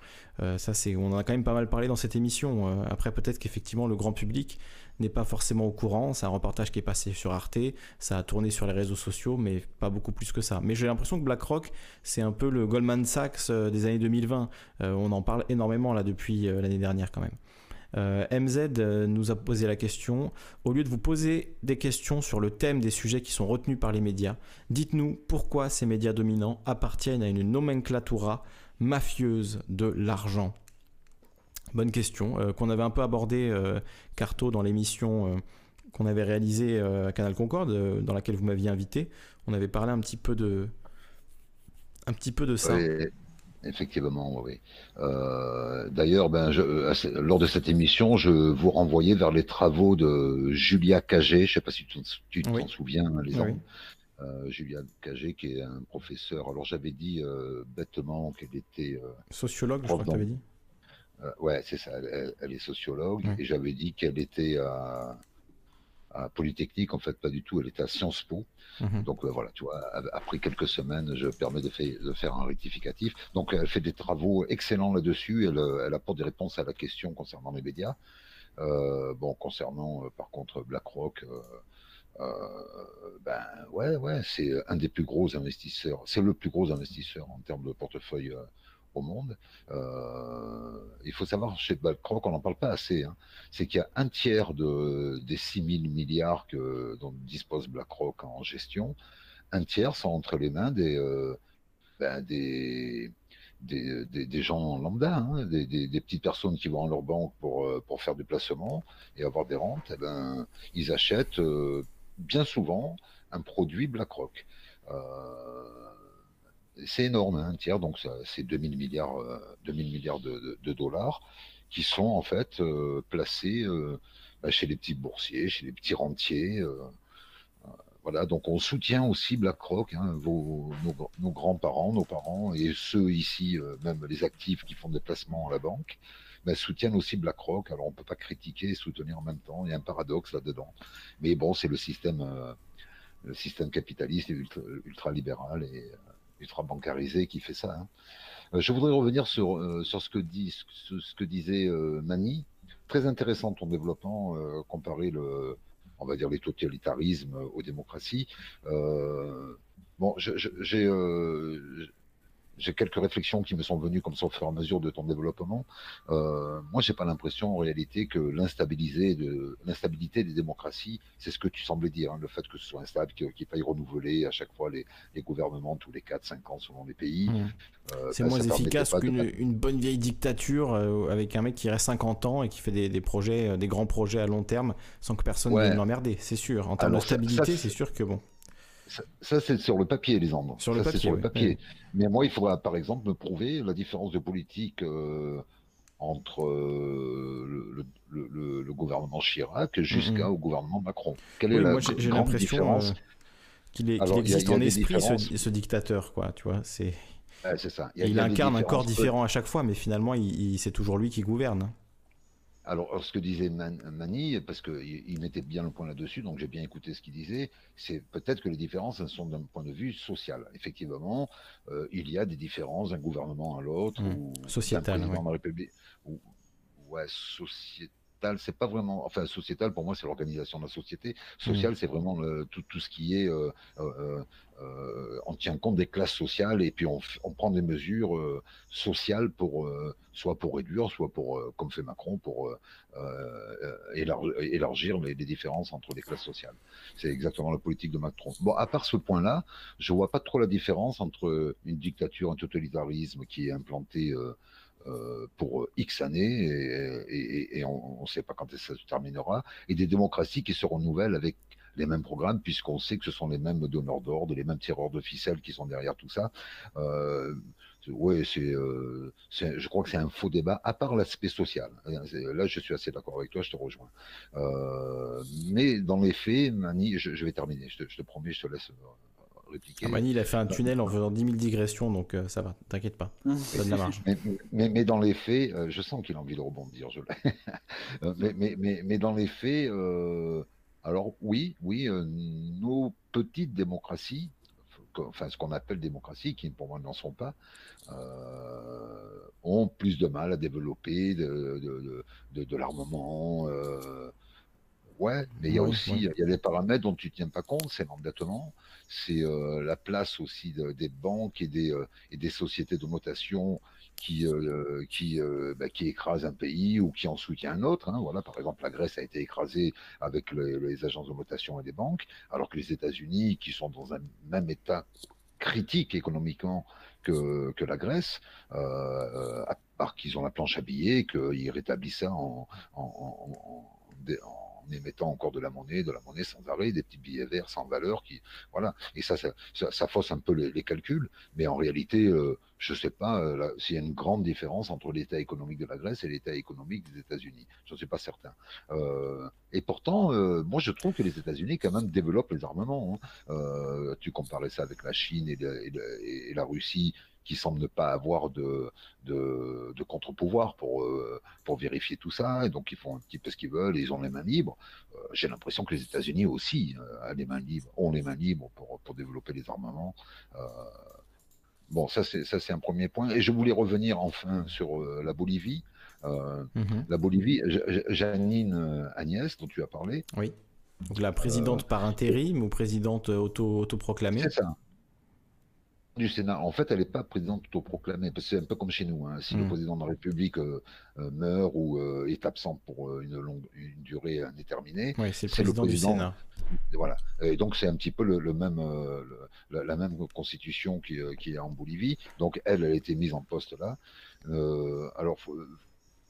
ça, c'est, on en a quand même pas mal parlé dans cette émission. après, peut-être qu'effectivement, le grand public n'est pas forcément au courant. C'est un reportage qui est passé sur Arte, ça a tourné sur les réseaux sociaux, mais pas beaucoup plus que ça. Mais j'ai l'impression que BlackRock, c'est un peu le Goldman Sachs euh, des années 2020. Euh, on en parle énormément là depuis euh, l'année dernière quand même. MZ nous a posé la question, au lieu de vous poser des questions sur le thème des sujets qui sont retenus par les médias, dites-nous pourquoi ces médias dominants appartiennent à une nomenclatura mafieuse de l'argent. Bonne question, euh, qu'on avait un peu abordé, euh, Carto, dans l'émission euh, qu'on avait réalisée à Canal Concorde, dans laquelle vous m'aviez invité. On avait parlé un petit peu de, un petit peu de ça. effectivement, oui. D'ailleurs, ben, lors de cette émission, je vous renvoyais vers les travaux de Julia Cagé. Je ne sais pas si tu t'en souviens, hein, les oui. Julia Cagé, qui est un professeur. Alors, j'avais dit bêtement qu'elle était. Sociologue, je crois que tu avais dit. Euh, ouais, c'est ça. Elle, est sociologue et j'avais dit qu'elle était à, Polytechnique. En fait, pas du tout. Elle était à Sciences Po. Mhm. Donc euh, voilà, tu vois. Après quelques semaines, je permets de, de, faire un rectificatif. Donc elle fait des travaux excellents là-dessus. Elle, elle, apporte des réponses à la question concernant les médias. Euh, bon, concernant par contre BlackRock. ben ouais, ouais, c'est un des plus gros investisseurs. C'est le plus gros investisseur en termes de portefeuille au monde. Euh, il faut savoir, chez BlackRock, on n'en parle pas assez, hein. c'est qu'il y a un tiers de, des 6 000 milliards que, dont dispose BlackRock en gestion, un tiers sont entre les mains des, euh, ben, des, des, des, gens lambda, hein, des, des, petites personnes qui vont à leur banque pour, euh, pour faire du placement et avoir des rentes, eh ben, ils achètent bien souvent un produit BlackRock. C'est énorme, hein, un tiers, donc c'est 2000 milliards, 2000 euh, milliards de, dollars. qui sont en fait placés bah, chez les petits boursiers, chez les petits rentiers. Voilà, donc on soutient aussi BlackRock, hein, vos, nos, grands-parents, nos parents et ceux ici, même les actifs qui font des placements à la banque, bah, soutiennent aussi BlackRock. Alors on ne peut pas critiquer et soutenir en même temps. Il y a un paradoxe là-dedans. Mais bon, c'est le système, le système capitaliste ultra-libéral et ultra bancarisé qui fait ça. Hein. Euh, je voudrais revenir sur, euh, ce, que disait euh, Mani. Très intéressant ton développement, comparer le, on va dire les totalitarismes aux démocraties. bon, j'ai j'ai quelques réflexions qui me sont venues comme ça au fur et à mesure de ton développement. Euh, moi, j'ai pas l'impression en réalité que l'instabilité de l'instabilité des démocraties, c'est ce que tu semblais dire, hein, le fait que ce soit instable, qu'il faille renouveler à chaque fois les, gouvernements tous les 4-5 ans selon les pays. Mmh. Euh, c'est bah, moins efficace qu'une bonne vieille dictature euh, avec un mec qui reste 50 ans et qui fait des, projets, euh, des grands projets à long terme sans que personne ne l'emmerde, c'est sûr. En termes de stabilité, c'est sûr que bon. Ça, c'est sur le papier, les Andes. Sur le papier. Sur le papier. Mais moi, il faudra, par exemple, me prouver la différence de politique euh, entre euh, le, gouvernement Chirac jusqu'au gouvernement Macron. Quelle est la moi, j'ai l'impression qu'il existe en esprit ce, dictateur, quoi. Tu vois, c'est. ça. Il, incarne un corps différent à chaque fois, mais finalement, c'est toujours lui qui gouverne. Alors, ce que disait Mani, parce qu'il mettait bien le point là-dessus, donc j'ai bien écouté ce qu'il disait, c'est peut-être que les différences sont d'un point de vue social. Effectivement, euh, il y a des différences d'un gouvernement à l'autre, mmh. ou sociétal, ouais. la République, ou, ouais, sociétal, c'est pas vraiment, enfin, sociétal pour moi, c'est l'organisation de la société. Social, mmh. c'est vraiment tout, tout, ce qui est euh, euh, euh, on tient compte des classes sociales et puis on, prend des mesures sociales pour soit pour réduire, soit pour, comme fait Macron, pour élargir, les, différences entre les classes sociales. C'est exactement la politique de Macron. Bon, à part ce point-là, je vois pas trop la différence entre une dictature, un totalitarisme qui est implanté. Pour X années et, on ne sait pas quand ça se terminera, et des démocraties qui se renouvellent avec les mêmes programmes, puisqu'on sait que ce sont les mêmes donneurs d'ordre, les mêmes tireurs de ficelle qui sont derrière tout ça. Euh, oui, euh, je crois que c'est un faux débat, à part l'aspect social. Là, je suis assez d'accord avec toi, je te rejoins. Euh, mais dans les faits, Mani, je, vais terminer, je te, promets, je te laisse répliquer. Ah, Mani, il a fait un tunnel en faisant 10 000 digressions, donc ça va, t'inquiète pas, donne la marge. Mais, mais, dans les faits, je sens qu'il a envie de rebondir, je mais, mais, mais, dans les faits, alors oui, oui, euh, nos petites démocraties, enfin ce qu'on appelle démocratie, qui pour moi n'en sont pas, euh, ont plus de mal à développer de, de, l'armement. Euh, ouais, mais il y a aussi il y a des paramètres dont tu ne tiens pas compte, c'est l'endettement, c'est la place aussi des banques et des, et des sociétés de notation qui, euh, qui, euh, bah, qui un pays ou qui en soutient un autre. Hein. Voilà, par exemple, la Grèce a été écrasée avec les agences de notation et les banques, alors que les États-Unis, qui sont dans un même état critique économiquement que, que la Grèce, euh, à part qu'ils ont la planche à billets, qu'ils rétablissent ça en émettant encore de la monnaie, de la monnaie sans arrêt, des petits billets verts sans valeur, qui, voilà. Et ça, ça, ça, fausse un peu les, calculs, mais en réalité, euh, je ne sais pas euh, s'il y a une grande différence entre l'état économique de la Grèce et l'état économique des États-Unis. Je ne suis pas certain. Euh, et pourtant, moi, je trouve que les États-Unis, quand même, développent les armements. Hein. tu comparais ça avec la Chine et la Russie, qui semblent ne pas avoir de, de, contre-pouvoir pour, euh, pour vérifier tout ça. Et donc, ils font un petit peu ce qu'ils veulent et ils ont les mains libres. Euh, j'ai l'impression que les États-Unis aussi euh, les mains libres, ont les mains libres pour, pour développer les armements. bon, ça c'est, ça, c'est un premier point. Et je voulais revenir enfin sur la Bolivie. Mhm. La Bolivie, Janine Agnès, dont tu as parlé. Oui. Donc la présidente par intérim ou présidente auto, autoproclamée C'est ça du Sénat, en fait, elle n'est pas présidente autoproclamée, parce que c'est un peu comme chez nous. Hein. Si le hmm. président de la République euh, euh, meurt ou euh, est absent pour une longue une durée indéterminée, c'est le président, du Sénat. Voilà. Et donc c'est un petit peu le, même, la, même constitution qui, qui, est en Bolivie. Donc elle, elle a été mise en poste là. alors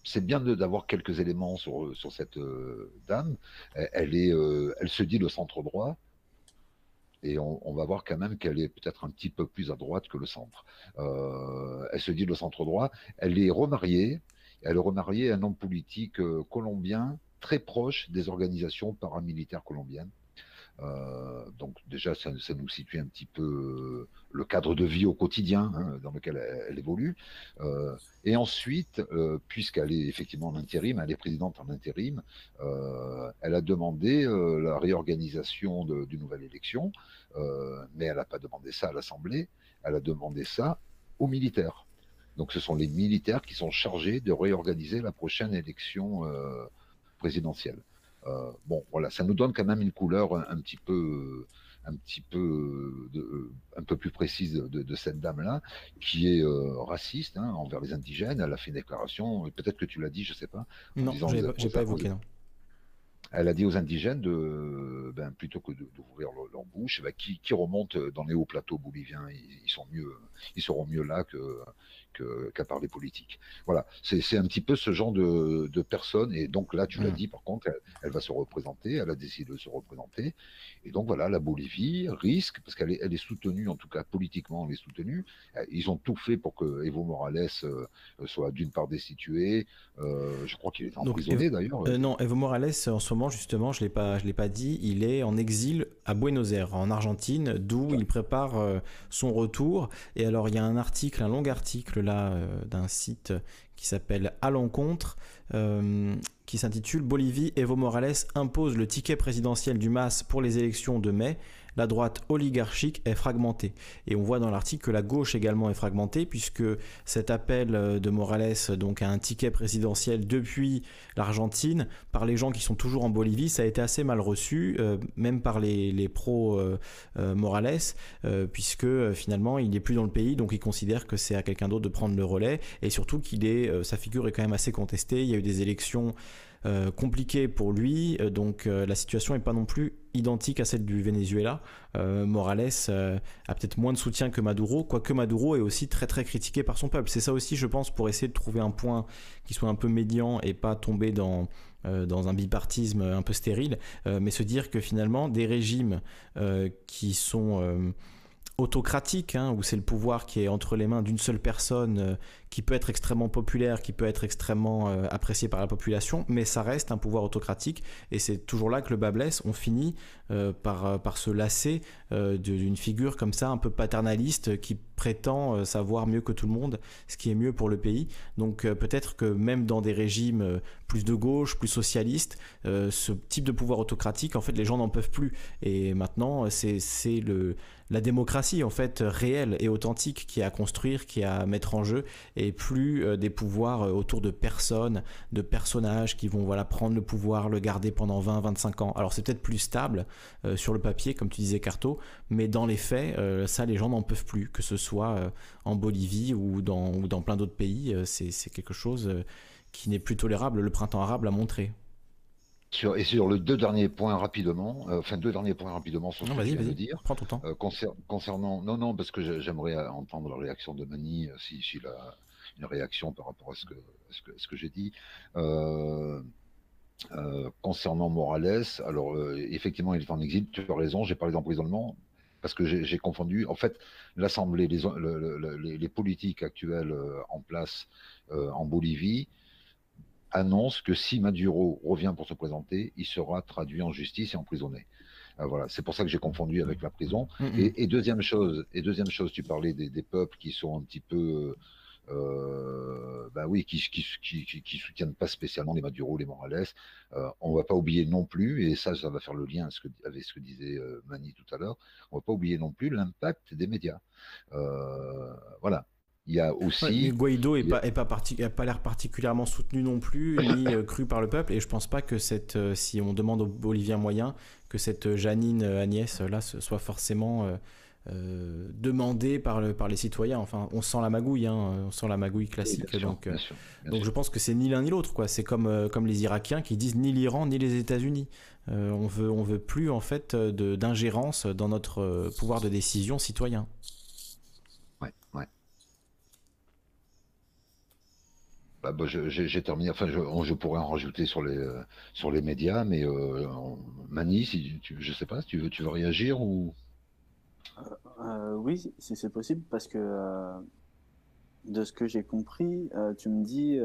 c'est bien d'avoir quelques éléments sur, sur cette dame. Elle, est, elle se dit le centre droit et on, va voir quand même qu'elle est peut-être un petit peu plus à droite que le centre. Euh, elle se dit le centre droit. Elle est remariée. Elle est remariée à un homme politique colombien très proche des organisations paramilitaires colombiennes. Euh, donc déjà, ça, nous situe un petit peu euh, le cadre de vie au quotidien hein, dans lequel elle, évolue. Euh, et ensuite, puisqu'elle est effectivement en intérim, elle est présidente en intérim, elle a demandé la réorganisation d'une nouvelle élection, mais elle n'a pas demandé ça à l'Assemblée, elle a demandé ça aux militaires. Donc ce sont les militaires qui sont chargés de réorganiser la prochaine élection présidentielle. Euh, bon, voilà, ça nous donne quand même une couleur un, petit peu, un petit peu, de, un peu plus précise de, cette dame-là, qui est euh, raciste hein, envers les indigènes. Elle a fait une déclaration, peut-être que tu l'as dit, je sais pas. Non, j'ai pas, évoqué, non. Elle a dit aux indigènes de, ben, plutôt que d'ouvrir leur, bouche, ben, qui, qui, remontent dans les hauts plateaux boliviens. Ils, sont mieux, ils seront mieux là que, qu'à parler politique. Voilà, c'est un petit peu ce genre de, de personne. Et donc là, tu l'as mmh. dit, par contre, elle, va se représenter, elle a décidé de se représenter. Et donc voilà, la Bolivie risque, parce qu'elle est, elle est soutenue, en tout cas politiquement, elle est soutenue. Euh, ils ont tout fait pour que Evo Morales euh, soit d'une part destitué. Euh, je crois qu'il est emprisonné d'ailleurs. non, Evo Morales, en ce moment, justement, je ne l'ai pas dit, il est en exil à Buenos Aires, en Argentine, d'où il prépare son retour. Et alors, il y a un article, un long article là d'un site qui s'appelle À l'encontre, euh, qui s'intitule Bolivie, Evo Morales impose le ticket présidentiel du MAS pour les élections de mai la droite oligarchique est fragmentée. Et on voit dans l'article que la gauche également est fragmentée, puisque cet appel euh, de Morales donc à un ticket présidentiel depuis l'Argentine, par les gens qui sont toujours en Bolivie, ça a été assez mal reçu, euh, même par les, les pro-Morales, euh, puisque finalement il n'est plus dans le pays, donc il considère que c'est à quelqu'un d'autre de prendre le relais, et surtout qu'il est, sa figure est quand même assez contestée. Il y a eu des élections euh, compliqué pour lui, donc la situation n'est pas non plus identique à celle du Venezuela. Morales a peut-être moins de soutien que Maduro, quoique Maduro est aussi très très critiqué par son peuple. C'est ça aussi, je pense, pour essayer de trouver un point qui soit un peu médian et pas tomber dans, dans un bipartisme un peu stérile, mais se dire que finalement des régimes qui sont autocratique, hein, où c'est le pouvoir qui est entre les mains d'une seule personne, euh, qui peut être extrêmement populaire, qui peut être extrêmement euh, apprécié par la population, mais ça reste un pouvoir autocratique, et c'est toujours là que le bas blesse. On finit euh, par, par se lasser d'une figure comme ça, un peu paternaliste, qui prétend savoir mieux que tout le monde ce qui est mieux pour le pays. Donc peut-être que même dans des régimes plus de gauche, plus socialistes, ce type de pouvoir autocratique, en fait, les gens n'en peuvent plus. Et maintenant, c'est le la démocratie en fait réelle et authentique qui est à construire, qui est à mettre en jeu, et plus euh, des pouvoirs euh, autour de personnes, de personnages qui vont voilà prendre le pouvoir, le garder pendant 20, 25 ans. Alors c'est peut-être plus stable euh, sur le papier, comme tu disais Carto, mais dans les faits, ça les gens n'en peuvent plus, que ce soit en Bolivie ou dans, ou dans plein d'autres pays, c'est quelque chose qui n'est plus tolérable. Le printemps arabe l'a montré et sur le deux derniers points rapidement, euh, enfin deux derniers points rapidement sur ce que je viens de dire. Prends ton temps. Euh, concernant, non, non, parce que j'aimerais entendre la réaction de Mani, si, si a une réaction par rapport à ce que, ce que, j'ai dit. concernant Morales, alors effectivement, il est en exil, tu as raison, j'ai parlé d'emprisonnement, parce que j'ai confondu. En fait, l'Assemblée, les, les, les, politiques actuelles en place en Bolivie, annonce que si Maduro revient pour se présenter, il sera traduit en justice et emprisonné. Euh, voilà, c'est pour ça que j'ai confondu avec la prison. Mm, mm. Et, deuxième chose, et deuxième chose, tu parlais des, peuples qui sont un petit peu, euh, bah oui, qui, qui, soutiennent pas spécialement les Maduro, les Morales. Euh, on va pas oublier non plus, et ça, ça va faire le lien avec ce que, avec ce que disait euh, Mani tout à l'heure. On va pas oublier non plus l'impact des médias. voilà, il y a aussi. Guaido n'est pas, est pas, pas l'air particulièrement soutenu non plus, ni euh, cru par le peuple. Et je pense pas que cette, euh, si on demande aux Boliviens moyens, que cette euh, Janine Agnès là soit forcément demandée par, le, par les citoyens. Enfin, on sent la magouille, hein, on sent la magouille classique. donc, donc je pense que c'est ni l'un ni l'autre. quoi. C'est comme, comme les Irakiens qui disent ni l'Iran ni les États-Unis. on veut, on veut plus en fait d'ingérence dans notre pouvoir de décision citoyen. Bah, bah, j'ai terminé. Enfin, je, pourrais en rajouter sur les euh, sur les médias, mais euh, Mani, si tu, je sais pas, si tu veux, tu veux réagir ou? Euh, Oui, si c'est possible, parce que de ce que j'ai compris, tu me dis,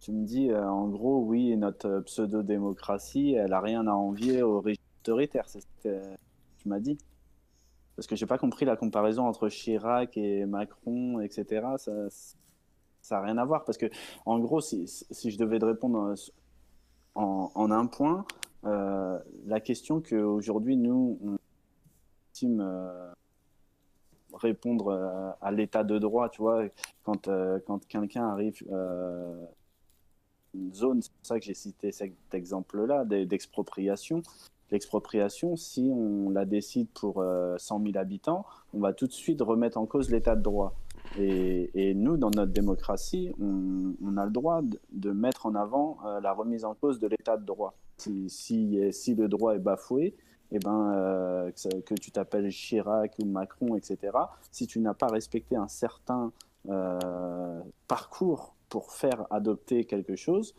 tu me dis en gros, oui, notre pseudo-démocratie, elle a rien à envier au régime autoritaire. Tu m'as dit. Parce que j'ai pas compris la comparaison entre Chirac et Macron, etc. Ça, ça rien à voir. Parce que, en gros, si, si je devais te répondre en, un point, euh, la question qu'aujourd'hui, nous, euh, répondre euh, à l'état de droit, tu vois, quand, quand quelqu'un arrive une zone, c'est pour ça que j'ai cité cet exemple-là, d'expropriation. L'expropriation, si on la décide pour 100 000 habitants, on va tout de suite remettre en cause l'état de droit. Et, nous, dans notre démocratie, on, a le droit de, mettre en avant euh, la remise en cause de l'état de droit. Si, si, le droit est bafoué, eh ben, euh, que, tu t'appelles Chirac ou Macron, etc., si tu n'as pas respecté un certain euh, parcours pour faire adopter quelque chose,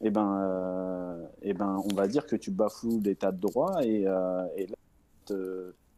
eh ben, euh, eh ben, on va dire que tu bafoues l'état de droit et, et là,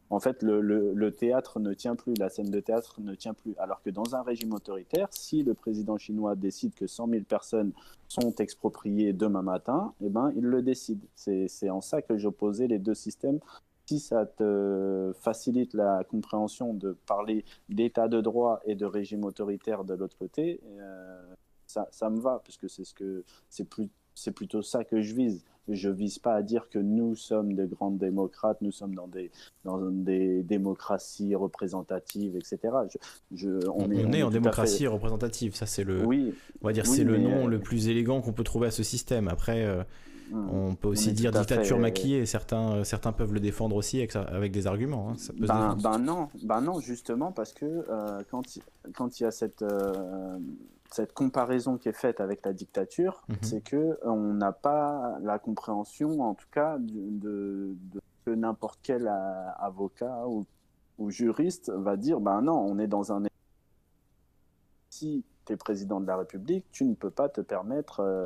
en fait, le, théâtre ne tient plus, la scène de théâtre ne tient plus. Alors que dans un régime autoritaire, si le président chinois décide que 100 000 personnes sont expropriées demain matin, eh ben, il le décide. C'est en ça que j'opposais les deux systèmes. Si ça te facilite la compréhension de parler d'état de droit et de régime autoritaire de l'autre côté, euh, ça, ça, me va, puisque c'est ce que c'est plus c'est plutôt ça que je vise. Je vise pas à dire que nous sommes des grandes démocrates, nous sommes dans des, dans des démocraties représentatives, etc. Je, on, est, en démocratie représentative, ça c'est le, oui, on va dire c'est le nom euh, le plus élégant qu'on peut trouver à ce système. Après, euh, hmm. on peut aussi dire dictature maquillée. Certains, euh, certains peuvent le défendre aussi avec, avec des arguments. Hein. Ça peut ben, ben, non, ben non, justement parce que quand, quand il y a cette cette comparaison qui est faite avec la dictature, mhm. c'est que on n'a pas la compréhension, en tout cas, de, n'importe quel avocat ou, juriste va dire, ben non, on est dans un si tu es président de la République, tu ne peux pas te permettre euh,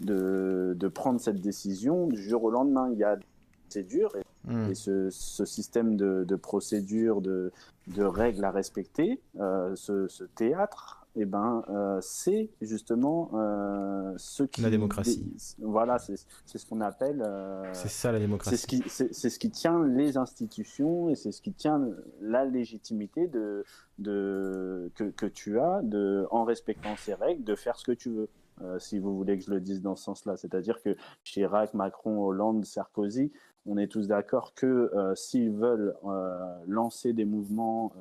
de, de, prendre cette décision du jour au lendemain. Il y a des procédures et, mhm. ce, ce, système de, de procédures, de, de, règles à respecter, euh, ce, ce, théâtre eh ben, euh, c'est justement euh, ce qui. La démocratie. Voilà, c'est ce qu'on appelle. Euh, c'est ça la démocratie. C'est ce, qui, ce qui tient les institutions et c'est ce qui tient la légitimité de, de, que, que, tu as de, en respectant ces règles de faire ce que tu veux. si vous voulez que je le dise dans ce sens-là. C'est-à-dire que Chirac, Macron, Hollande, Sarkozy, on est tous d'accord que s'ils veulent lancer des mouvements,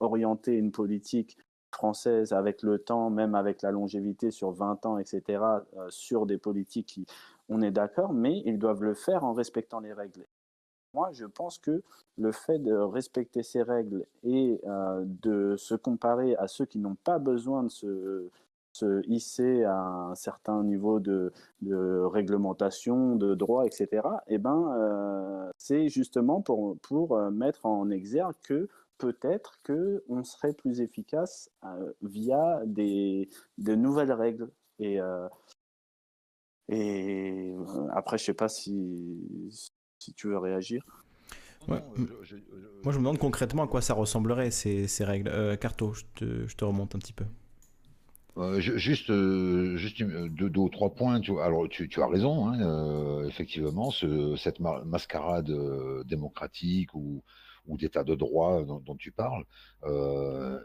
orienter une politique française avec le temps, même avec la longévité sur 20 ans, etc., euh, sur des politiques on est d'accord, mais ils doivent le faire en respectant les règles. Moi, je pense que le fait de respecter ces règles et euh, de se comparer à ceux qui n'ont pas besoin de se, se, hisser à un certain niveau de, réglementation, de droit, etc., eh ben, euh, c'est justement pour mettre en exergue que peut-être que on serait plus efficace euh, via des de nouvelles règles et euh, et euh, après je sais pas si si tu veux réagir. Moi, je, me demande concrètement à quoi ça ressemblerait ces, ces règles. Carto, je te, je te, remonte un petit peu. juste, juste deux, deux, ou trois points. Tu, alors, tu, tu as raison, hein, effectivement, ce, cette mascarade démocratique ou ou d'état de droit dont, tu parles, euh,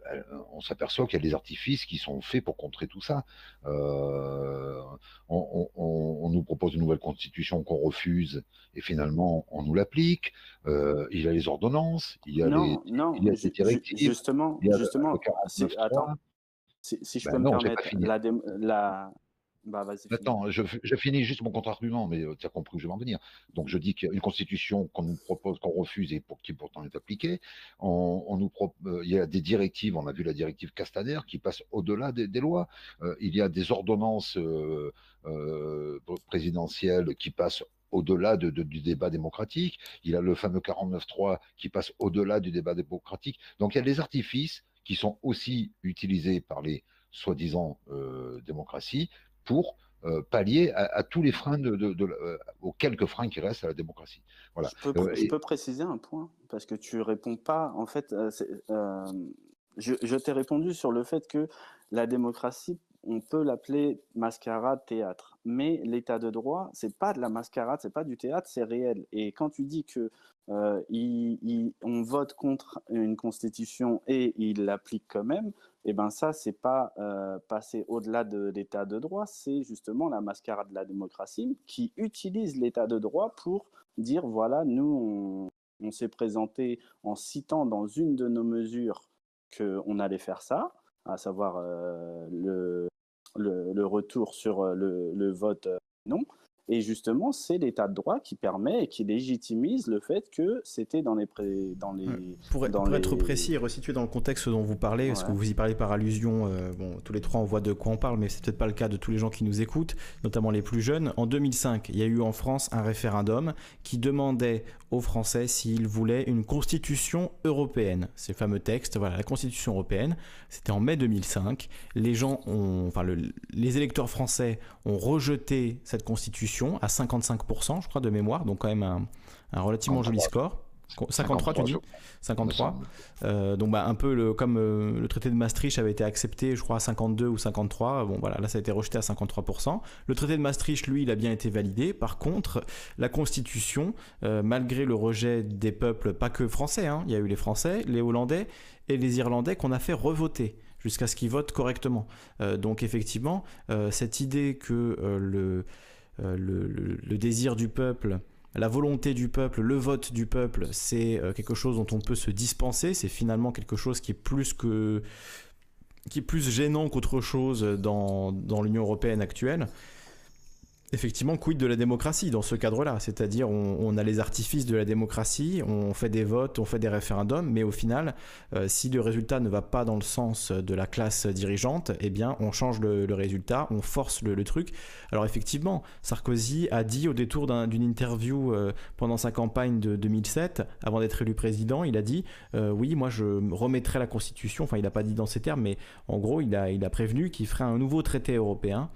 on s'aperçoit qu'il y a des artifices qui sont faits pour contrer tout ça. Euh, on, nous propose une nouvelle constitution qu'on refuse et finalement on nous l'applique. Euh, il y a les ordonnances, il y a, les, il y a les directives. Justement, justement si, attends, si, je ben peux me permettre, la, la, bah, Attends, je, finis juste mon contre-argument, mais tu as compris où je vais en venir. Donc, je dis qu'il y a une constitution qu'on nous propose, qu'on refuse et pour, qui pourtant est appliquée. On, nous il y a des directives, on a vu la directive Castaner qui passe au-delà des, lois. il y a des ordonnances présidentielles qui passent au-delà du débat démocratique. Il y a le fameux 49.3 qui passe au-delà du débat démocratique. Donc, il y a des artifices qui sont aussi utilisés par les soi-disant démocraties pour euh, pallier à, tous les freins, de, euh, aux quelques freins qui restent à la démocratie. Voilà. Je peux, euh, peux préciser un point, parce que tu réponds pas, en fait, je, t'ai répondu sur le fait que la démocratie, on peut l'appeler mascarade théâtre. Mais l'état de droit, c'est pas de la mascarade, c'est pas du théâtre, c'est réel. Et quand tu dis que euh, on vote contre une constitution et il l'applique quand même, eh ben ça, c'est pas euh, passer au-delà de l'état de droit, c'est justement la mascarade de la démocratie qui utilise l'état de droit pour dire voilà, nous, on s'est présenté en citant dans une de nos mesures qu'on allait faire ça, à savoir euh, le, le, retour sur euh, le, le vote euh, non. Et justement, c'est l'état de droit qui permet et qui légitimise le fait que c'était dans les, dans les pour, être précis et resitué dans le contexte dont vous parlez, parce que vous y parlez par allusion. Euh, bon, tous les trois on voit de quoi on parle, mais c'est peut-être pas le cas de tous les gens qui nous écoutent, notamment les plus jeunes. En 2005, il y a eu en France un référendum qui demandait aux Français s'ils voulaient une constitution européenne. Ces fameux textes, voilà, la constitution européenne. C'était en mai 2005. Les gens ont, enfin, les électeurs français ont rejeté cette constitution à 55%, je crois, de mémoire, donc quand même un, relativement joli score. 53, tu dis 53. Euh, donc bah, un peu le, comme euh, le traité de Maastricht avait été accepté, je crois, à 52 ou 53. Bon voilà, là ça a été rejeté à 53%. Le traité de Maastricht, lui, il a bien été validé. Par contre, la Constitution, euh, malgré le rejet des peuples, pas que français, hein, il y a eu les Français, les Hollandais et les Irlandais qu'on a fait revoter jusqu'à ce qu'ils votent correctement. Donc effectivement, cette idée que euh, le, le, désir du peuple, la volonté du peuple, le vote du peuple, c'est quelque chose dont on peut se dispenser, c'est finalement quelque chose qui est plus que qui est plus gênant qu'autre chose dans, dans l'Union européenne actuelle effectivement, quid de la démocratie dans ce cadre-là? C'est-à-dire, on, a les artifices de la démocratie, on fait des votes, on fait des référendums, mais au final, euh, si le résultat ne va pas dans le sens de la classe dirigeante, eh bien, on change le, résultat, on force le, truc. Alors, effectivement, Sarkozy a dit au détour d'une interview euh, pendant sa campagne de 2007, avant d'être élu président, il a dit euh, Oui, moi, je remettrai la Constitution. Enfin, il n'a pas dit dans ces termes, mais en gros, il a, il a prévenu qu'il ferait un nouveau traité européen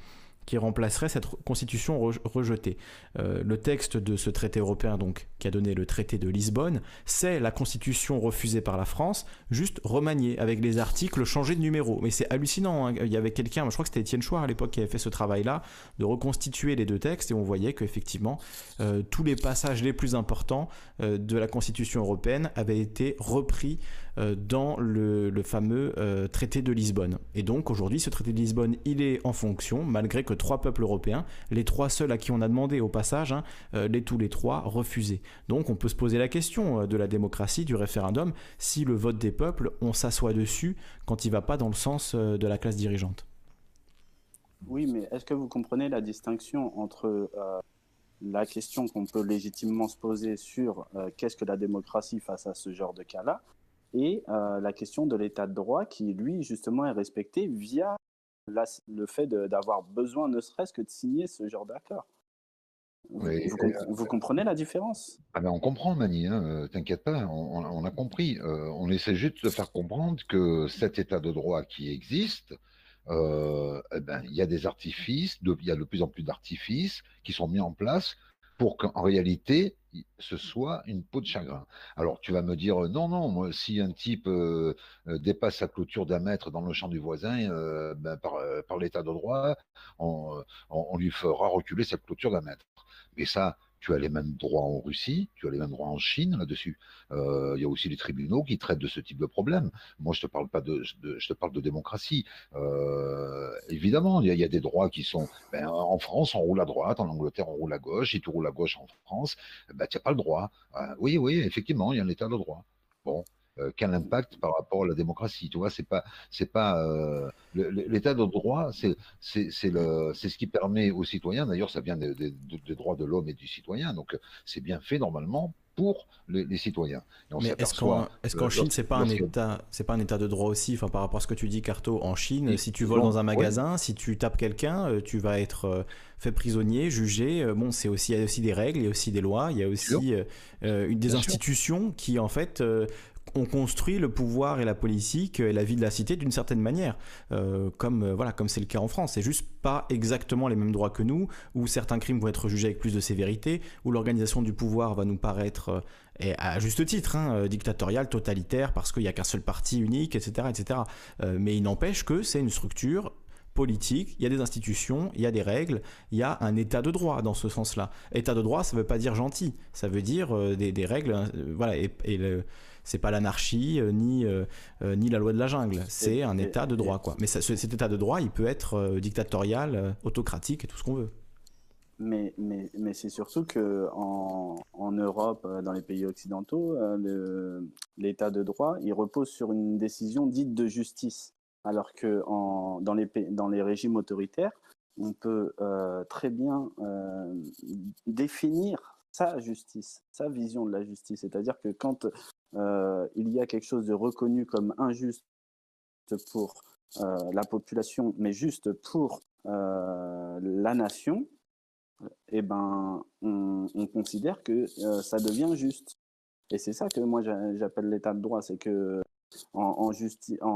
qui remplacerait cette constitution rejetée. Euh, le texte de ce traité européen, donc, qui a donné le traité de Lisbonne, c'est la constitution refusée par la France, juste remaniée, avec les articles changés de numéro. Mais c'est hallucinant, hein. il y avait quelqu'un, je crois que c'était Étienne Chouard à l'époque qui avait fait ce travail-là, de reconstituer les deux textes, et on voyait qu'effectivement, euh, tous les passages les plus importants euh, de la constitution européenne avaient été repris dans le, fameux traité de Lisbonne. Et donc aujourd'hui, ce traité de Lisbonne, il est en fonction, malgré que trois peuples européens, les trois seuls à qui on a demandé au passage, hein, euh, les tous les trois refusés. Donc on peut se poser la question euh, de la démocratie, du référendum, si le vote des peuples, on s'assoit dessus quand il va pas dans le sens euh, de la classe dirigeante. Oui, mais est-ce que vous comprenez la distinction entre la question qu'on peut légitimement se poser sur qu'est-ce que la démocratie face à ce genre de cas-là et la question de l'état de droit qui, lui, justement, est respecté via le fait d'avoir besoin ne serait-ce que de signer ce genre d'accord. Vous, euh, comprenez la différence? Ah ben On comprend, Mani, hein, euh, t'inquiète pas, on, a compris. Euh, on essaie juste de faire comprendre que cet état de droit qui existe, eh ben, il y a des artifices, il y a de plus en plus d'artifices qui sont mis en place pour qu'en réalité, ce soit une peau de chagrin. Alors tu vas me dire, non, non, moi, si un type euh, euh, dépasse sa clôture d'un mètre dans le champ du voisin, euh, ben, par, par l'état de droit, on, on, lui fera reculer sa clôture d'un mètre. Mais ça, tu as les mêmes droits en Russie, tu as les mêmes droits en Chine là-dessus. Euh, il y a aussi les tribunaux qui traitent de ce type de problème. Moi, je te parle pas de, je te parle de démocratie. Euh, évidemment, il y, a, des droits qui sont. Ben, en France, on roule à droite, en Angleterre, on roule à gauche. Si tu roules à gauche en France, ben, tu n'as pas le droit. Euh, oui, oui, effectivement, il y a un état de droit. Bon, quel impact par rapport à la démocratie. Tu vois, c'est pas, c'est pas euh, l'état de droit, c'est, c'est, le, c'est ce qui permet aux citoyens. D'ailleurs, ça vient des, droits de l'homme et du citoyen. Donc, c'est bien fait normalement pour les, citoyens. Mais est-ce qu'en, est-ce qu'en Chine, c'est pas un état, c'est pas un état de droit aussi, enfin par rapport à ce que tu dis, Carto, en Chine, si tu voles dans un magasin, si tu tapes quelqu'un, euh, tu vas être fait prisonnier, jugé. Bon, c'est aussi, il y a aussi des règles, il y a aussi des lois, il y a aussi des institutions qui en fait on construit le pouvoir et la politique et la vie de la cité d'une certaine manière, euh, comme euh, voilà, comme c'est le cas en France. C'est juste pas exactement les mêmes droits que nous, où certains crimes vont être jugés avec plus de sévérité, où l'organisation du pouvoir va nous paraître euh, et à juste titre, hein, dictatorial, totalitaire, parce qu'il n'y a qu'un seul parti unique, etc. etc. mais il n'empêche que c'est une structure politique, il y a des institutions, il y a des règles, il y a un état de droit dans ce sens-là. État de droit, ça ne veut pas dire gentil, ça veut dire des, règles, voilà, et, et le, c'est pas l'anarchie euh, ni euh, euh, ni la loi de la jungle. C'est un état de droit, quoi. Mais cet état de droit, il peut être dictatorial, autocratique et tout ce qu'on veut. Mais, mais, mais c'est surtout que en, en, Europe, dans les pays occidentaux, l'état de droit, il repose sur une décision dite de justice. Alors que en, dans, les, dans les régimes autoritaires, on peut très bien définir sa justice, sa vision de la justice. C'est-à-dire que quand il y a quelque chose de reconnu comme injuste pour euh, la population, mais juste pour euh, la nation, eh ben, on, considère que ça devient juste. Et c'est ça que moi j'appelle l'état de droit, c'est que en,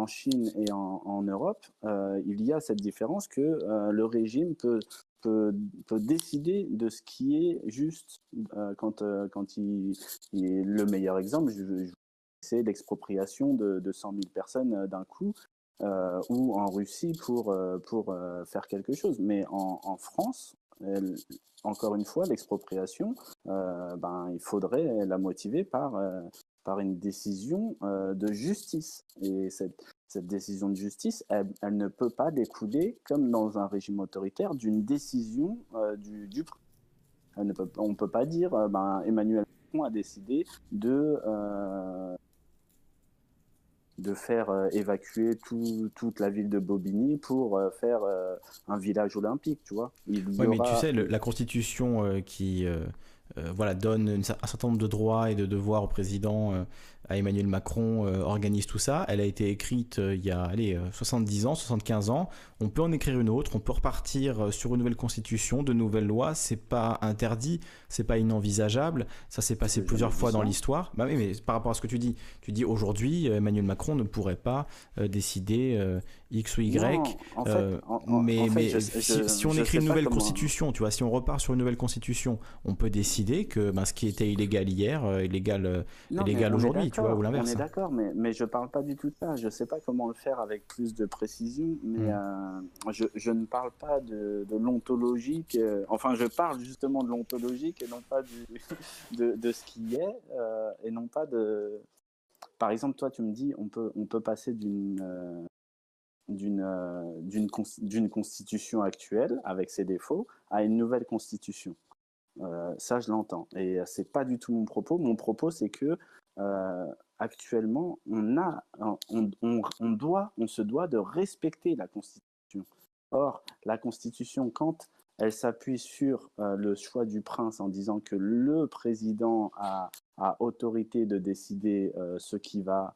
Chine et en, Europe, il y a cette différence que le régime peut, peut, décider de ce qui est juste quand, quand il, est le meilleur exemple. c'est l'expropriation de, de 100 000 personnes d'un coup. ou en Russie pour, pour faire quelque chose. Mais en, France, encore une fois, l'expropriation, ben, il faudrait la motiver par, par une décision de justice. Et cette, cette décision de justice, elle, ne peut pas découler, comme dans un régime autoritaire, d'une décision euh, du, du on ne peut pas dire euh, ben, Emmanuel Macron a décidé de, euh, de faire évacuer toute la ville de Bobigny pour faire un village olympique, tu vois. Il oui, mais tu sais, la constitution qui voilà, donne un certain nombre de droits et de devoirs au président à Emmanuel Macron euh, organise tout ça. Elle a été écrite euh, il y a allez, 70 euh, ans, 75 ans. On peut en écrire une autre, on peut repartir sur une nouvelle constitution, de nouvelles lois. C'est pas interdit, c'est pas inenvisageable. Ça s'est passé plusieurs fois dans l'histoire. Bah oui, mais par rapport à ce que tu dis, tu dis aujourd'hui, Emmanuel Macron ne pourrait pas décider X ou Y. mais, mais si, on écrit une nouvelle constitution, tu vois, si on repart sur une nouvelle constitution, on peut décider que ben, ce qui était illégal hier est illégal, illégal aujourd'hui tu vois, ou l'inverse. On est d'accord, mais, mais je parle pas du tout de ça. Je sais pas comment le faire avec plus de précision, mais mm. euh, je, je, ne parle pas de, de l'ontologique. Euh, enfin, je parle justement de l'ontologique et non pas du, de, de, ce qui est, euh, et non pas de. Par exemple, toi, tu me dis, on peut, on peut passer d'une d'une d'une constitution actuelle avec ses défauts à une nouvelle constitution. Ça, je l'entends. Et c'est pas du tout mon propos. Mon propos, c'est que euh, actuellement, on, a, on, doit, on se doit de respecter la Constitution. Or, la Constitution, quand elle s'appuie sur euh, le choix du prince en disant que le président a, autorité de décider euh, ce qui va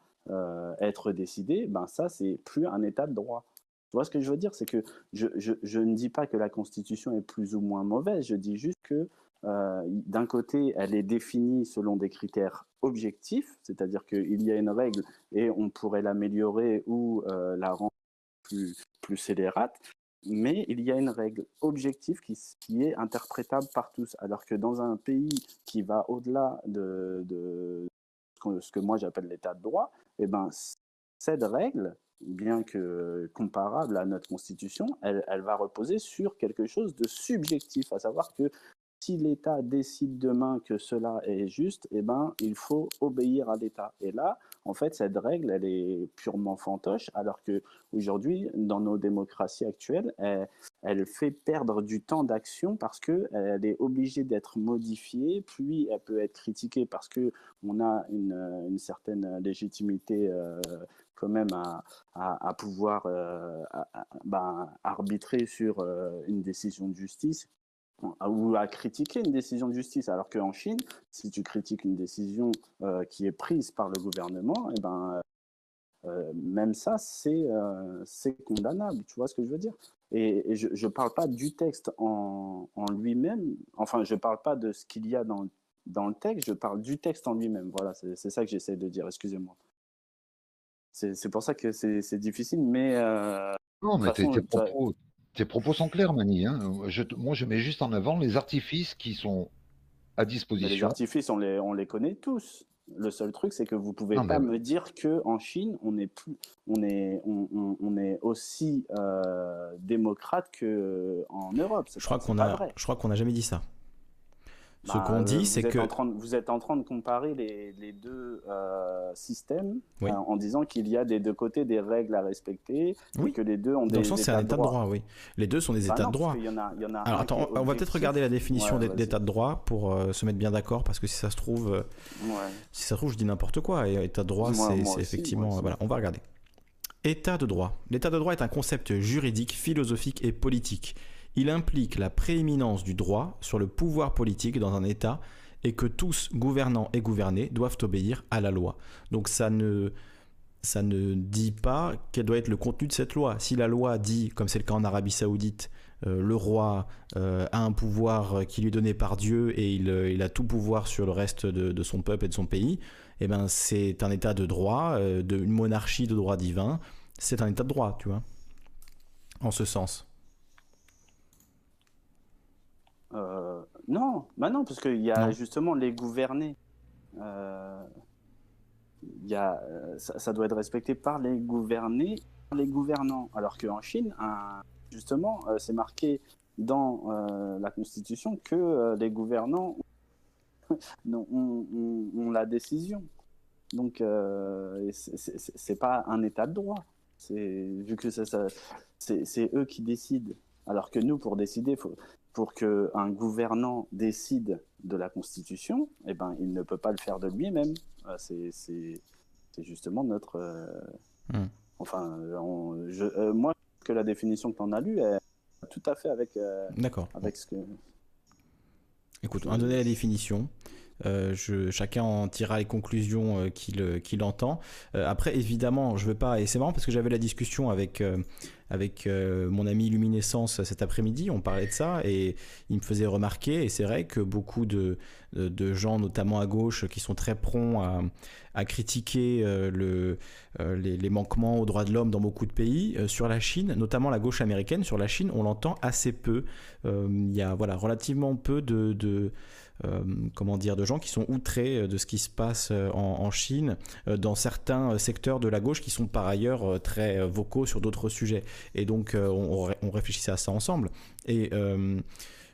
être décidé, ben ça, c'est plus un état de droit. Tu vois ce que je veux dire? C'est que je, ne dis pas que la Constitution est plus ou moins mauvaise, je dis juste que euh, d'un côté, elle est définie selon des critères objectifs, c'est-à-dire qu'il y a une règle et on pourrait l'améliorer ou euh, la rendre plus, plus scélérate, mais il y a une règle objective qui, est interprétable par tous, alors que dans un pays qui va au-delà de, ce que moi j'appelle l'état de droit, eh ben, cette règle, bien que comparable à notre constitution, elle, va reposer sur quelque chose de subjectif, à savoir que si l'État décide demain que cela est juste, eh ben, il faut obéir à l'État. Et là, en fait, cette règle, elle est purement fantoche, alors que aujourd'hui, dans nos démocraties actuelles, elle, fait perdre du temps d'action parce qu'elle est obligée d'être modifiée, puis elle peut être critiquée parce que on a une, certaine légitimité. Euh, quand même à, pouvoir euh, ben, arbitrer sur euh, une décision de justice ou à critiquer une décision de justice. Alors qu'en Chine, si tu critiques une décision euh, qui est prise par le gouvernement, et eh ben, euh, même ça, c'est euh, condamnable. Tu vois ce que je veux dire? Et, je ne parle pas du texte en, en lui-même, enfin, je ne parle pas de ce qu'il y a dans, dans le texte, je parle du texte en lui-même. Voilà, c'est ça que j'essaie de dire, excusez-moi. c'est pour ça que c'est difficile, mais. non, mais tes, propos, tes, propos, sont clairs, Mani. Hein. Je, moi, je mets juste en avant les artifices qui sont à disposition. les artifices, on les, on les connaît tous. Le seul truc, c'est que vous pouvez pas me dire que en Chine, on est plus, on est, on, on, est aussi euh, démocrate que en Europe. Je crois qu'on a, je crois qu'on n'a jamais dit ça. Ce bah, qu'on dit, c'est que vous êtes en train de comparer les, les deux euh, systèmes euh, en disant qu'il y a des deux côtés des règles à respecter et que les deux ont des. Dans le sens, c'est un état de droit, oui. Les deux sont des bah états de droit. Y en a, y en a Alors attends, on va peut-être regarder la définition d'état de droit pour euh, se mettre bien d'accord parce que si ça se trouve, si ça se trouve, je dis n'importe quoi. Et état de droit, c'est effectivement. Voilà, on va regarder. État de droit. L'état de droit est un concept juridique, philosophique et politique il implique la prééminence du droit sur le pouvoir politique dans un État et que tous, gouvernants et gouvernés, doivent obéir à la loi. Donc ça ne, dit pas quel doit être le contenu de cette loi. Si la loi dit, comme c'est le cas en Arabie saoudite, euh, le roi euh, a un pouvoir qui lui est donné par Dieu et il, il a tout pouvoir sur le reste de, son peuple et de son pays, eh ben c'est un état de droit, euh, une monarchie de droit divin, c'est un état de droit, tu vois, en ce sens. Euh, non, bah non, parce qu'il y a justement les gouvernés. Euh, y a, euh, ça, doit être respecté par les gouvernés, par les gouvernants. Alors qu'en Chine, justement, euh, c'est marqué dans la Constitution que les gouvernants ont, la décision. Donc, c'est pas un état de droit. Vu que c'est eux qui décident. Alors que nous, pour décider, faut, pour qu'un gouvernant décide de la Constitution, eh ben, il ne peut pas le faire de lui-même. Euh, c'est justement notre... Euh, hmm. Enfin, je, euh, moi, que la définition que tu en as lue est tout à fait avec, avec ce que... Écoute, on va donner la définition. Euh, chacun en tirera les conclusions euh, qu'il entend. Euh, après, évidemment, je veux pas. Et c'est marrant parce que j'avais la discussion avec avec mon ami Luminescence cet après-midi. On parlait de ça et il me faisait remarquer. Et c'est vrai que beaucoup de, de, gens, notamment à gauche, qui sont très prompts à, à critiquer le, les, manquements aux droits de l'homme dans beaucoup de pays, sur la Chine, notamment la gauche américaine, sur la Chine, on l'entend assez peu. Il y a voilà relativement peu de, euh, comment dire, de gens qui sont outrés euh, de ce qui se passe euh, en, Chine dans certains secteurs de la gauche qui sont par ailleurs très vocaux sur d'autres sujets. Et donc on, on, réfléchissait à ça ensemble. Et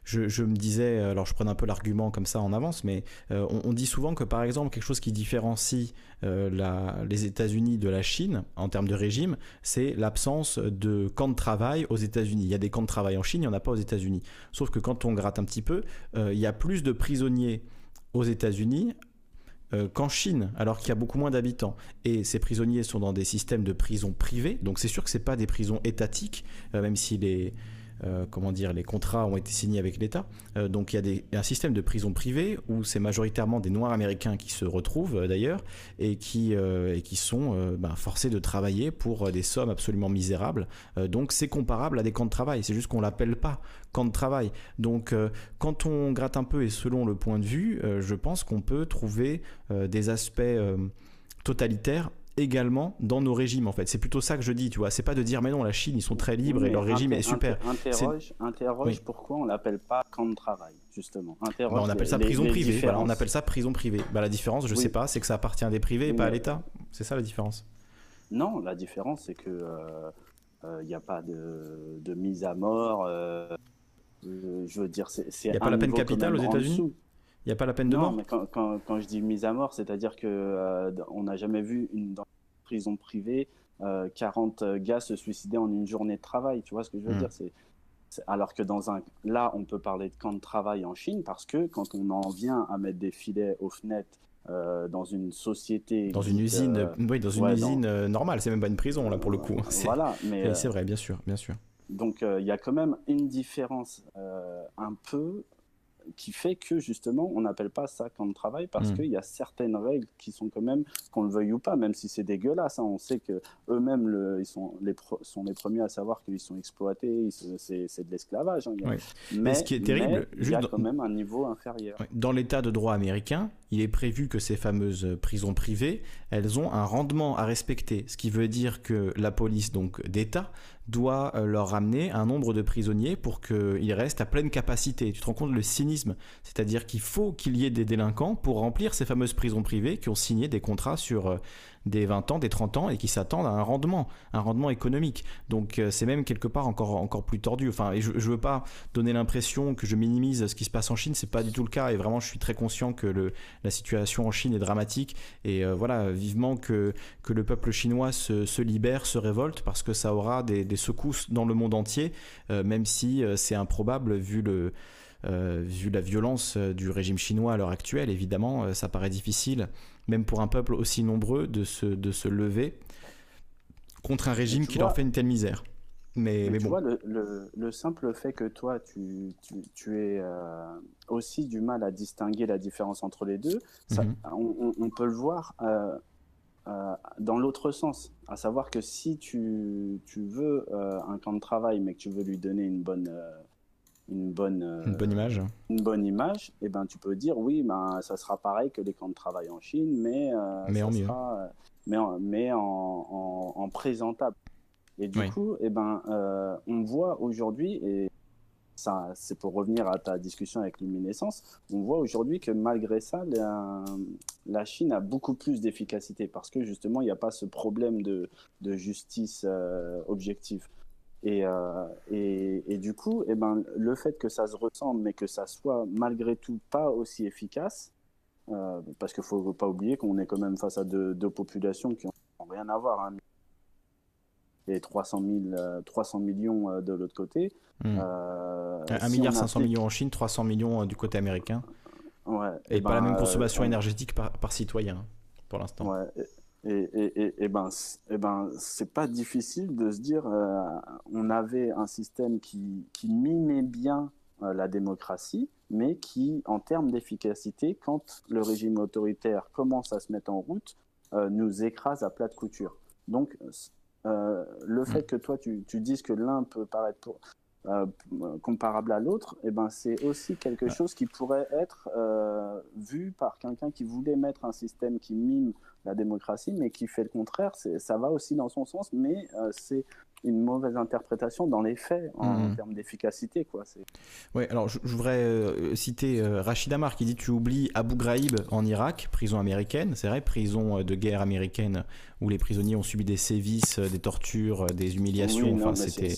je, me disais, alors je prends un peu l'argument comme ça en avance, mais euh, on, dit souvent que par exemple quelque chose qui différencie euh, les États-Unis de la Chine en termes de régime, c'est l'absence de camps de travail aux États-Unis. Il y a des camps de travail en Chine, il n'y en a pas aux États-Unis. Sauf que quand on gratte un petit peu, euh, il y a plus de prisonniers aux États-Unis qu'en Chine, alors qu'il y a beaucoup moins d'habitants. Et ces prisonniers sont dans des systèmes de prison privés, donc c'est sûr que ce pas des prisons étatiques, même si les, euh, comment dire, les contrats ont été signés avec l'État. Euh, donc il y a un système de prison privée où c'est majoritairement des Noirs américains qui se retrouvent euh, d'ailleurs et qui, sont ben, forcés de travailler pour des sommes absolument misérables. donc c'est comparable à des camps de travail. C'est juste qu'on l'appelle pas camp de travail. Donc quand on gratte un peu et selon le point de vue, je pense qu'on peut trouver des aspects totalitaires également dans nos régimes en fait. C'est plutôt ça que je dis, tu vois. C'est pas de dire mais non, la Chine ils sont très libres et leur régime est super. Interroge, interroge pourquoi on l'appelle pas camp de travail justement. Bah, on appelle ça prison privée. Voilà, on appelle ça prison privée. Bah, la différence, je sais pas, c'est que ça appartient à des privés et pas à l'État. C'est ça la différence. Non, la différence c'est que il euh, n'y euh, a pas de, de, mise à mort. Euh, je veux dire, c'est. Il n'y a pas la peine capitale aux États-Unis? Il n'y a pas la peine de non, mort mais quand, quand, quand, je dis mise à mort, c'est-à-dire que euh, on n'a jamais vu une, dans une prison privée 40 euh, gars se suicider en une journée de travail. Tu vois ce que je veux hmm. dire c'est, Alors que dans un. Là, on peut parler de camp de travail en Chine parce que quand on en vient à mettre des filets aux fenêtres euh, dans une société. Dans une usine, oui, dans une usine normale, c'est même pas une prison là pour le coup. C'est, voilà, mais. c'est vrai, bien sûr, bien sûr. Donc il y a quand même une différence un peu qui fait que justement on n'appelle pas ça camp de travail parce Mm. qu'il y a certaines règles qui sont quand même qu'on le veuille ou pas, même si c'est dégueulasse. hein, on sait que eux-mêmes le- ils sont les pro- sont les premiers à savoir qu'ils sont exploités, c'est de l'esclavage. hein, mais, ce qui est terrible, il y a dans- quand même un niveau inférieur. Dans l'état de droit américain, il est prévu que ces fameuses prisons privées, elles ont un rendement à respecter, ce qui veut dire que la police donc d'État doit euh, leur ramener un nombre de prisonniers pour qu'ils restent à pleine capacité. Tu te rends compte le cynisme, c'est-à-dire qu'il faut qu'il y ait des délinquants pour remplir ces fameuses prisons privées qui ont signé des contrats sur euh, des 20 ans, des 30 ans et qui s'attendent à un rendement, un rendement économique. Donc euh, c'est même quelque part encore encore plus tordu. Enfin, et je, je veux pas donner l'impression que je minimise ce qui se passe en Chine, c'est pas du tout le cas. Et vraiment je suis très conscient que la situation en Chine est dramatique. Et euh, voilà vivement que, que le peuple chinois se, libère, se révolte parce que ça aura des, secousses dans le monde entier, euh, même si c'est improbable vu le vu la violence du régime chinois à l'heure actuelle, évidemment, ça paraît difficile, même pour un peuple aussi nombreux, de se, de se lever contre un régime qui vois- leur fait une telle misère. Mais, Mais, mais tu bon. vois, le, le- le simple fait que toi, tu, tu, tu aies euh, aussi du mal à distinguer la différence entre les deux, ça- Mhm. on, peut le voir euh, euh, dans l'autre sens. À savoir que si tu, tu veux un camp de travail, mais que tu veux lui donner une bonne, une bonne, euh, Une bonne image. une bonne image, eh ben, tu peux dire oui, ben, ça sera pareil que les camps de travail en Chine, mais, euh, Mais ça en mieux. sera, euh, mais en, mais en, en- en présentable. Et du Oui. coup, eh ben, on voit aujourd'hui, et ça, c'est pour revenir à ta discussion avec Luminescence, on voit aujourd'hui que malgré ça, la, la Chine a beaucoup plus d'efficacité parce que justement, il n'y a pas ce problème de, de justice euh, objective. Et, euh, et, et du coup, eh ben, le fait que ça se ressemble, mais que ça soit malgré tout pas aussi efficace, euh, parce qu'il ne faut pas oublier qu'on est quand même face à deux, deux populations qui n'ont rien à voir. Hein. Et 300, 000, euh, 300 millions de l'autre côté. Euh, 1 si milliard on 500 applique- millions en Chine, 300 millions du côté américain. Ouais, Et eh pas la ben, même consommation énergétique par, par citoyen, hein, pour l'instant. Ouais, et, et, ben, et ben, c'est pas difficile de se dire, euh, on avait un système qui, qui mimait bien euh, la démocratie, mais qui, en termes d'efficacité, quand le régime autoritaire commence à se mettre en route, euh, nous écrase à plat de couture. Donc, euh, le fait que toi, tu, tu dises que l'un peut paraître pour- euh, comparable à l'autre, eh ben, c'est aussi quelque chose qui pourrait être euh, vu par quelqu'un qui voulait mettre un système qui mime la démocratie, mais qui fait le contraire. Ça va aussi dans son sens, mais euh, c'est une mauvaise interprétation dans les faits en, Mhm. termes d'efficacité. quoi. Ouais, alors je, je voudrais euh, citer euh, Rachid Amar qui dit Tu oublies Abu Ghraib en Irak, prison américaine, c'est vrai, prison euh, de guerre américaine où les prisonniers ont subi des sévices, des tortures, des humiliations. Oui, enfin, c'était.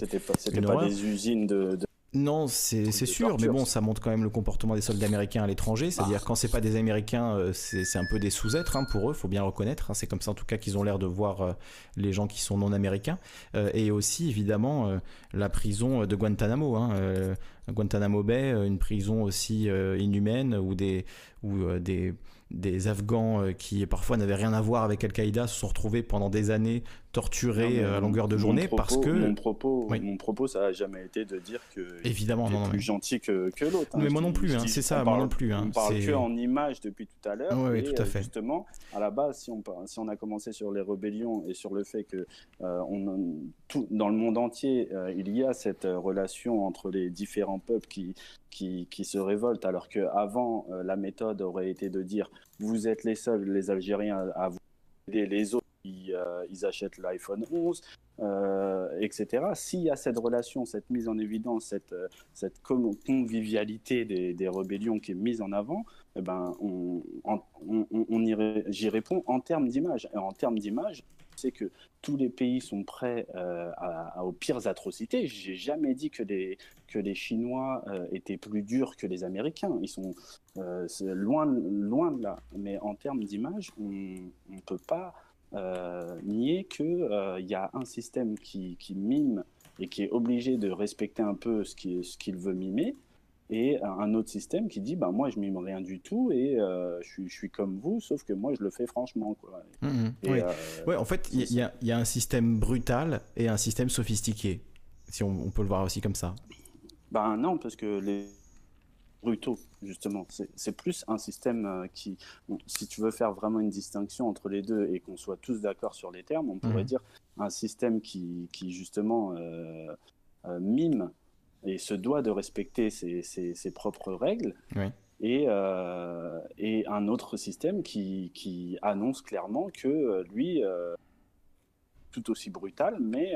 pas, pas des usines de, de- Non, c'est sûr, mais bon, ça montre quand même le comportement des soldats américains à l'étranger. C'est-à-dire, Ah. quand c'est pas des Américains, euh, c'est un peu des sous-êtres hein, pour eux, faut bien le reconnaître. hein. C'est comme ça, en tout cas, qu'ils ont l'air de voir euh, les gens qui sont non américains. Euh, et aussi, évidemment, la prison de Guantanamo. hein, Guantanamo Bay, une prison aussi inhumaine où des, où, des, des Afghans qui parfois n'avaient rien à voir avec Al-Qaïda se sont retrouvés pendant des années Non, mais euh, à longueur de journée propos- parce que. Mon propos, Oui. mon propos, ça n'a jamais été de dire que. Évidemment, non, plus mais- gentil que, que l'autre. hein. Mais moi non plus, hein, c'est ça, moi parle- non plus, hein, On parle que en images depuis tout à l'heure. Et, tout à euh, fait. Justement, à la base, si on, si on a commencé sur les rébellions et sur le fait que euh, on, tout, dans le monde entier, euh, il y a cette relation entre les différents peuples qui, qui, qui se révoltent, alors qu'avant, la méthode aurait été de dire vous êtes les seuls, les Algériens, à vous aider, les autres, ils, euh, ils achètent l'iPhone 11 euh, etc. S'il y a cette relation, cette mise en évidence, cette, euh, convivialité des, rébellions qui est mise en avant, eh ben, on, on, on- j'y réponds en termes d'image. En termes d'image, c'est que tous les pays sont prêts aux pires atrocités. J'ai jamais dit que les, Chinois étaient plus durs que les Américains. Ils sont loin de là. Mais en termes d'image, on ne peut pas euh, nier qu'il il y a un système qui, qui mime et qui est obligé de respecter un peu ce qu'il ce qu'il veut mimer, et un autre système qui dit bah, moi je mime rien du tout et euh, je, suis, je suis comme vous, sauf que moi je le fais franchement. Quoi. Et, oui. euh, Ouais, en fait, il y, c'est y a- il y a un système brutal et un système sophistiqué, si on, on peut le voir aussi comme ça. Ben non, parce que les... brutaux, justement. C'est plus un système euh, qui, si tu veux faire vraiment une distinction entre les deux et qu'on soit tous d'accord sur les termes, on pourrait mhm. dire un système qui, qui justement, euh, euh, mime et se doit de respecter ses, ses, propres règles. Et, et, un autre système qui, qui, annonce clairement que lui, tout aussi brutal, mais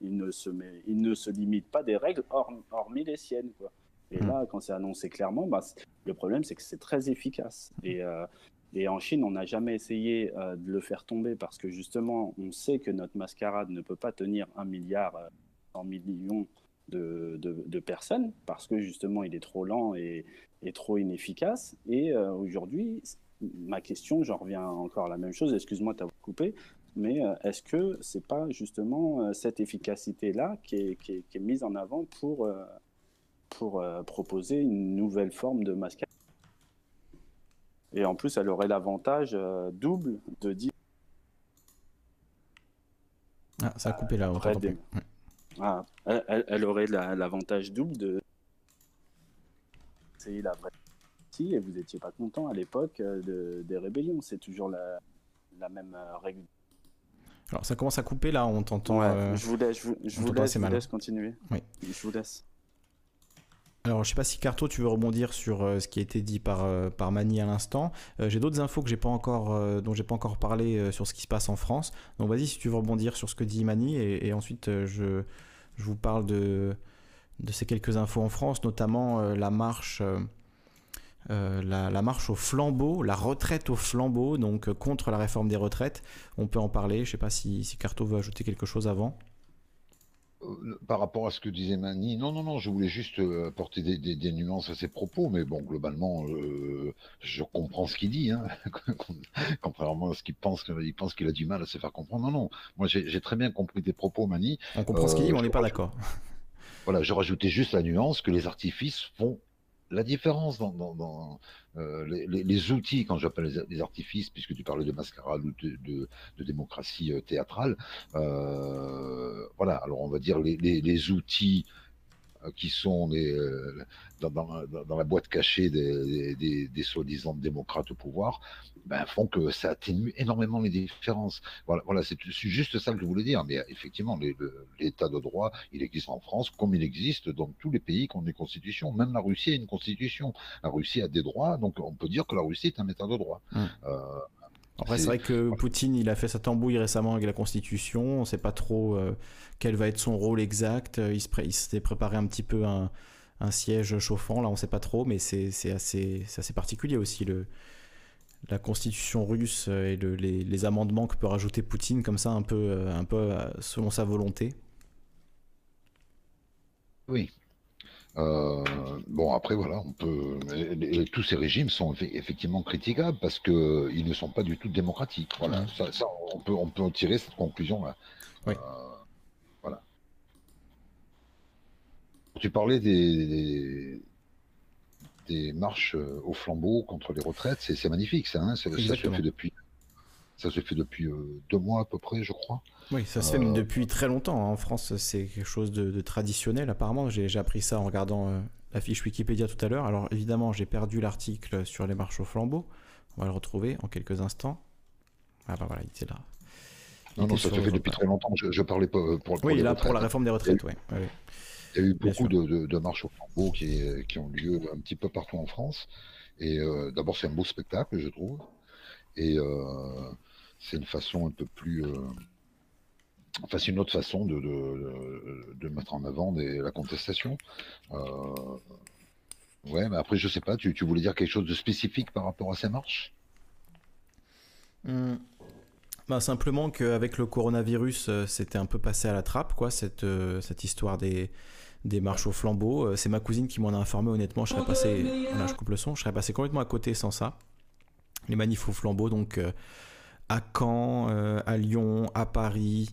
il ne se, met, il ne se limite pas des règles hormis les siennes. Quoi. Et hmm. là, quand c'est annoncé clairement, bah, le problème, c'est que c'est très efficace. Et, euh, et, en Chine, on n'a jamais essayé euh, de le faire tomber parce que justement, on sait que notre mascarade ne peut pas tenir un milliard, euh, en millions de, de, personnes parce que justement, il est trop lent et, et trop inefficace. Et aujourd'hui, ma question, j'en reviens encore à la même chose, excuse-moi de t'avoir coupé, mais est-ce que c'est pas justement cette efficacité-là qui est, mise en avant pour pour euh, proposer une nouvelle forme de mascarade. Et en plus, elle aurait l'avantage euh, double de dire. Ah, ça a coupé là. Ah, elle, aurait l'avantage double de. C'est la vraie et vous n'étiez pas content à l'époque euh, de, des rébellions. C'est toujours la, la même règle. Alors ça commence à couper là, on t'entend. je vous laisse, je vous, je vous laisse, vous laisse continuer. Oui. Je vous laisse. Alors, je sais pas si Carto, tu veux rebondir sur euh, ce qui a été dit par, euh, Mani à l'instant. Euh, j'ai d'autres infos que j'ai pas encore, dont j'ai pas encore parlé sur ce qui se passe en France. Donc, vas-y si tu veux rebondir sur ce que dit Mani, et, ensuite je, je, vous parle de, de ces quelques infos en France, notamment la marche. La, marche au flambeau, la retraite au flambeau, donc contre la réforme des retraites. On peut en parler. Je sais pas si Carto veut ajouter quelque chose avant. Euh, par rapport à ce que disait Mani, non, non, non, je voulais juste euh, apporter des, nuances à ses propos, mais bon, globalement, euh, je comprends ce qu'il dit, hein, contrairement à ce qu'il pense, il pense qu'il a du mal à se faire comprendre. Non, non, moi j'ai très bien compris tes propos, Mani. On comprend ce qu'il dit, mais on n'est pas d'accord. Voilà, je rajoutais juste la nuance que les artifices font la différence dans, euh, les, outils, quand j'appelle les, artifices, puisque tu parlais de mascarade ou de, démocratie euh, théâtrale, euh, voilà, alors on va dire les, outils qui sont les, dans, la boîte cachée des, des, soi-disant démocrates au pouvoir, ben, font que ça atténue énormément les différences. Voilà, voilà c'est juste ça que je voulais dire. Mais effectivement, l'état de droit, il existe en France comme il existe dans tous les pays qui ont des constitutions. Même la Russie a une constitution. La Russie a des droits, donc on peut dire que la Russie est un état de droit. Hum. Euh, après, c'est vrai que Poutine, il a fait sa tambouille récemment avec la Constitution. On ne sait pas trop euh, quel va être son rôle exact. Il s'était préparé un petit peu un, un siège chauffant. Là, on ne sait pas trop, mais c'est assez, assez particulier aussi le, la constitution russe et les, amendements que peut rajouter Poutine comme ça, un peu, euh, un peu euh, selon sa volonté. Oui. Euh, bon, après, voilà, on peut. tous ces régimes sont effectivement critiquables parce qu'ils ne sont pas du tout démocratiques. Voilà, ça, on, peut, on peut tirer cette conclusion-là. Oui. Tu parlais des, des, marches euh, au flambeau contre les retraites, c'est magnifique ça, hein, ça, se fait depuis, ça se fait depuis euh, deux mois à peu près, je crois. Oui, ça se fait euh, depuis très longtemps. Hein. En France, c'est quelque chose de, traditionnel apparemment. J'ai appris ça en regardant la fiche Wikipédia tout à l'heure. Alors évidemment, j'ai perdu l'article sur les marches au flambeau. On va le retrouver en quelques instants. Ah bah voilà, il était là. non, non, ça se fait depuis très longtemps. Je, parlais pas pour, pour Oui, là, pour la réforme des retraites, oui. Il y a eu beaucoup de, marches au flambeau qui, qui, ont lieu un petit peu partout en France. Et euh, d'abord, c'est un beau spectacle, je trouve. Et euh, c'est une façon un peu plus. Euh, enfin, c'est une autre façon de, de, mettre en avant des, la contestation. ouais, mais après, je sais pas, tu, tu, voulais dire quelque chose de spécifique par rapport à ces marches? Mmh. bah, simplement qu'avec le coronavirus, c'était un peu passé à la trappe, quoi, cette, cette histoire des, des marches au flambeau. Euh, c'est ma cousine qui m'en a informé, honnêtement. Je serais passé. je coupe le son. Je serais passé complètement à côté sans ça. Les manifs au flambeau, donc euh, à Caen, euh, à Lyon, à Paris.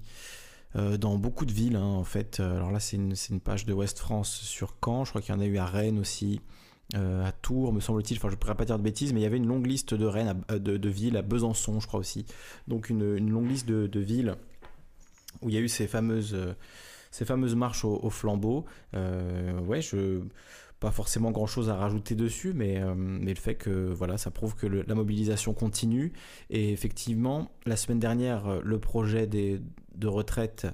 dans beaucoup de villes hein, en fait. Alors là c'est une, page de West France sur Caen, je crois qu'il y en a eu à Rennes aussi, à Tours me semble-t-il, enfin je ne pourrais pas dire de bêtises, mais il y avait une longue liste de, villes, à Besançon je crois aussi. Donc une, longue liste de, villes où il y a eu ces fameuses marches au, flambeau. Euh, ouais, je pas forcément grand chose à rajouter dessus, mais, mais le fait que voilà, ça prouve que la mobilisation continue. Et effectivement, la semaine dernière, le projet de retraite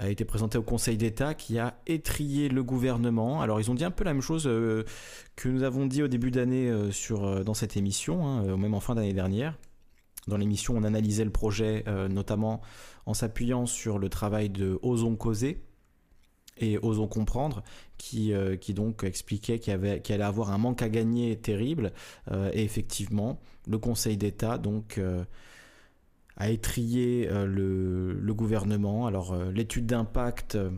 a été présenté au Conseil d'État qui a étrié le gouvernement. Alors ils ont dit un peu la même chose euh, que nous avons dit au début d'année euh, euh, dans cette émission, hein, même en fin d'année dernière. Dans l'émission, on analysait le projet notamment en s'appuyant sur le travail de Osons causer et Osons comprendre, qui, qui donc expliquait qu'il y, allait avoir un manque à gagner terrible. et effectivement, le Conseil d'État donc a étrié euh, le, gouvernement. Alors euh, l'étude d'impact euh,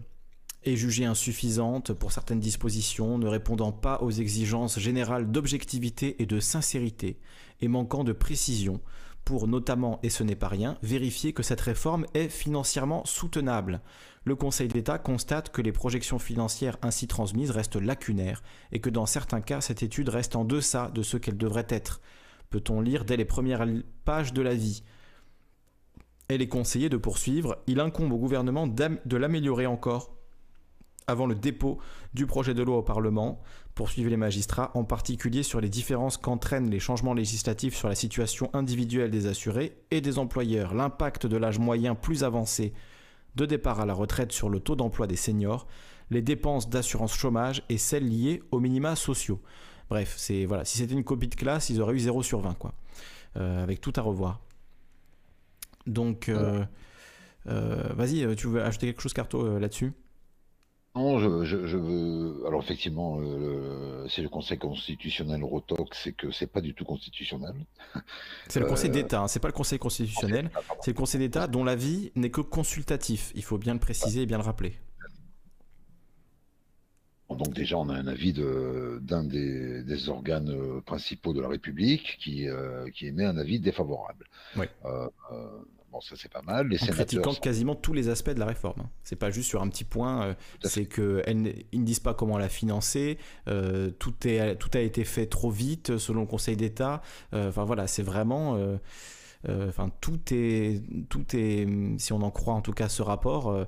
est jugée insuffisante pour certaines dispositions, ne répondant pas aux exigences générales d'objectivité et de sincérité, et manquant de précision pour notamment, et ce n'est pas rien, vérifier que cette réforme est financièrement soutenable. Le Conseil d'État constate que les projections financières ainsi transmises restent lacunaires et que dans certains cas, cette étude reste en deçà de ce qu'elle devrait être. Peut-on lire dès les premières pages de l'avis elle est conseillée de poursuivre. Il incombe au gouvernement de l'améliorer encore avant le dépôt du projet de loi au Parlement, poursuivre les magistrats, en particulier sur les différences qu'entraînent les changements législatifs sur la situation individuelle des assurés et des employeurs, l'impact de l'âge moyen plus avancé de départ à la retraite sur le taux d'emploi des seniors, les dépenses d'assurance chômage et celles liées aux minima sociaux. Bref, c'est voilà, si c'était une copie de classe, ils auraient eu 0 sur 20 quoi. Euh, avec tout à revoir. Donc, euh, euh, vas-y, tu veux ajouter quelque chose, Carto, là-dessus? Non, je, veux. Alors effectivement, c'est le Conseil constitutionnel Rotox, c'est que c'est pas du tout constitutionnel. C'est le Conseil d'État, hein, c'est pas le Conseil constitutionnel, c'est le Conseil d'État dont l'avis n'est que consultatif. Il faut bien le préciser et bien le rappeler. Donc déjà, on a un avis d'un des, organes principaux de la République qui, qui émet un avis défavorable. Oui. Bon, ça c'est pas mal. Les en critiquant quasiment tous les aspects de la réforme. Hein. C'est pas juste sur un petit point. Euh, c'est que ils ne disent pas comment la financer. Euh, tout est tout a été fait trop vite selon le Conseil d'État. Euh, enfin voilà, c'est vraiment. Enfin tout est tout est si on en croit en tout cas ce rapport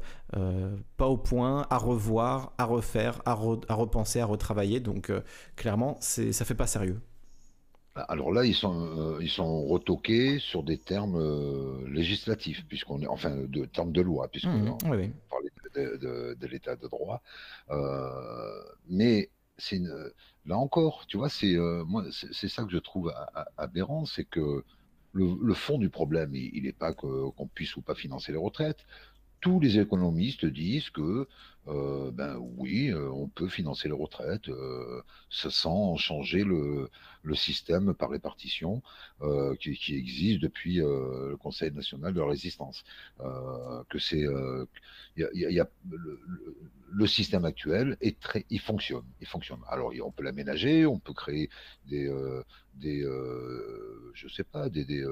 pas au point à revoir, à refaire, à, à repenser, à retravailler. Donc clairement, ça fait pas sérieux. Alors là, ils sont, euh, ils sont retoqués sur des termes euh, législatifs, puisqu'on est, enfin, de termes de loi, puisqu'on mmh, oui, parlait de, l'état de droit. Euh, mais c'est là encore, tu vois, c'est moi, c'est ça que je trouve aberrant, c'est que le, fond du problème, il n'est pas qu'on puisse ou pas financer les retraites. Tous les économistes disent que ben oui, on peut financer les retraites sans changer le, le, système par répartition euh, qui, qui, existe depuis euh, le Conseil national de la résistance. que c'est, y a, y a le, le, système actuel est très, il fonctionne, il fonctionne. Alors on peut l'aménager, on peut créer des, des, je sais pas, des, des,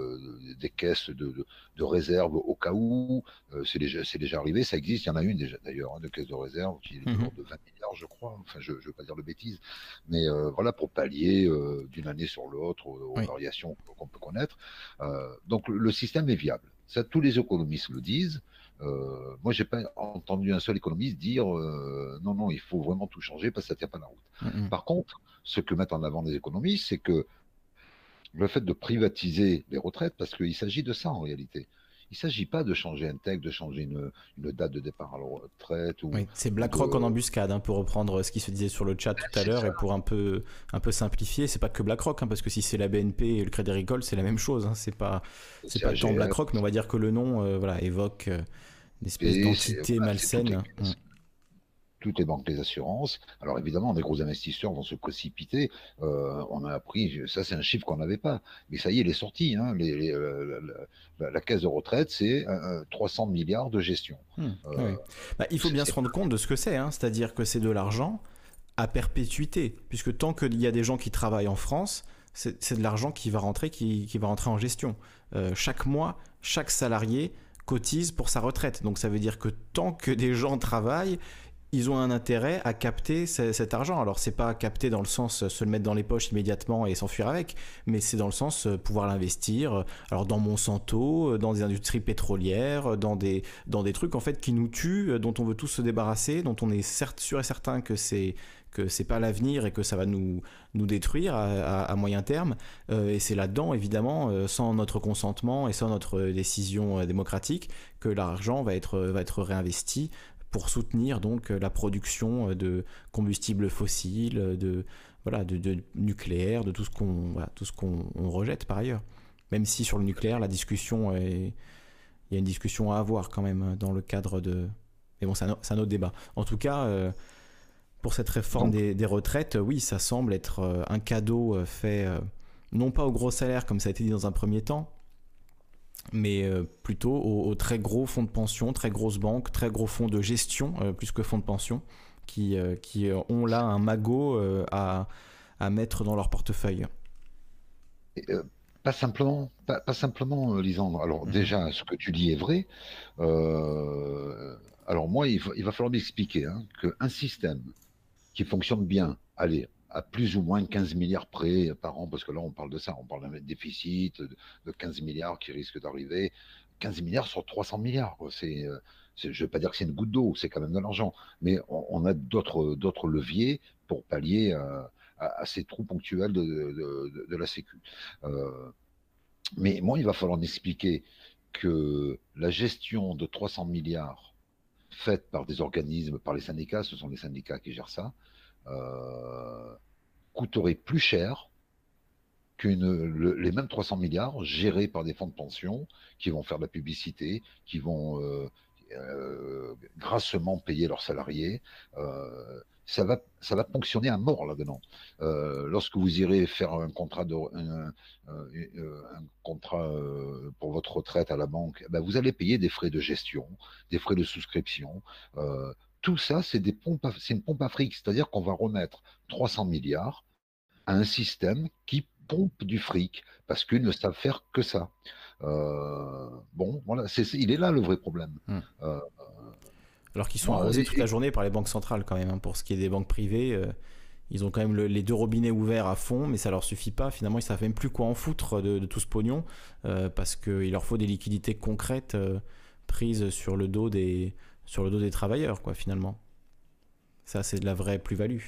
des caisses de, de, de, réserve au cas où. c'est déjà, c'est déjà arrivé, ça existe. Il y en a une déjà d'ailleurs, hein, de caisse de réserve qui est mmh de 20 milliards, je crois. Enfin, je ne veux pas dire de bêtises, mais euh, voilà, pour pallier euh, d'une année sur l'autre aux, variations qu'on peut connaître. Euh, donc, le, système est viable. Ça, tous les économistes le disent. moi, j'ai pas entendu un seul économiste dire non, non, il faut vraiment tout changer parce que ça tient pas la route. Mmh Par contre, ce que mettent en avant les économistes, c'est que le fait de privatiser les retraites, parce qu'il s'agit de ça en réalité. Il ne s'agit pas de changer un texte, de changer une, date de départ à la retraite. Ou, oui, c'est BlackRock en embuscade, hein, pour reprendre ce qui se disait sur le chat tout à l'heure et pour un peu, un peu simplifier. C'est pas que BlackRock, hein, parce que si c'est la BNP et le Crédit Agricole, c'est la même chose. Hein. C'est pas, c'est pas tant BlackRock, mais on va dire que le nom, euh, voilà, évoque euh, une espèce d'entité malsaine toutes les banques, les assurances. Alors évidemment, des gros investisseurs vont se précipiter. Euh, on a appris, ça c'est un chiffre qu'on n'avait pas, mais ça y est, il est sorti. Hein. Euh, la, caisse de retraite, c'est 300 milliards de gestion. Hmm. Euh, bah, il faut bien se rendre compte de ce que c'est, hein. c'est-à-dire que c'est de l'argent à perpétuité, puisque tant qu'il y a des gens qui travaillent en France, c'est de l'argent qui va rentrer, qui, qui va rentrer en gestion. chaque mois, chaque salarié cotise pour sa retraite. Donc ça veut dire que tant que des gens travaillent, ils ont un intérêt à capter cet argent. Alors c'est pas capter dans le sens se le mettre dans les poches immédiatement et s'enfuir avec, mais c'est dans le sens pouvoir l'investir. Alors dans Monsanto, dans des industries pétrolières, dans des dans des trucs en fait qui nous tuent, dont on veut tous se débarrasser, dont on est certes sûr et certain que c'est que c'est pas l'avenir et que ça va nous, nous détruire à, moyen terme. Euh, et c'est là-dedans, évidemment, euh, sans notre consentement et sans notre décision euh, démocratique, que l'argent va être, va être réinvesti pour soutenir donc la production de combustibles fossiles, de, voilà, de, nucléaire, de tout ce qu'on tout ce qu'on rejette par ailleurs. Même si sur le nucléaire, la discussion est... Il y a une discussion à avoir quand même dans le cadre de... Mais bon, c'est un, un, autre débat. En tout cas, pour cette réforme des, retraites, oui, ça semble être euh, un cadeau euh, fait euh, non pas au gros salaire comme ça a été dit dans un premier temps, mais plutôt aux, très gros fonds de pension, très grosses banques, très gros fonds de gestion, plus que fonds de pension, qui, qui ont là un magot à, à, mettre dans leur portefeuille. pas simplement, pas, simplement, Lisandre. Alors mhm. déjà, ce que tu dis est vrai. alors moi, il va, il va falloir m'expliquer hein, qu'un système qui fonctionne bien. Allez, à plus ou moins 15 milliards près par an, parce que là, on parle de ça, on parle d'un déficit de 15 milliards qui risque d'arriver. 15 milliards sur 300 milliards. C'est, euh, je ne veux pas dire que c'est une goutte d'eau, c'est quand même de l'argent. Mais on, a d'autres, d'autres leviers pour pallier euh, à, ces trous ponctuels de, la Sécu. Euh, mais moi, il va falloir m'expliquer que la gestion de 300 milliards faite par des organismes, par les syndicats, ce sont les syndicats qui gèrent ça, euh, coûterait plus cher qu'une les mêmes 300 milliards gérés par des fonds de pension qui vont faire de la publicité, qui vont euh, euh, grassement payer leurs salariés ça va, ça va fonctionner à mort là-dedans. Euh, lorsque vous irez faire un contrat, de, un, euh, contrat euh, pour votre retraite à la banque, ben vous allez payer des frais de gestion, des frais de souscription. Tout ça, c'est des pompes, c'est une pompe à fric, c'est-à-dire qu'on va remettre 300 milliards à un système qui pompe du fric parce qu'ils ne savent faire que ça. bon, voilà, c'est, il est là le vrai problème. Mmh. Alors qu'ils sont arrosés toute la journée par les banques centrales quand même. Hein, pour ce qui est des banques privées, euh, ils ont quand même les deux robinets ouverts à fond, mais ça leur suffit pas. Finalement, ils savent même plus quoi en foutre de, tout ce pognon euh, parce qu'il leur faut des liquidités concrètes euh, prises sur le dos des sur le dos des travailleurs, quoi. Finalement, ça c'est de la vraie plus-value.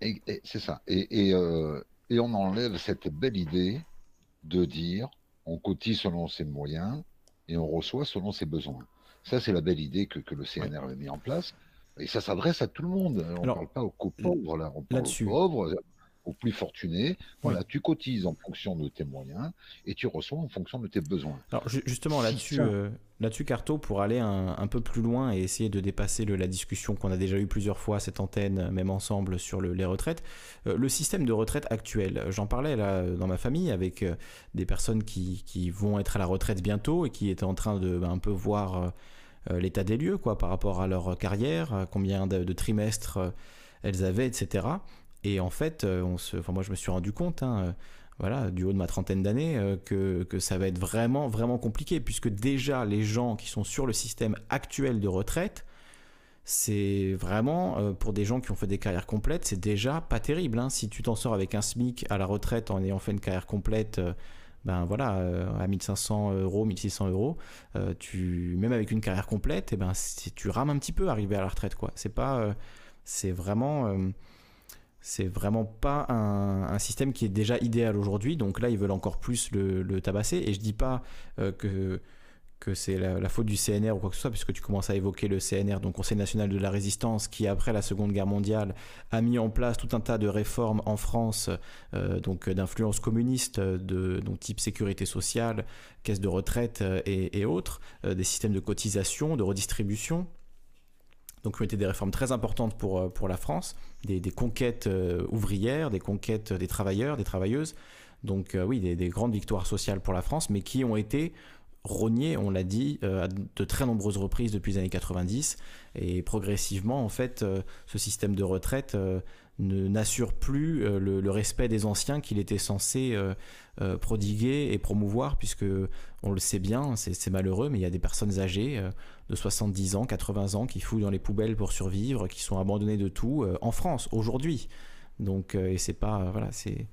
Et, c'est ça. Et, et on enlève cette belle idée de dire on cotise selon ses moyens et on reçoit selon ses besoins. Ça, c'est la belle idée que, le CNR avait mis en place. Et ça s'adresse à tout le monde. On ne parle pas aux pauvres, là. On parle aux pauvres, aux plus fortunés. Voilà, tu cotises en fonction de tes moyens et tu reçois en fonction de tes besoins. Alors justement là-dessus, euh, là-dessus Carto, pour aller un, peu plus loin et essayer de dépasser la discussion qu'on a déjà eue plusieurs fois à cette antenne, même ensemble sur les retraites, euh, le système de retraite actuel. J'en parlais là dans ma famille avec euh, des personnes qui, qui, vont être à la retraite bientôt et qui étaient en train de ben, un peu voir l'état des lieux quoi par rapport à leur carrière, combien de trimestres elles avaient, etc. Et en fait, euh, moi je me suis rendu compte, hein, euh, voilà, du haut de ma trentaine d'années, euh, que, que, ça va être vraiment, vraiment compliqué, puisque déjà les gens qui sont sur le système actuel de retraite, c'est vraiment, pour des gens qui ont fait des carrières complètes, c'est déjà pas terrible. Hein. Si tu t'en sors avec un SMIC à la retraite en ayant fait une carrière complète, ben voilà, à 1500 euros, 1600 euros, tu, même avec une carrière complète, et eh ben, tu rames un petit peu arriver à la retraite, quoi. C'est pas, c'est vraiment c'est vraiment pas un, système qui est déjà idéal aujourd'hui. Donc là, ils veulent encore plus le, tabasser. Et je dis pas euh, que, que c'est la, faute du CNR ou quoi que ce soit, puisque tu commences à évoquer le CNR, donc Conseil national de la résistance, qui après la Seconde Guerre mondiale a mis en place tout un tas de réformes en France, euh, donc d'influence communiste, de donc type sécurité sociale, caisse de retraite euh, et, autres, des systèmes de cotisation, de redistribution donc qui ont été des réformes très importantes pour, euh, pour la France, des, conquêtes euh, ouvrières, des conquêtes des travailleurs, des travailleuses. Donc euh, oui, des, grandes victoires sociales pour la France, mais qui ont été rognées, on l'a dit, à de très nombreuses reprises depuis les années 90. Et progressivement, en fait, ce système de retraite n'assure plus le, respect des anciens qu'il était censé prodiguer et promouvoir, puisque on le sait bien, c'est malheureux, mais il y a des personnes âgées de 70 ans, 80 ans qui fouillent dans les poubelles pour survivre, qui sont abandonnées de tout en France aujourd'hui. Donc, et c'est pas, voilà, c'est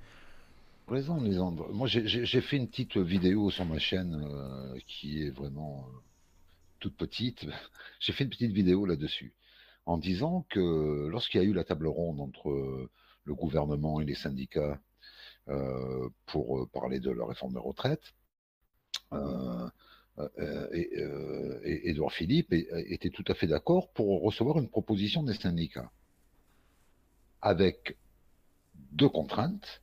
raison, Lisandre. Moi, j'ai fait une petite vidéo sur ma chaîne euh, qui est vraiment euh, toute petite. J'ai fait une petite vidéo là-dessus en disant que lorsqu'il y a eu la table ronde entre le gouvernement et les syndicats euh, pour parler de la réforme des retraites, et, Edouard Philippe était tout à fait d'accord pour recevoir une proposition des syndicats avec deux contraintes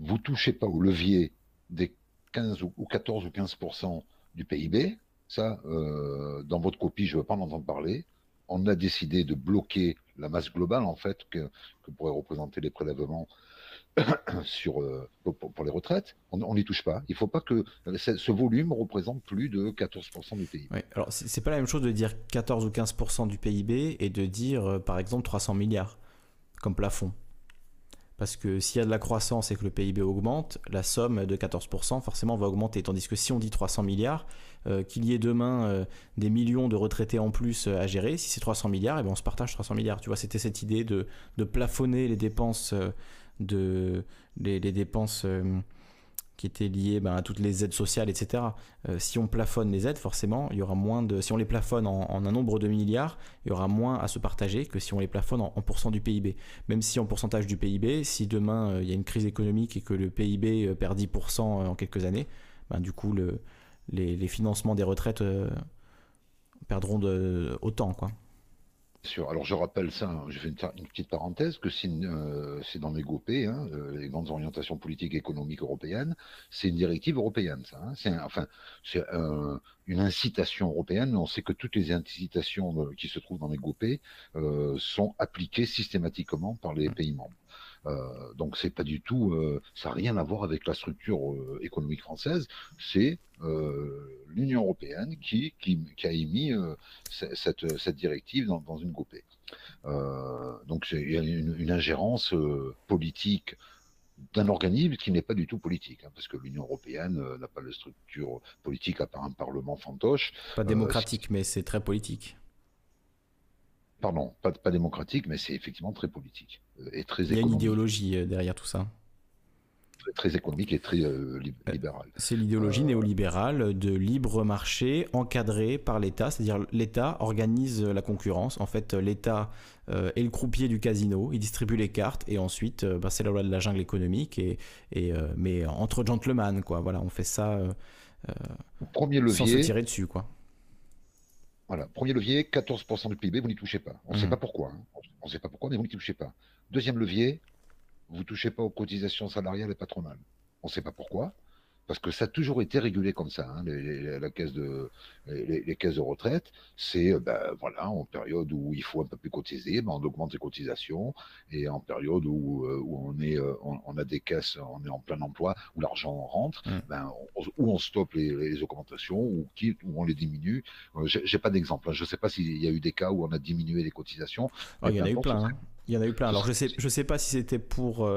vous touchez pas au levier des 15 ou 14 ou 15% du PIB. Ça, euh, dans votre copie, je ne veux pas en entendre parler. On a décidé de bloquer la masse globale, en fait, que, pourraient représenter les prélèvements euh, pour, les retraites. On n'y touche pas. Il ne faut pas que ce volume représente plus de 14% du PIB. Oui, alors, ce n'est pas la même chose de dire 14 ou 15% du PIB et de dire, euh, par exemple, 300 milliards comme plafond. Parce que s'il y a de la croissance et que le PIB augmente, la somme de 14% forcément va augmenter. Tandis que si on dit 300 milliards, euh, qu'il y ait demain euh, des millions de retraités en plus euh, à gérer, si c'est 300 milliards, et eh ben on se partage 300 milliards. Tu vois, c'était cette idée de, plafonner les dépenses, de, les dépenses qui étaient liées ben, à toutes les aides sociales, etc. Euh, si on plafonne les aides, forcément, il y aura moins de. Si on les plafonne en, un nombre de milliards, il y aura moins à se partager que si on les plafonne en, pourcent du PIB. Même si en pourcentage du PIB, si demain euh, il y a une crise économique et que le PIB euh, perd 10% en quelques années, ben, du coup, le, les, financements des retraites perdront autant, quoi. Alors je rappelle ça, je fais une, petite parenthèse, que euh, c'est dans mes GOP, hein, euh, les grandes orientations politiques et économiques européennes, c'est une directive européenne, ça. Hein. c'est enfin, c'est une incitation européenne, mais on sait que toutes les incitations qui se trouvent dans les GOP euh, sont appliquées systématiquement par les mmh. pays membres. Euh, donc c'est pas du tout, euh, ça n'a rien à voir avec la structure euh, économique française. C'est l'Union européenne qui, qui, a émis cette, cette, directive dans, dans une GOP. donc il y a une, ingérence politique d'un organisme qui n'est pas du tout politique, hein, parce que l'Union européenne n'a pas de structure politique à part un parlement fantoche. Pas démocratique, mais c'est très politique pardon, pas, pas démocratique, mais c'est effectivement très politique euh, et très Il y a une idéologie euh, derrière tout ça. Très, économique et très euh, libérale. C'est l'idéologie néolibérale de libre marché encadré par l'État, c'est-à-dire l'État organise la concurrence. En fait, l'État est le croupier du casino, il distribue les cartes et ensuite, bah, c'est la loi de la jungle économique et, et mais entre gentlemen, quoi. Voilà, on fait ça. Premier levier, sans se tirer dessus, quoi. Voilà, premier levier, 14% du PIB, vous n'y touchez pas. On ne sait mmh. pas pourquoi. Hein. On ne sait pas pourquoi, mais vous n'y touchez pas. Deuxième levier, vous ne touchez pas aux cotisations salariales et patronales. On ne sait pas pourquoi parce que ça a toujours été régulé comme ça. Hein, les, la caisse de, les, caisses de retraite, c'est euh, ben, voilà, en période où il faut un peu plus cotiser, ben, on augmente les cotisations, et en période où, euh, où on, est, euh, on, a des caisses, on est en plein emploi, où l'argent rentre, mmh. ben, on, où on stoppe les, augmentations, ou où on les diminue. J'ai pas d'exemple. Hein. Je ne sais pas s'il y a eu des cas où on a diminué les cotisations. Ah, il y en a eu plein. Hein. Il y en a eu plein. Alors je sais, je sais pas si c'était pour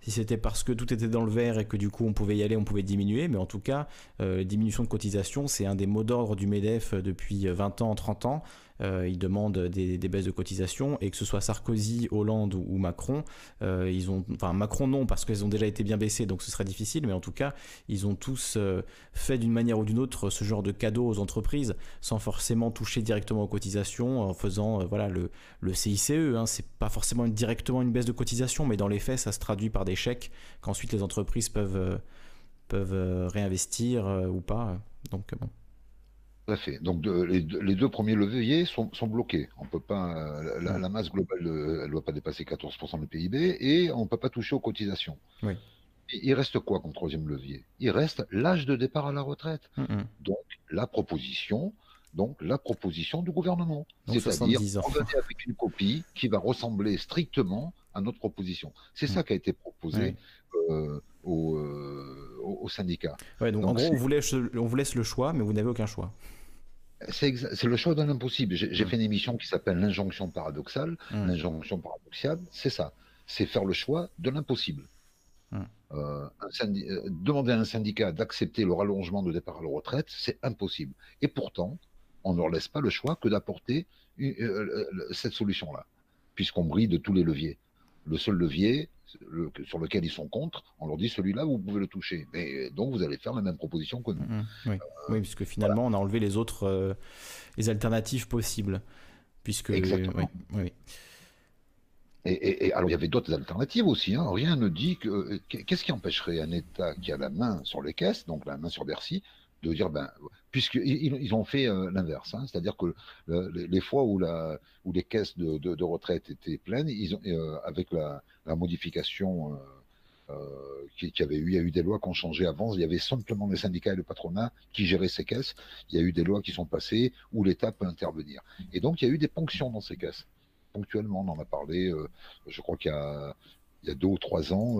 si c'était parce que tout était dans le vert et que du coup on pouvait y aller, on pouvait diminuer, mais en tout cas, euh, diminution de cotisation, c'est un des mots d'ordre du MEDEF depuis 20 ans, 30 ans. Euh, ils demandent des, baisses de cotisation et que ce soit Sarkozy, Hollande ou, Macron, euh, ils ont, enfin Macron non parce qu'elles ont déjà été bien baissées donc ce serait difficile, mais en tout cas ils ont tous euh, fait d'une manière ou d'une autre ce genre de cadeau aux entreprises sans forcément toucher directement aux cotisations en faisant voilà le, le CICE, hein, c'est pas forcément directement une baisse de cotisation, mais dans les faits ça se traduit par des chèques qu'ensuite les entreprises peuvent peuvent réinvestir ou pas. Donc bon. Tout à fait. Donc les, deux premiers leviers sont, bloqués. On peut pas, la, masse globale, elle ne doit pas dépasser 14% du PIB et on ne peut pas toucher aux cotisations. il reste quoi comme troisième levier? Il reste l'âge de départ à la retraite. Mm, mm. Donc la proposition, donc la proposition du gouvernement. C'est-à-dire avec une copie qui va ressembler strictement à notre proposition. C'est mm. ça qui a été proposé euh, euh, syndicats. donc, en gros, on vous, laisse, on vous laisse le choix, mais vous n'avez aucun choix. C'est le choix d'un impossible. J'ai mm. fait une émission qui s'appelle L'injonction paradoxale. Mm. L'injonction paradoxale, c'est ça. c'est faire le choix de l'impossible. Hum. Euh, demander à un syndicat d'accepter le rallongement de départ à la retraite, c'est impossible. Et pourtant, on ne leur laisse pas le choix que d'apporter cette solution-là, puisqu'on brille de tous les leviers. Le seul levier sur lequel ils sont contre, on leur dit celui-là, vous pouvez le toucher. Mais donc, vous allez faire la même proposition que nous. Hum. oui. puisque finalement, on a enlevé les autres les alternatives possibles. Puisque, Exactement. Oui, Et, alors, il y avait d'autres alternatives aussi. Hein. Rien ne dit que. Qu'est-ce qui empêcherait un État qui a la main sur les caisses, donc la main sur Bercy, de dire, ben, puisqu'ils ils ont fait euh, l'inverse, hein. c'est-à-dire que les fois où, les caisses de, retraite étaient pleines, euh, avec la, modification euh, euh, qui, avait eu. Il y a eu des lois qui ont changé avant. Il y avait simplement les syndicats et le patronat qui géraient ces caisses. Il y a eu des lois qui sont passées où l'État peut intervenir. Et donc, il y a eu des ponctions dans ces caisses. Ponctuellement, on en a parlé. Je crois qu'il y a, il y a deux ou trois ans,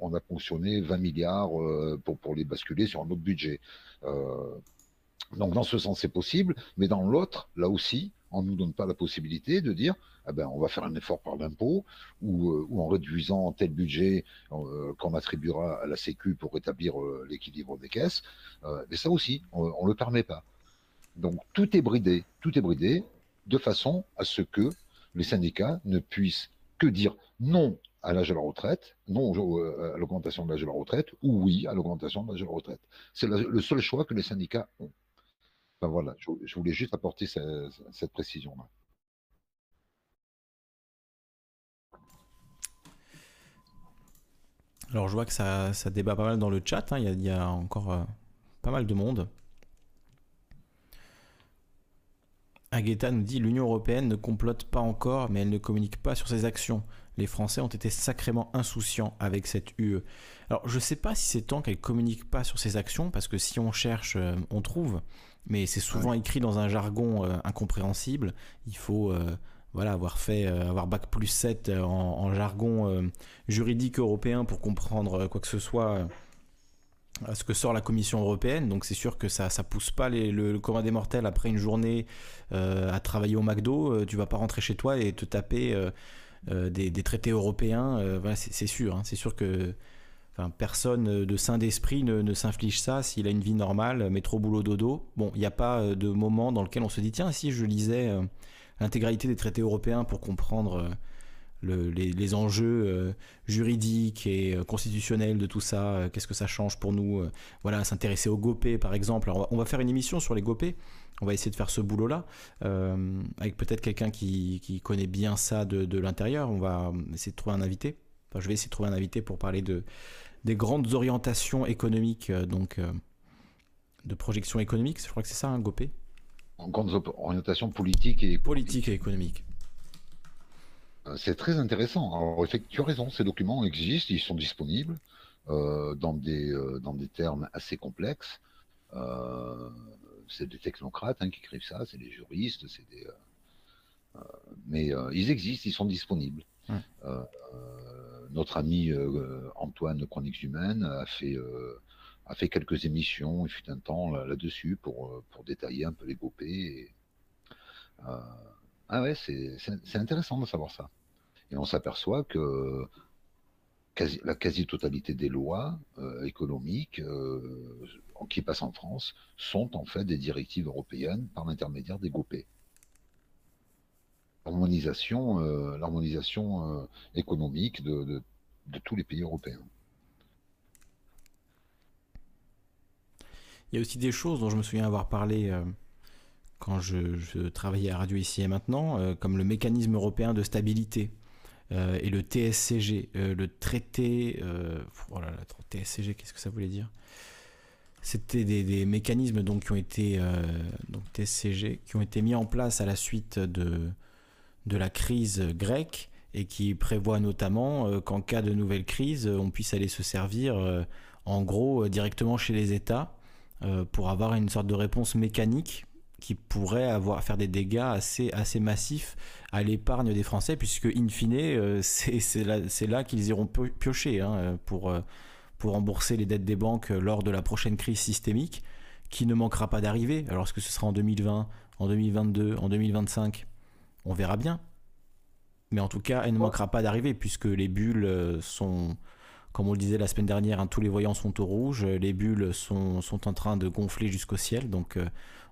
on, a ponctionné 20 milliards pour les basculer sur un autre budget. Donc, dans ce sens, c'est possible. Mais dans l'autre, là aussi, on ne nous donne pas la possibilité de dire ah ben, on va faire un effort par l'impôt ou, euh, en réduisant tel budget euh, qu'on attribuera à la Sécu pour rétablir euh, l'équilibre des caisses. mais ça aussi, on ne le permet pas. Donc tout est bridé, tout est bridé de façon à ce que les syndicats ne puissent que dire non à l'âge de la retraite, non à l'augmentation de l'âge de la retraite, ou oui à l'augmentation de l'âge de la retraite. C'est le seul choix que les syndicats ont. Voilà, je, voulais juste apporter cette précision-là. Alors je vois que ça, débat pas mal dans le chat, hein. il, y a, encore euh, pas mal de monde. Agueta nous dit l'Union européenne ne complote pas encore, mais elle ne communique pas sur ses actions. Les Français ont été sacrément insouciants avec cette UE. Alors je ne sais pas si c'est tant qu'elle communique pas sur ses actions, parce que si on cherche, euh, on trouve, mais c'est souvent écrit dans un jargon euh, incompréhensible. Il faut voilà, avoir fait, euh, avoir bac plus 7 euh, en, jargon euh, juridique européen pour comprendre quoi que ce soit à ce que sort la Commission européenne. Donc c'est sûr que ça ça pousse pas le, le, commun des mortels après une journée à travailler au McDo. tu vas pas rentrer chez toi et te taper des, traités européens. voilà, c'est sûr. Hein. c'est sûr que Personne de sain d'esprit ne, s'inflige ça s'il a une vie normale, métro, boulot, dodo. Bon, il n'y a pas de moment dans lequel on se dit, tiens, si je lisais l'intégralité des traités européens pour comprendre euh, les, enjeux euh, juridiques et euh, constitutionnels de tout ça, qu'est-ce que ça change pour nous, voilà, s'intéresser aux GOPÉ par exemple. Alors, on va faire une émission sur les GOPÉ, on va essayer de faire ce boulot-là, avec peut-être quelqu'un qui, connaît bien ça de, l'intérieur, on va essayer de trouver un invité, enfin je vais essayer de trouver un invité pour parler de, des grandes orientations économiques, donc de projection économique, je crois que c'est ça un GOPÉ en grandes orientations politiques et politique et économiques. Euh, c'est très intéressant. Alors, tu as raison, ces documents existent, ils sont disponibles euh, dans, des, euh, dans des termes assez complexes. c'est des technocrates hein, qui écrivent ça, c'est des juristes, c'est des. mais ils existent, ils sont disponibles. Notre ami Antoine Chroniques Humaines a fait a fait quelques émissions, il fut un temps là-dessus pour, euh, pour détailler un peu les GOP. Euh, ah ouais, c'est intéressant de savoir ça. Et on s'aperçoit que la quasi-totalité des lois euh, économiques qui passent en France sont en fait des directives européennes par l'intermédiaire des GOP. L'harmonisation l'harmonisation économique de tous les pays européens. Il y a aussi des choses dont je me souviens avoir parlé euh, quand je, travaillais à Radio Ici et Maintenant, euh, comme le mécanisme européen de stabilité euh, et le TSCG, le traité... oh là là, TSCG, qu'est-ce que ça voulait dire? C'était des, mécanismes donc, qui ont été donc qui ont été mis en place à la suite de, de la crise grecque et qui prévoient notamment qu'en cas de nouvelle crise, on puisse aller se servir en gros directement chez les États euh, pour avoir une sorte de réponse mécanique qui pourrait avoir faire des dégâts assez assez massifs à l'épargne des Français puisque in fine euh, c'est là, là qu'ils iront piocher hein, pour euh, pour rembourser les dettes des banques lors de la prochaine crise systémique qui ne manquera pas d'arriver. Alors est-ce que ce sera en 2020 en 2022 en 2025 on verra bien mais en tout cas, elle ne manquera pas d'arriver puisque les bulles sont, comme on le disait la semaine dernière, hein, tous les voyants sont au rouge, les bulles sont, sont en train de gonfler jusqu'au ciel, donc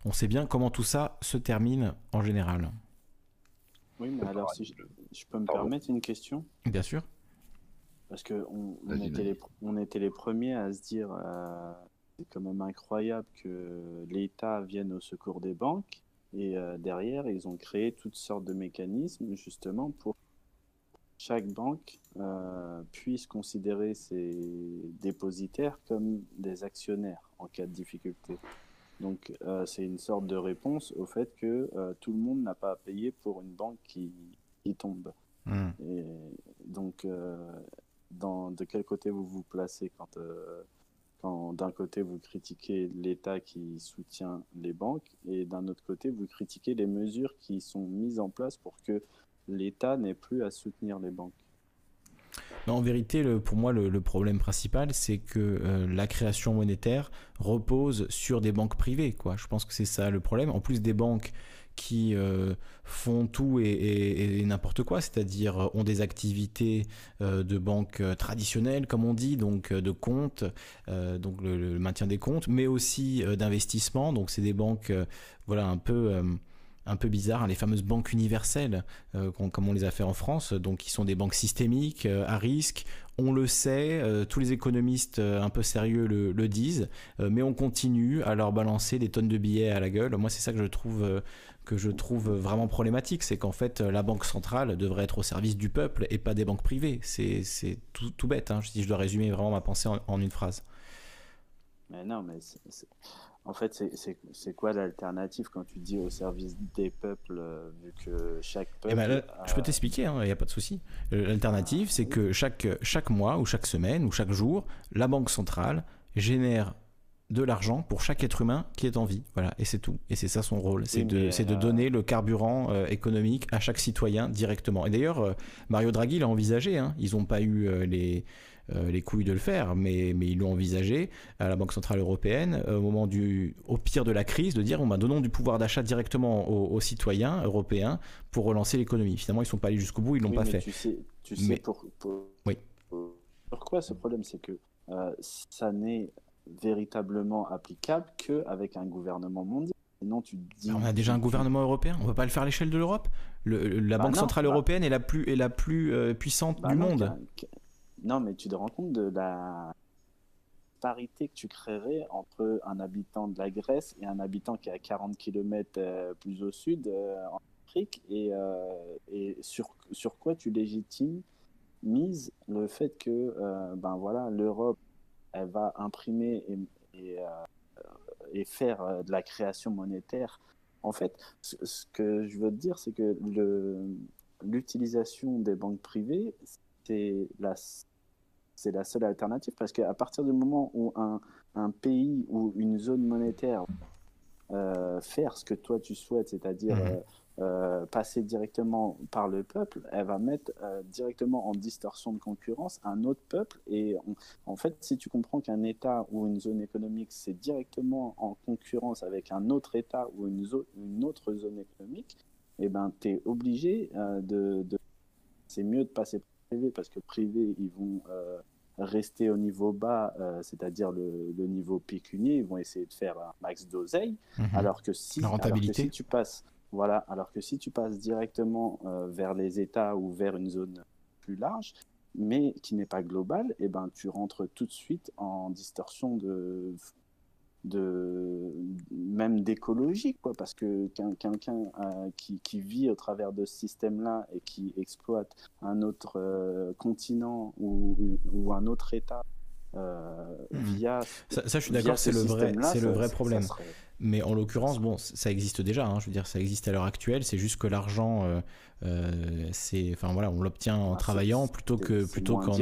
on sait bien comment tout ça se termine en général. Oui, mais alors si je, peux me permettre une question? Bien sûr. Parce qu'on on était, les, on était les premiers à se dire euh, c'est quand même incroyable que l'État vienne au secours des banques. Et euh, derrière, ils ont créé toutes sortes de mécanismes justement pour que chaque banque euh, puisse considérer ses dépositaires comme des actionnaires en cas de difficulté. Donc euh, c'est une sorte de réponse au fait que tout le monde n'a pas à payer pour une banque qui, qui tombe. Hmm. Et donc dans, de quel côté vous vous placez quand, d'un côté vous critiquez l'État qui soutient les banques et d'un autre côté vous critiquez les mesures qui sont mises en place pour que l'État n'ait plus à soutenir les banques en vérité, pour moi, le, problème principal, c'est que euh, la création monétaire repose sur des banques privées. Je pense que c'est ça le problème. En plus des banques qui euh, font tout et, n'importe quoi, c'est-à-dire euh, ont des activités de banque traditionnelles, comme on dit, donc de comptes, donc le, maintien des comptes, mais aussi d'investissement. Donc c'est des banques, voilà, un peu un peu bizarre, hein, les fameuses banques universelles, euh, comme on les a fait en France, donc qui sont des banques systémiques, euh, à risque. On le sait, euh, tous les économistes un peu sérieux le, disent, mais on continue à leur balancer des tonnes de billets à la gueule. Moi, c'est ça que je trouve que je trouve vraiment problématique, c'est qu'en fait la banque centrale devrait être au service du peuple et pas des banques privées. C'est tout, tout, bête, hein, si je dois résumer vraiment ma pensée en, une phrase. Mais non, mais en fait, c'est quoi l'alternative quand tu dis au service des peuples, euh, vu que chaque eh ben, peuple. Je peux t'expliquer, il hein, n'y a pas de souci. Euh, l'alternative, c'est que chaque, chaque mois, ou chaque semaine, ou chaque jour, la Banque centrale génère de l'argent pour chaque être humain qui est en vie. Voilà, et c'est tout. Et c'est ça son rôle, c'est de, de euh, donner le carburant économique à chaque citoyen directement. Et d'ailleurs, Mario Draghi l'a envisagé, hein. ils n'ont pas eu les les couilles de le faire, mais, mais ils l'ont envisagé à la Banque Centrale Européenne euh, au moment du, au pire de la crise, de dire on donnons du pouvoir d'achat directement aux, citoyens européens pour relancer l'économie. Finalement, ils ne sont pas allés jusqu'au bout, ils l'ont pas fait. Tu sais, tu sais pour, oui. pourquoi ce problème, c'est que euh, ça n'est véritablement applicable qu'avec un gouvernement mondial. Sinon, tu dis, on a déjà un gouvernement européen, on ne peut pas le faire à l'échelle de l'Europe. la bah Banque Centrale bah Européenne est la plus, est la plus puissante bah du monde. Non, mais tu te rends compte de la parité que tu créerais entre un habitant de la Grèce et un habitant qui est à 40 km euh, plus au sud, euh, en Afrique, et, euh, sur, quoi tu légitimes mise le fait que ben voilà l'Europe elle va imprimer et, faire de la création monétaire. En fait ce que je veux te dire c'est que l'utilisation des banques privées c'est la c'est la seule alternative parce qu'à partir du moment où un, un, pays ou une zone monétaire euh, faire ce que toi tu souhaites, c'est-à-dire mhm. euh, euh, passer directement par le peuple, elle va mettre directement en distorsion de concurrence un autre peuple. Et en fait, si tu comprends qu'un État ou une zone économique, c'est directement en concurrence avec un autre État ou une, une autre zone économique, et eh ben, tu es obligé de... de... C'est mieux de passer parce que privé, ils vont euh, rester au niveau bas, euh, c'est-à-dire le, niveau pécunier, ils vont essayer de faire un max d'oseille, mhm. alors, que si, si tu passes, voilà, alors que si tu passes directement euh, vers les États ou vers une zone plus large, mais qui n'est pas globale, et eh ben tu rentres tout de suite en distorsion de de même d'écologie quoi parce que quelqu'un euh, qui, qui, vit au travers de ce système là et qui exploite un autre euh, continent ou, ou, un autre état euh, mhm. via ça, je suis d'accord c'est le vrai c'est le vrai problème mais en l'occurrence bon ça existe déjà hein, je veux dire ça existe à l'heure actuelle c'est juste que l'argent c'est enfin voilà on l'obtient en ah, travaillant plutôt que plutôt qu'en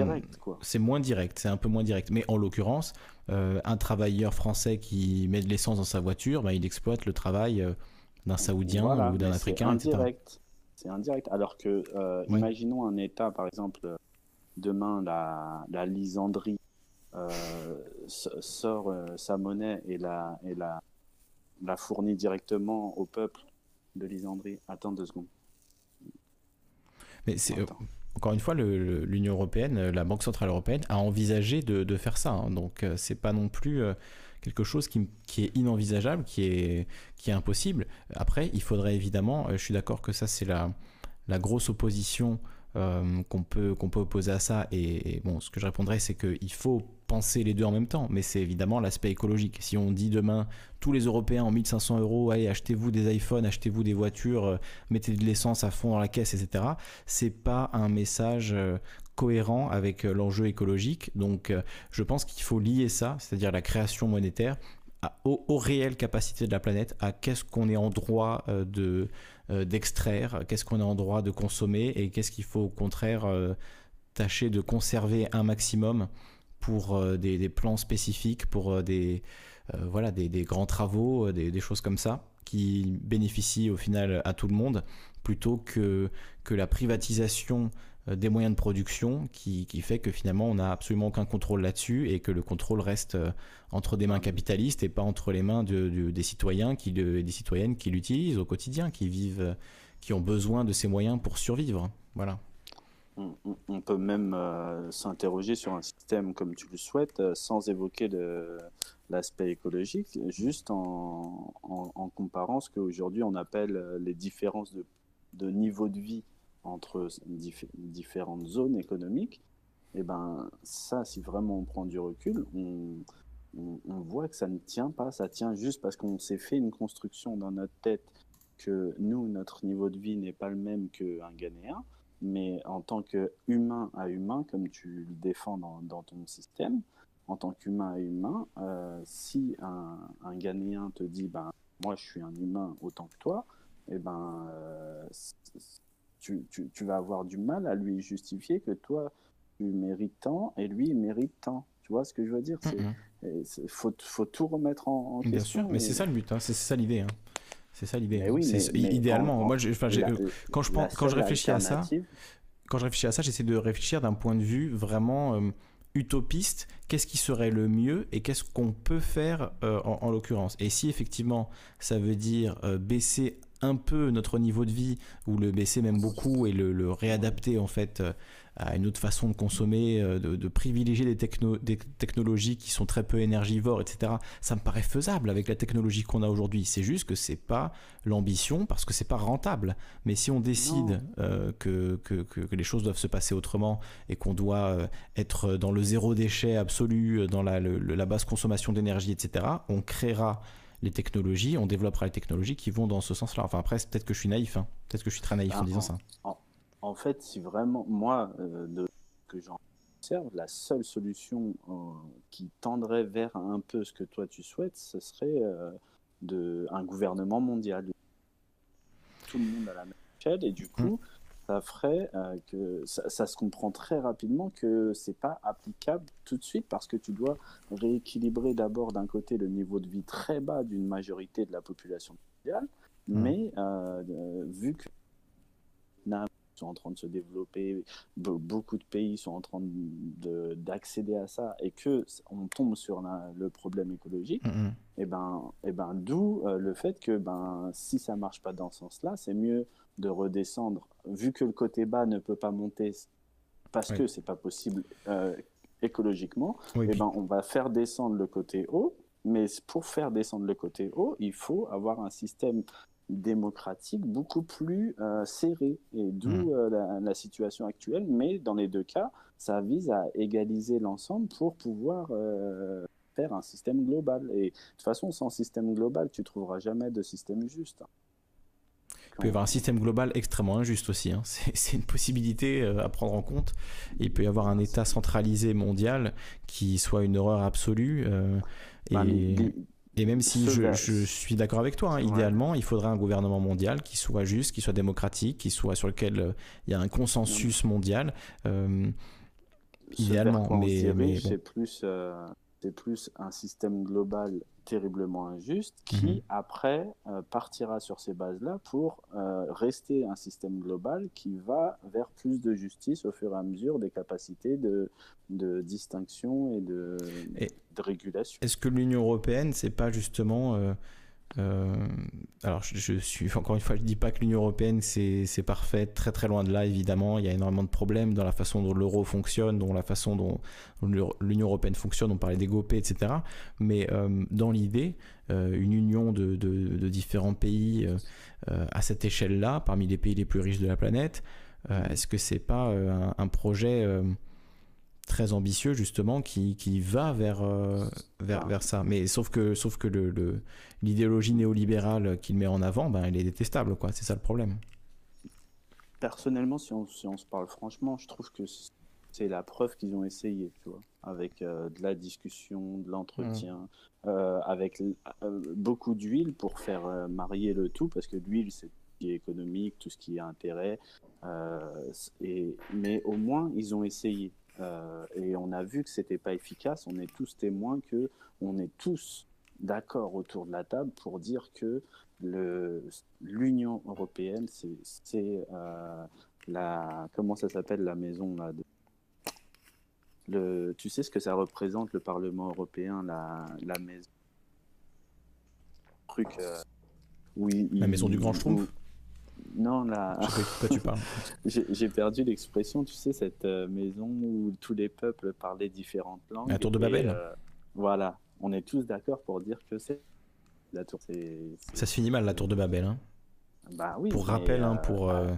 c'est moins direct c'est un peu moins direct mais en l'occurrence euh, un travailleur français qui met de l'essence dans sa voiture, bah, il exploite le travail euh, d'un Saoudien ou d'un Africain. Indirect. C'est indirect. Alors que, euh, imaginons un État, par exemple, demain, la, la Lisandrie sort sa monnaie et la, et la, la fournit directement au peuple de Lisandrie. Attends deux secondes. Mais c'est encore une fois, l'Union européenne, la Banque centrale européenne a envisagé de, faire ça. Hein. donc c'est pas non plus quelque chose qui, est inenvisageable, qui est, qui est impossible. Après, il faudrait évidemment, je suis d'accord que ça c'est la, la grosse opposition euh, qu'on peut, qu'on peut opposer à ça. Et, bon, ce que je répondrais, c'est qu'il faut penser les deux en même temps, mais c'est évidemment l'aspect écologique. Si on dit demain, tous les Européens en 1500 euros, allez, achetez-vous des iPhones, achetez-vous des voitures, euh, mettez de l'essence à fond dans la caisse, etc., c'est pas un message euh, cohérent avec l'enjeu écologique. Donc, je pense qu'il faut lier ça, c'est-à-dire la création monétaire, aux, réelles capacités de la planète, à qu'est-ce qu'on est en droit de euh, d'extraire, qu'est-ce qu'on est en droit de consommer et qu'est-ce qu'il faut au contraire euh, tâcher de conserver un maximum pour euh, des, plans spécifiques, pour des, voilà, des, grands travaux, des, choses comme ça, qui bénéficient au final à tout le monde, plutôt que, que la privatisation euh, des moyens de production qui, fait que finalement on n'a absolument aucun contrôle là-dessus et que le contrôle reste euh, entre des mains capitalistes et pas entre les mains des citoyens qui des citoyennes qui l'utilisent au quotidien, qui vivent, qui ont besoin de ces moyens pour survivre. Voilà. On, peut même euh, s'interroger sur un système comme tu le souhaites sans évoquer l'aspect écologique, juste en, comparant ce qu'aujourd'hui on appelle les différences de, de niveau de vie entre différentes zones économiques, et eh ben ça, si vraiment on prend du recul, on, on, voit que ça ne tient pas. Ça tient juste parce qu'on s'est fait une construction dans notre tête que nous, notre niveau de vie n'est pas le même qu'un Ghanéen, mais en tant qu'humain à humain, comme tu le défends dans, dans ton système, en tant qu'humain à humain, euh, si un, un, Ghanéen te dit, ben, moi je suis un humain autant que toi, et eh ben, euh, tu, tu, vas avoir du mal à lui justifier que toi, tu mérites tant et lui, il mérite tant. Tu vois ce que je veux dire? Il faut, faut, tout remettre en, question. Bien sûr, mais c'est ça le but, hein. c'est ça l'idée. Hein. C'est ça l'idée. Hein. idéalement, moi, quand je quand je réfléchis à ça, quand je réfléchis à ça, j'essaie de réfléchir d'un point de vue vraiment euh, utopiste. Qu'est-ce qui serait le mieux et qu'est-ce qu'on peut faire euh, en, l'occurrence? Et si effectivement, ça veut dire euh, baisser un peu notre niveau de vie ou le baisser même beaucoup et le, réadapter en fait euh, à une autre façon de consommer, euh, de, privilégier des, des, technologies qui sont très peu énergivores, etc. Ça me paraît faisable avec la technologie qu'on a aujourd'hui. C'est juste que c'est pas l'ambition parce que c'est pas rentable. Mais si on décide euh, que, que, que, les choses doivent se passer autrement et qu'on doit être dans le zéro déchet absolu, dans la, la basse consommation d'énergie, etc., on créera les technologies, on développera les technologies qui vont dans ce sens-là. Enfin après, peut-être que je suis naïf, hein. peut-être que je suis très naïf en, ah, disant ça. En, fait, si vraiment, moi, euh, de, que j'en observe, la seule solution euh, qui tendrait vers un peu ce que toi tu souhaites, ce serait euh, de, un gouvernement mondial. Tout le monde à la même échelle et du coup, mm ça ferait euh, que ça, se comprend très rapidement que c'est pas applicable tout de suite parce que tu dois rééquilibrer d'abord d'un côté le niveau de vie très bas d'une majorité de la population mondiale, mmh. mais euh, euh, vu que sont en train de se développer, beaucoup de pays sont en train d'accéder à ça et que on tombe sur le problème écologique, mmh, mmh. et ben, et ben d'où le fait que ben si ça marche pas dans ce sens-là, c'est mieux de redescendre, vu que le côté bas ne peut pas monter parce que c'est pas possible euh, écologiquement, et eh ben, on va faire descendre le côté haut. Mais pour faire descendre le côté haut, il faut avoir un système démocratique beaucoup plus euh, serré. Et d'où hmm. euh, la, situation actuelle. Mais dans les deux cas, ça vise à égaliser l'ensemble pour pouvoir faire un système global. Et de toute façon, sans système global, tu trouveras jamais de système juste. Il peut y avoir un système global extrêmement injuste aussi. Hein. C'est une possibilité euh, à prendre en compte. il peut y avoir un État centralisé mondial qui soit une horreur absolue. Euh, bah, et, même si je, suis d'accord avec toi, hein, idéalement, il faudrait un gouvernement mondial qui soit juste, qui soit démocratique, qui soit sur lequel euh, il y a un consensus mondial. idéalement, mais, c'est plus, c'est plus un système global terriblement injuste qui, mhm. après, euh, partira sur ces bases-là pour euh, rester un système global qui va vers plus de justice au fur et à mesure des capacités de, de distinction et de, de régulation. Est-ce que l'Union européenne, c'est pas justement euh, Euh, alors, je, suis encore une fois, je dis pas que l'Union européenne c'est parfait, très très loin de là évidemment. Il y a énormément de problèmes dans la façon dont l'euro fonctionne, dans la façon dont l'Union européenne fonctionne. On parlait des GOP, etc. Mais euh, dans l'idée, euh, une union de, différents pays à cette échelle-là, parmi les pays les plus riches de la planète, est-ce que c'est pas un, projet très ambitieux justement qui, qui va vers, euh, vers, ah. vers, ça. Mais sauf que, sauf que le, l'idéologie néolibérale qu'il met en avant, ben, elle est détestable. Quoi. C'est ça le problème. Personnellement, si on, si on se parle franchement, je trouve que c'est la preuve qu'ils ont essayé, tu vois, avec euh, de la discussion, de l'entretien, mmh. euh, avec beaucoup d'huile pour faire marier le tout, parce que l'huile, c'est tout ce qui est économique, tout ce qui est intérêt. et, mais au moins, ils ont essayé. Euh, et on a vu que c'était pas efficace. On est tous témoins que on est tous d'accord autour de la table pour dire que l'Union européenne, c'est euh, la comment ça s'appelle la maison là. le, tu sais ce que ça représente le Parlement européen, la, la maison truc. Euh, oui, la maison du Grand Schtroumpf. Non, là. tu parles. J'ai perdu l'expression, tu sais, cette euh, maison où tous les peuples parlaient différentes langues. La tour de Babel. Euh, voilà, on est tous d'accord pour dire que c'est la tour. Ça se finit mal la tour de Babel, hein. Bah oui. Pour rappel, hein, pour. Euh,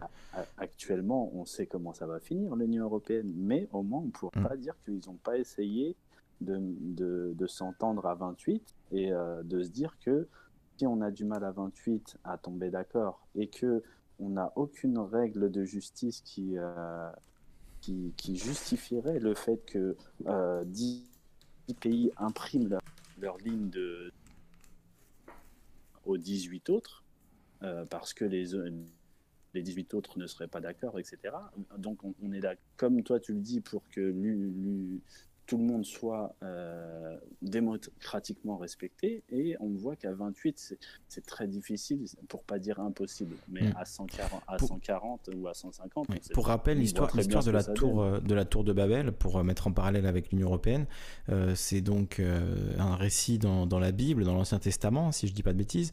actuellement, on sait comment ça va finir l'Union européenne, mais au moins on ne pourra mm. pas dire qu'ils n'ont pas essayé de, de, de s'entendre à 28 et de se dire que si on a du mal à 28 à tomber d'accord et que on n'a aucune règle de justice qui, euh, justifierait le fait que euh, 10 pays impriment leur, ligne de, aux 18 autres, euh, parce que les, les 18 autres ne seraient pas d'accord, etc. Donc on, est là, comme toi tu le dis, pour que tout le monde soit euh, démocratiquement respecté. Et on voit qu'à 28, c'est très difficile, pour pas dire impossible. Mais mm. à, 140, à 140 ou à 150. Pour rappel, l'histoire de, la tour, euh, de la tour de Babel, pour euh, mettre en parallèle avec l'Union européenne, c'est donc un récit dans, dans, la Bible, dans l'Ancien Testament, si je dis pas de bêtises,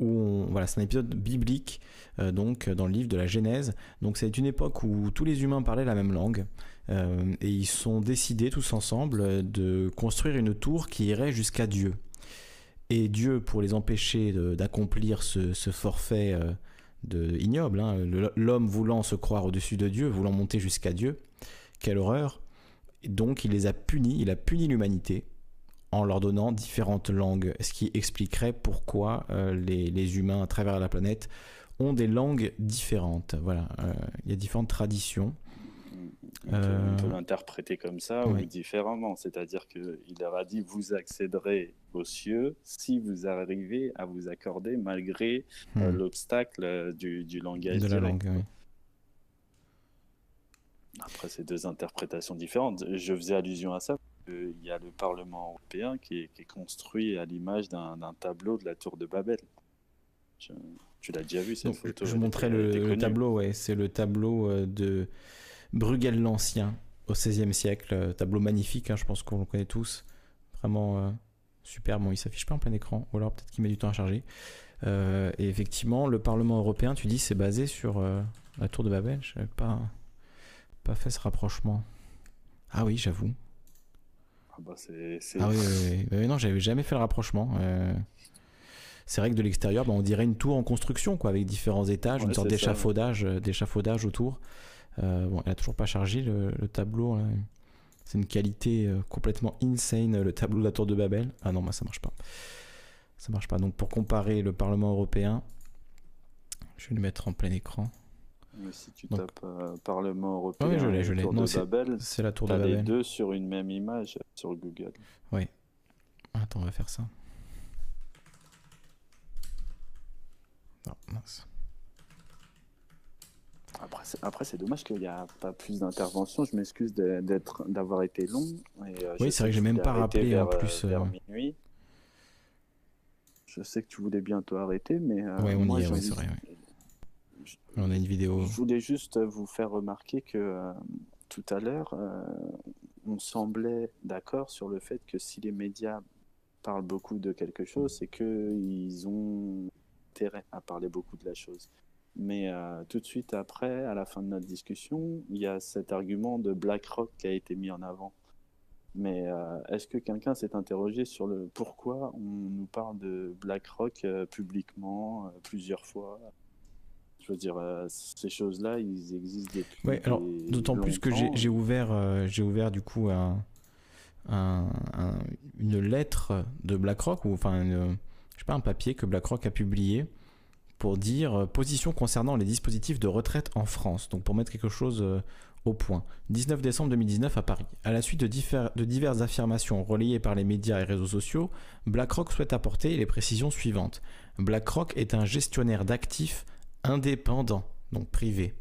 où voilà, c'est un épisode biblique, donc dans le livre de la Genèse. Donc c'est une époque où tous les humains parlaient la même langue. Euh, et ils sont décidés tous ensemble de construire une tour qui irait jusqu'à Dieu. Et Dieu, pour les empêcher d'accomplir ce, forfait euh, de, ignoble, hein, l'homme voulant se croire au-dessus de Dieu, voulant monter jusqu'à Dieu, quelle horreur. donc il les a punis, il a puni l'humanité en leur donnant différentes langues, ce qui expliquerait pourquoi euh, les, humains à travers la planète ont des langues différentes. Voilà, il y a différentes traditions. On peut, euh, l'interpréter comme ça ou différemment. C'est-à-dire qu'il leur a dit vous accéderez aux cieux si vous arrivez à vous accorder malgré euh, hmm. l'obstacle euh, du, langage. De la langue, Après, c'est deux interprétations différentes. Je faisais allusion à ça. Il y a le Parlement européen qui est, construit à l'image d'un tableau de la tour de Babel. tu l'as déjà vu cette photo Je montrais le, le, tableau, ouais. C'est le tableau de Bruegel l'Ancien au XVIe siècle. Euh, tableau magnifique, hein, je pense qu'on le connaît tous. Vraiment euh, super. Bon, il s'affiche pas en plein écran, ou alors peut-être qu'il met du temps à charger. Euh, et effectivement, le Parlement européen, tu dis, c'est basé sur la tour de Babel. Je n'avais pas, pas fait ce rapprochement. Ah oui, j'avoue. Ah bah c'est. Ah oui, oui, oui. non, j'avais jamais fait le rapprochement. C'est vrai que de l'extérieur, bah, on dirait une tour en construction, quoi, avec différents étages, une sorte d'échafaudage, d'échafaudage autour. Euh, bon, elle a toujours pas chargé le, tableau. C'est une qualité euh, complètement insane, le tableau de la Tour de Babel. Ah non, moi ça marche pas. Ça marche pas. Donc pour comparer le Parlement européen, je vais le mettre en plein écran. Mais si tu tapes euh, Parlement européen, oui, je l'ai, je l'ai. Non, c'est la Tour de Babel. les deux sur une même image sur Google. Oui. Attends, on va faire ça. Non, mince. Après, c'est dommage qu'il n'y a pas plus d'intervention. Je m'excuse d'être, d'avoir été long. Euh, oui, c'est vrai que j'ai même pas rappelé en plus. Vers euh, minuit. Je sais que tu voulais bientôt arrêter, mais. Euh, oui, on y est, c'est vrai. on a une vidéo. Je voulais juste vous faire remarquer que tout à l'heure, on semblait d'accord sur le fait que si les médias parlent beaucoup de quelque chose, c'est qu'ils ont intérêt à parler beaucoup de la chose. Mais euh, tout de suite après, à la fin de notre discussion, il y a cet argument de BlackRock qui a été mis en avant. Mais euh, est-ce que quelqu'un s'est interrogé sur le pourquoi on nous parle de BlackRock euh, publiquement plusieurs fois? Je veux dire, ces choses-là, ils existent depuis. Oui, alors d'autant plus que j'ai ouvert, j'ai ouvert du coup un, une lettre de BlackRock ou enfin, je sais pas, un papier que BlackRock a publié pour dire euh, position concernant les dispositifs de retraite en France, donc pour mettre quelque chose euh, au point. 19 décembre 2019 à Paris. À la suite de, diverses affirmations relayées par les médias et réseaux sociaux, BlackRock souhaite apporter les précisions suivantes. BlackRock est un gestionnaire d'actifs indépendant, donc privé,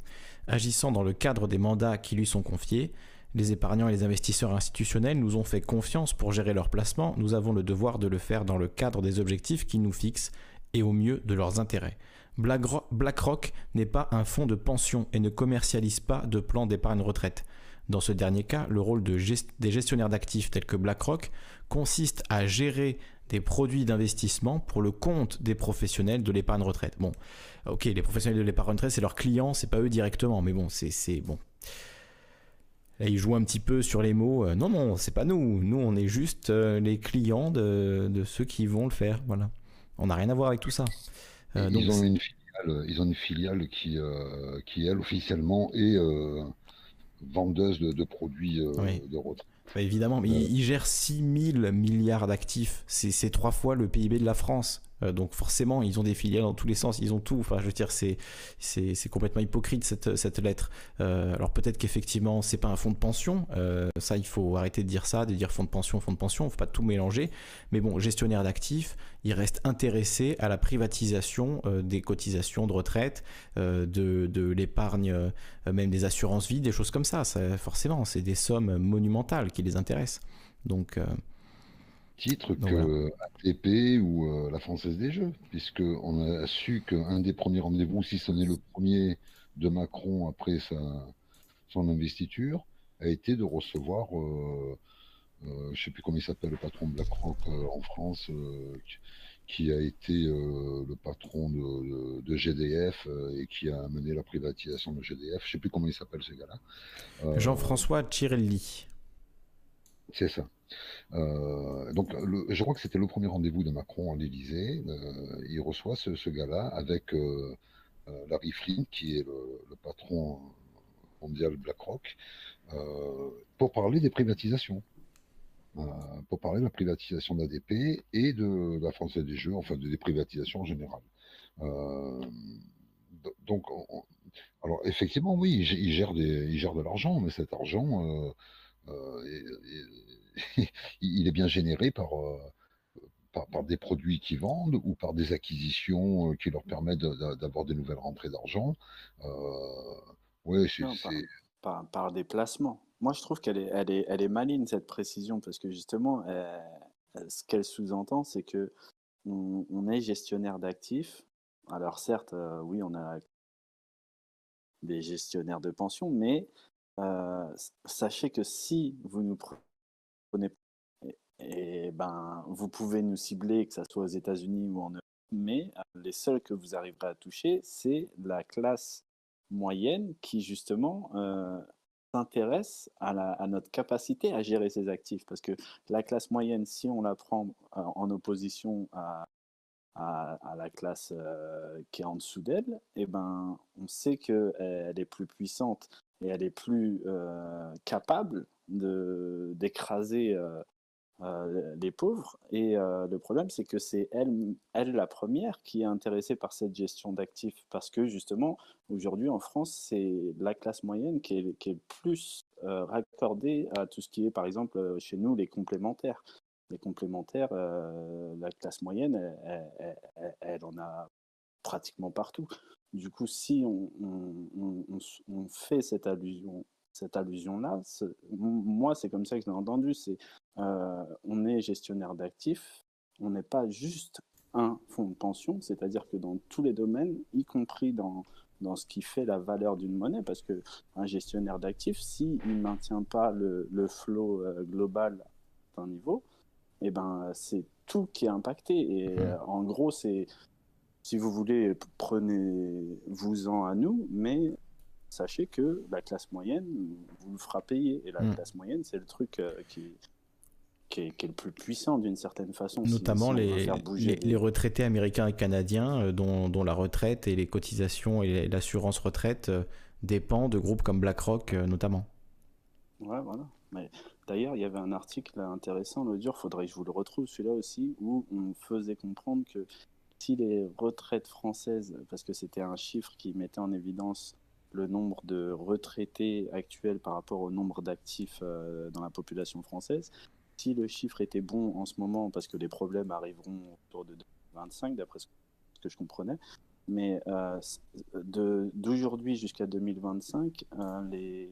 agissant dans le cadre des mandats qui lui sont confiés. Les épargnants et les investisseurs institutionnels nous ont fait confiance pour gérer leurs placements. Nous avons le devoir de le faire dans le cadre des objectifs qui nous fixent et au mieux de leurs intérêts. BlackRock n'est pas un fonds de pension et ne commercialise pas de plans d'épargne retraite. Dans ce dernier cas, le rôle de des gestionnaires d'actifs tels que BlackRock consiste à gérer des produits d'investissement pour le compte des professionnels de l'épargne retraite. Bon, ok, les professionnels de l'épargne retraite, c'est leurs clients, c'est pas eux directement, mais bon, c'est bon. Là, ils jouent un petit peu sur les mots. Euh, non, non, c'est pas nous. Nous, on est juste euh, les clients de, de, ceux qui vont le faire. Voilà. On n'a rien à voir avec tout ça. Euh, ils, ont une filiale, ils ont une filiale qui, euh, qui elle, officiellement, est euh, vendeuse de, produits de retraite. Bah, évidemment, mais ils, gèrent 6 000 milliards d'actifs. C'est trois fois le PIB de la France. Euh, donc forcément, ils ont des filiales dans tous les sens, ils ont tout. Enfin, je veux dire, c'est complètement hypocrite cette, cette lettre. Euh, alors peut-être qu'effectivement, c'est pas un fonds de pension. Euh, ça, il faut arrêter de dire ça, de dire fonds de pension, fonds de pension. Faut pas tout mélanger. Mais bon, gestionnaire d'actifs, il reste intéressé à la privatisation des cotisations de retraite, de, de l'épargne, même des assurances vie, des choses comme ça. ça forcément, c'est des sommes monumentales qui les intéressent. Donc titre que ATP ou euh, la Française des Jeux, puisqu'on a su qu'un des premiers rendez-vous, si ce n'est le premier de Macron après sa, son investiture, a été de recevoir, euh, euh, je ne sais plus comment il s'appelle, le patron de BlackRock en France, qui a été le patron de, GDF et qui a mené la privatisation de GDF. Je ne sais plus comment il s'appelle ce gars-là. Jean-François Tirelli. C'est ça. Euh, donc, je crois que c'était le premier rendez-vous de Macron à l'Élysée. Euh, il reçoit ce, gars-là avec euh, Larry Flynn, qui est le, patron mondial BlackRock, pour parler des privatisations. pour parler de la privatisation d'ADP et de, la Française des Jeux, enfin de des privatisations en général. donc, alors effectivement, oui, il, gère, des, de l'argent, mais cet argent, il est bien généré euh, par, par, des produits qui vendent ou par des acquisitions euh, qui leur permettent d'avoir des nouvelles rentrées d'argent. Euh, c'est, par, par, des placements. Moi, je trouve qu'elle est, elle est, elle est maligne, cette précision, parce que justement, ce qu'elle sous-entend, c'est que on, est gestionnaire d'actifs. Alors certes, oui, on a des gestionnaires de pension, mais sachez que si vous nous et, ben, vous pouvez nous cibler, que ce soit aux États-Unis ou en Europe, mais euh, les seuls que vous arriverez à toucher, c'est la classe moyenne qui justement euh, s'intéresse à, notre capacité à gérer ses actifs. Parce que la classe moyenne, si on la prend euh, en opposition à, la classe qui est en dessous d'elle, eh ben, on sait qu'elle est plus puissante et elle est plus capable d'écraser euh, euh, les pauvres. Et euh, le problème, c'est que c'est elle, elle la première qui est intéressée par cette gestion d'actifs parce que justement, aujourd'hui en France, c'est la classe moyenne qui est, qui est plus raccordée à tout ce qui est, par exemple, chez nous, les complémentaires. Les complémentaires, la classe moyenne, elle, elle, en a pratiquement partout. Du coup, si on, on, on fait cette allusion cette allusion-là. Moi, c'est comme ça que je l'ai entendu. C'est euh, on est gestionnaire d'actifs, on n'est pas juste un fonds de pension, c'est-à-dire que dans tous les domaines, y compris dans, dans ce qui fait la valeur d'une monnaie, parce que un gestionnaire d'actifs, s'il ne maintient pas le, le flot euh, global d'un niveau, eh ben, c'est tout qui est impacté. Et Mhm. euh, en gros, c'est, si vous voulez, prenez-vous-en à nous, mais sachez que la classe moyenne vous le fera payer. Et la Mhm. classe moyenne, c'est le truc euh, qui, qui, est, qui est le plus puissant d'une certaine façon. Notamment si les, retraités américains et canadiens euh, dont, dont la retraite et les cotisations et l'assurance retraite euh, dépend de groupes comme BlackRock notamment. Ouais, voilà. Mais d'ailleurs, il y avait un article intéressant l'autre jour, faudrait que je vous le retrouve celui-là aussi, où on faisait comprendre que si les retraites françaises, parce que c'était un chiffre qui mettait en évidence le nombre de retraités actuels par rapport au nombre d'actifs euh, dans la population française, si le chiffre était bon en ce moment, parce que les problèmes arriveront autour de 2025, d'après ce que je comprenais, mais euh, d'aujourd'hui jusqu'à 2025, euh,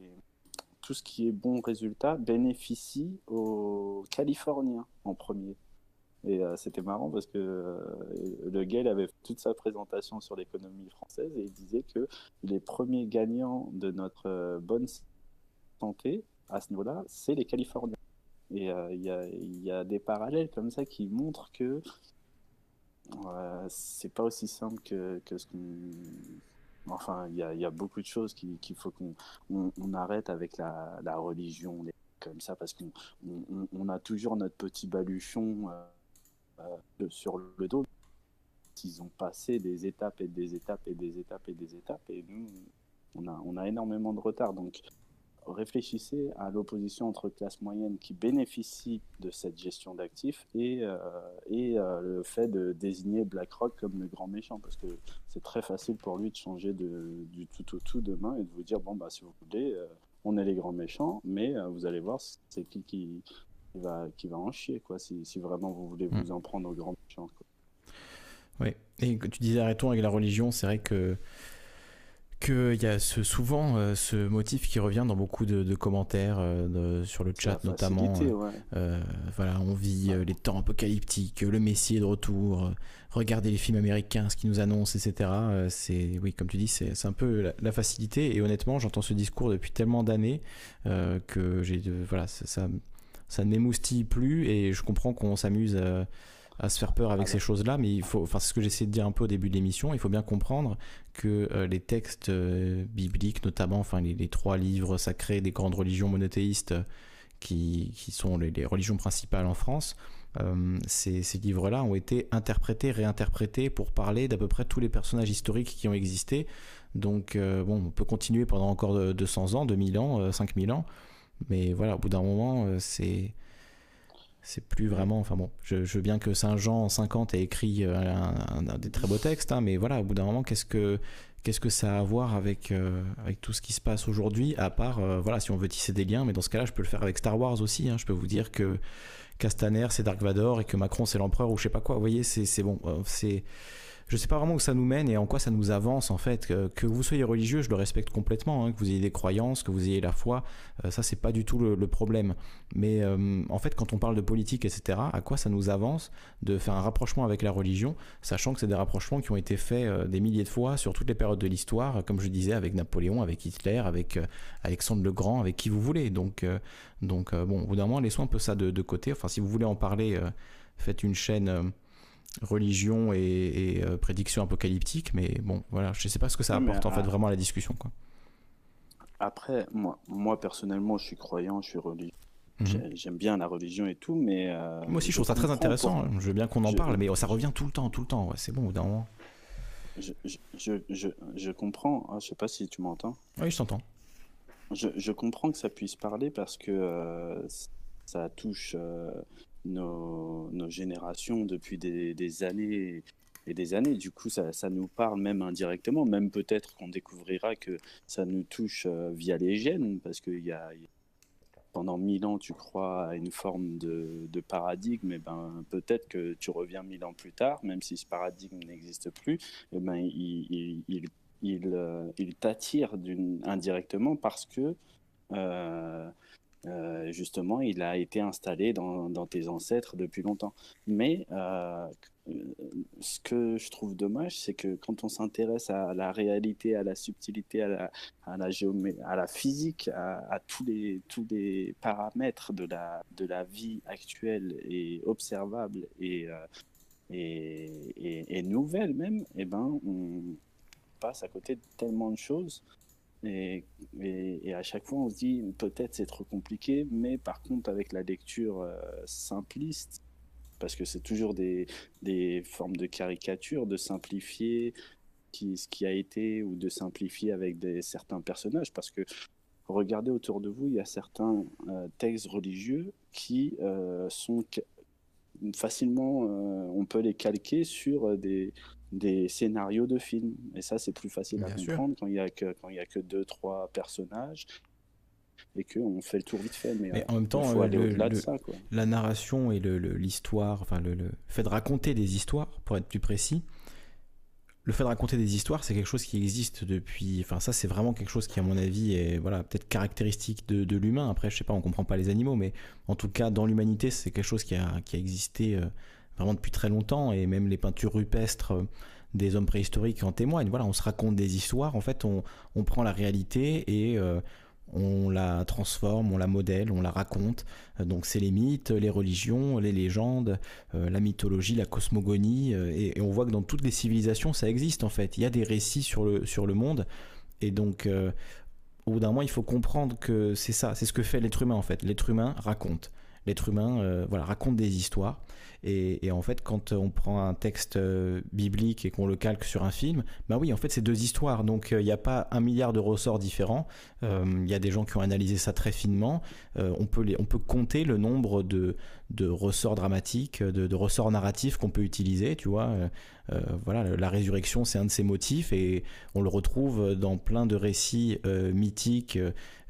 tout ce qui est bon résultat bénéficie aux Californiens en premier. Et euh, c'était marrant parce que euh, le gars avait toute sa présentation sur l'économie française et il disait que les premiers gagnants de notre euh, bonne santé à ce niveau-là, c'est les Californiens. Et il y, a, des parallèles comme ça qui montrent que c'est pas aussi simple que, que ce qu'on. Enfin, il y a, beaucoup de choses qui- qu'il faut qu'on on, arrête avec la, la religion, les- comme ça, parce qu'on on, on- on a toujours notre petit baluchon euh, sur le dos. Ils ont passé des étapes et des étapes et des étapes et des étapes, et nous, on a, on a énormément de retard. Donc, réfléchissez à l'opposition entre classe moyenne qui bénéficie de cette gestion d'actifs et, euh, et euh, le fait de désigner BlackRock comme le grand méchant, parce que c'est très facile pour lui de changer du tout au tout demain et de vous dire bon bah si vous voulez, on est les grands méchants, mais vous allez voir c'est qui qui, qui va qui va en chier quoi, si, si vraiment vous voulez vous en prendre aux grands méchants. Oui, et tu disais arrêtons avec la religion, c'est vrai que qu'il y a ce, souvent euh, ce motif qui revient dans beaucoup de, de commentaires euh, de- sur le chat notamment. euh, ouais. euh, voilà, on vit les temps apocalyptiques, le Messie est de retour, regardez les films américains, ce qu'ils nous annoncent, etc. C'est, oui, comme tu dis, c'est, un peu la, la facilité. Et honnêtement, j'entends ce discours depuis tellement d'années que j'ai, voilà, ça, ça, ça ne m'émoustille plus et je comprends qu'on s'amuse à, à se faire peur avec Ah ces ouais. choses-là, mais il faut, enfin, c'est ce que j'essaie de dire un peu au début de l'émission. Il faut bien comprendre que euh, les textes euh, bibliques, notamment, enfin, les, les trois livres sacrés des grandes religions monothéistes euh, qui, qui sont les, les religions principales en France, euh, ces, ces livres-là ont été interprétés, réinterprétés pour parler d'à peu près tous les personnages historiques qui ont existé. Donc, euh, bon, on peut continuer pendant encore de- 200 ans, 2000 ans, euh, 5000 ans, mais voilà, au bout d'un moment, euh, c'est. C'est plus vraiment. Enfin bon, je, veux bien que Saint Jean en 50 ait écrit euh, des très beaux textes, hein, mais voilà, au bout d'un moment, qu'est-ce que qu'est-ce que ça a à voir avec, euh, avec tout ce qui se passe aujourd'hui, à part, voilà, si on veut tisser des liens, mais dans ce cas-là, je peux le faire avec Star Wars aussi. hein. Je peux vous dire que Castaner, c'est Dark Vador et que Macron, c'est l'empereur ou je sais pas quoi. Vous voyez, c'est bon. c'est je sais pas vraiment où ça nous mène et en quoi ça nous avance en fait. Que, vous soyez religieux, je le respecte complètement. hein, que vous ayez des croyances, que vous ayez la foi, euh, ça c'est pas du tout le, problème. Mais euh, en fait, quand on parle de politique, etc., à quoi ça nous avance de faire un rapprochement avec la religion, sachant que c'est des rapprochements qui ont été faits euh, des milliers de fois sur toutes les périodes de l'histoire, comme je disais, avec Napoléon, avec Hitler, avec Alexandre le Grand, avec qui vous voulez. Donc, bon, au bout d'un moment, laissons un peu ça de, côté. Enfin, si vous voulez en parler, faites une chaîne religion et, et, euh, prédiction apocalyptique, mais bon, voilà, je sais pas ce que ça apporte en fait vraiment à la discussion, quoi. Après, moi, moi personnellement, je suis croyant, je suis religieux. Mhm. J'ai- J'aime bien la religion et tout, mais. euh, Moi aussi, je je trouve ça très intéressant. pour- hein. Je veux bien qu'on en je- parle, mais oh, ça revient tout le temps, tout le temps. ouais, c'est bon, au bout d'un moment. Je, je, je, je, je comprends, ah, je sais pas si tu m'entends. Oui, je t'entends. Je, je comprends que ça puisse parler parce que euh, ça touche euh, nos, nos générations depuis des, années et des années. Du coup, ça, ça nous parle même indirectement, même peut-être qu'on découvrira que ça nous touche euh, via les gènes, parce qu'il y a, pendant mille ans, tu crois à une forme de, paradigme, et ben, peut-être que tu reviens mille ans plus tard, même si ce paradigme n'existe plus, et ben, il, il, il, il, euh, t'attire indirectement parce que euh, euh, justement il a été installé dans, tes ancêtres depuis longtemps. Mais euh, ce que je trouve dommage, c'est que quand on s'intéresse à la réalité, à la subtilité, à la, à à la physique, à, tous, les, tous les paramètres de la, de la vie actuelle et observable et, euh, et, et, nouvelle même, eh ben, on passe à côté de tellement de choses. Et, à chaque fois, on se dit peut-être c'est trop compliqué, mais par contre, avec la lecture euh, simpliste, parce que c'est toujours des, des, formes de caricature, de simplifier ce qui a été ou de simplifier avec des, certains personnages. Parce que regardez autour de vous, il y a certains euh, textes religieux qui euh, sont facilement, on peut les calquer sur des, des scénarios de films. Et ça, c'est plus facile à comprendre quand il n'y a, que, quand il a que deux, trois personnages et qu'on fait le tour vite fait. Mais, en même temps, la narration et l'histoire, enfin le, fait de raconter des histoires, pour être plus précis, le fait de raconter des histoires, c'est quelque chose qui existe depuis. Enfin, ça, c'est vraiment quelque chose qui, à mon avis, est voilà, peut-être caractéristique de, l'humain. Après, je sais pas, on comprend pas les animaux, mais en tout cas, dans l'humanité, c'est quelque chose qui a, qui a existé euh, vraiment depuis très longtemps, et même les peintures rupestres. Euh, des hommes préhistoriques en témoignent. Voilà, on se raconte des histoires. En fait, on, on prend la réalité et euh, on la transforme, on la modèle, on la raconte. Donc c'est les mythes, les religions, les légendes, euh, la mythologie, la cosmogonie, et, on voit que dans toutes les civilisations ça existe en fait. Il y a des récits sur le, sur le monde, et donc au bout d'un moment il faut comprendre que c'est ça, c'est ce que fait l'être humain en fait. L'être humain raconte. L'être humain voilà, raconte des histoires. Et, en fait, quand on prend un texte euh, biblique et qu'on le calque sur un film, bah oui, en fait, c'est deux histoires. Donc, euh, il n'y a pas un milliard de ressorts différents. Euh, il y a des gens qui ont analysé ça très finement. on, peut on peut compter le nombre de, ressorts dramatiques, de, ressorts narratifs qu'on peut utiliser, tu vois. voilà, la résurrection, c'est un de ces motifs et on le retrouve dans plein de récits mythiques,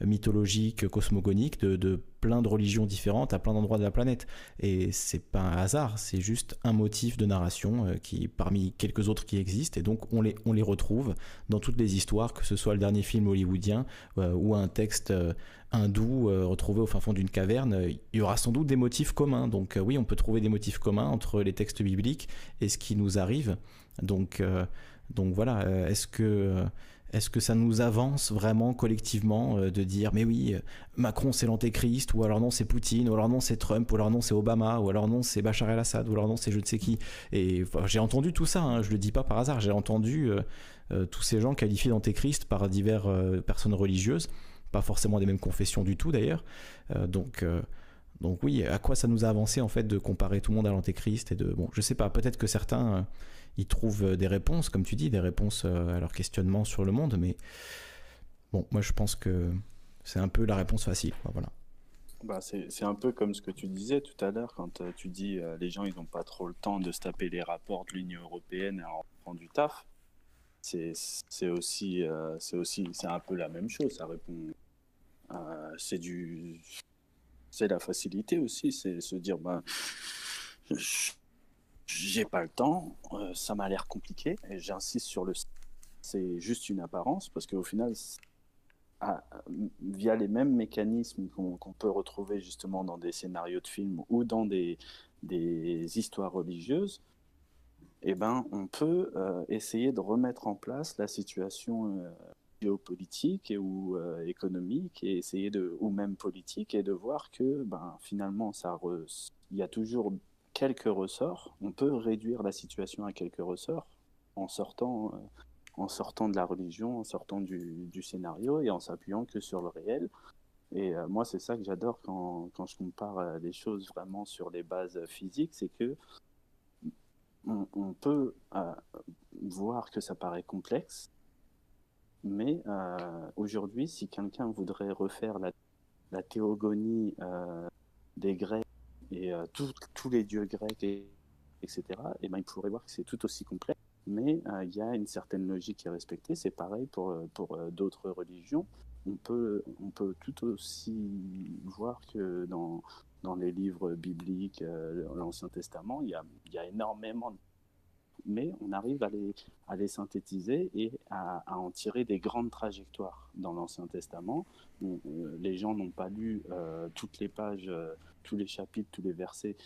mythologiques, cosmogoniques de plein de religions différentes à plein d'endroits de la planète. Et c'est pas un hasard, c'est juste un motif de narration euh, qui, parmi quelques autres qui existent, et donc on les, on les retrouve dans toutes les histoires, que ce soit le dernier film hollywoodien euh, ou un texte euh, hindou retrouvé au fin fond d'une caverne, il y aura sans doute des motifs communs. Donc oui, on peut trouver des motifs communs entre les textes bibliques et ce qui nous arrive. Donc, donc voilà, est-ce que est-ce que ça nous avance vraiment collectivement euh, de dire mais oui, euh, Macron c'est l'antéchrist, ou alors non c'est Poutine, ou alors non c'est Trump, ou alors non c'est Obama, ou alors non c'est Bachar el-Assad, ou alors non c'est je ne sais qui. Et j'ai entendu tout ça, hein, je le dis pas par hasard, j'ai entendu euh, tous ces gens qualifiés d'antéchrist par diverses personnes religieuses, pas forcément des mêmes confessions du tout d'ailleurs. donc donc oui, à quoi ça nous a avancé en fait de comparer tout le monde à l'antéchrist et de bon, je sais pas, peut-être que certains ils trouvent euh, des réponses, comme tu dis, des réponses euh, à leurs questionnements sur le monde. Mais bon, moi je pense que c'est un peu la réponse facile. Voilà. Bah, c'est un peu comme ce que tu disais tout à l'heure quand euh, tu dis les gens ils n'ont pas trop le temps de se taper les rapports de l'Union européenne et en prendre du taf. C'est aussi c'est aussi c'est un peu la même chose. Ça répond c'est du c'est la facilité aussi, c'est se dire ben j'ai pas le temps, euh, ça m'a l'air compliqué, et j'insiste sur le c'est juste une apparence, parce qu'au final, via les mêmes mécanismes qu'on peut retrouver justement dans des scénarios de films ou dans des, des histoires religieuses, eh ben, on peut euh, essayer de remettre en place la situation euh, géopolitique ou économique, et essayer de, ou même politique, et de voir que ben, finalement, il y a toujours quelques ressorts, on peut réduire la situation à quelques ressorts en sortant, euh, en sortant de la religion, en sortant du, scénario et en s'appuyant que sur le réel. Et euh, moi, c'est ça que j'adore quand, quand, je compare euh, les choses vraiment sur les bases physiques, c'est que on, peut voir que ça paraît complexe, mais aujourd'hui, si quelqu'un voudrait refaire la, la théogonie des Grecs et euh, tous les dieux grecs, et, etc., et ben, il pourrait voir que c'est tout aussi complexe, mais euh, il y a une certaine logique est respectée. C'est pareil pour, euh, pour d'autres religions. On peut, on peut tout aussi voir que dans, dans les livres bibliques, l'Ancien Testament, il y a, y a énormément de mais on arrive à les, à les synthétiser et à, à, en tirer des grandes trajectoires. Dans l'Ancien Testament, les gens n'ont pas lu toutes les pages tous les chapitres, tous les versets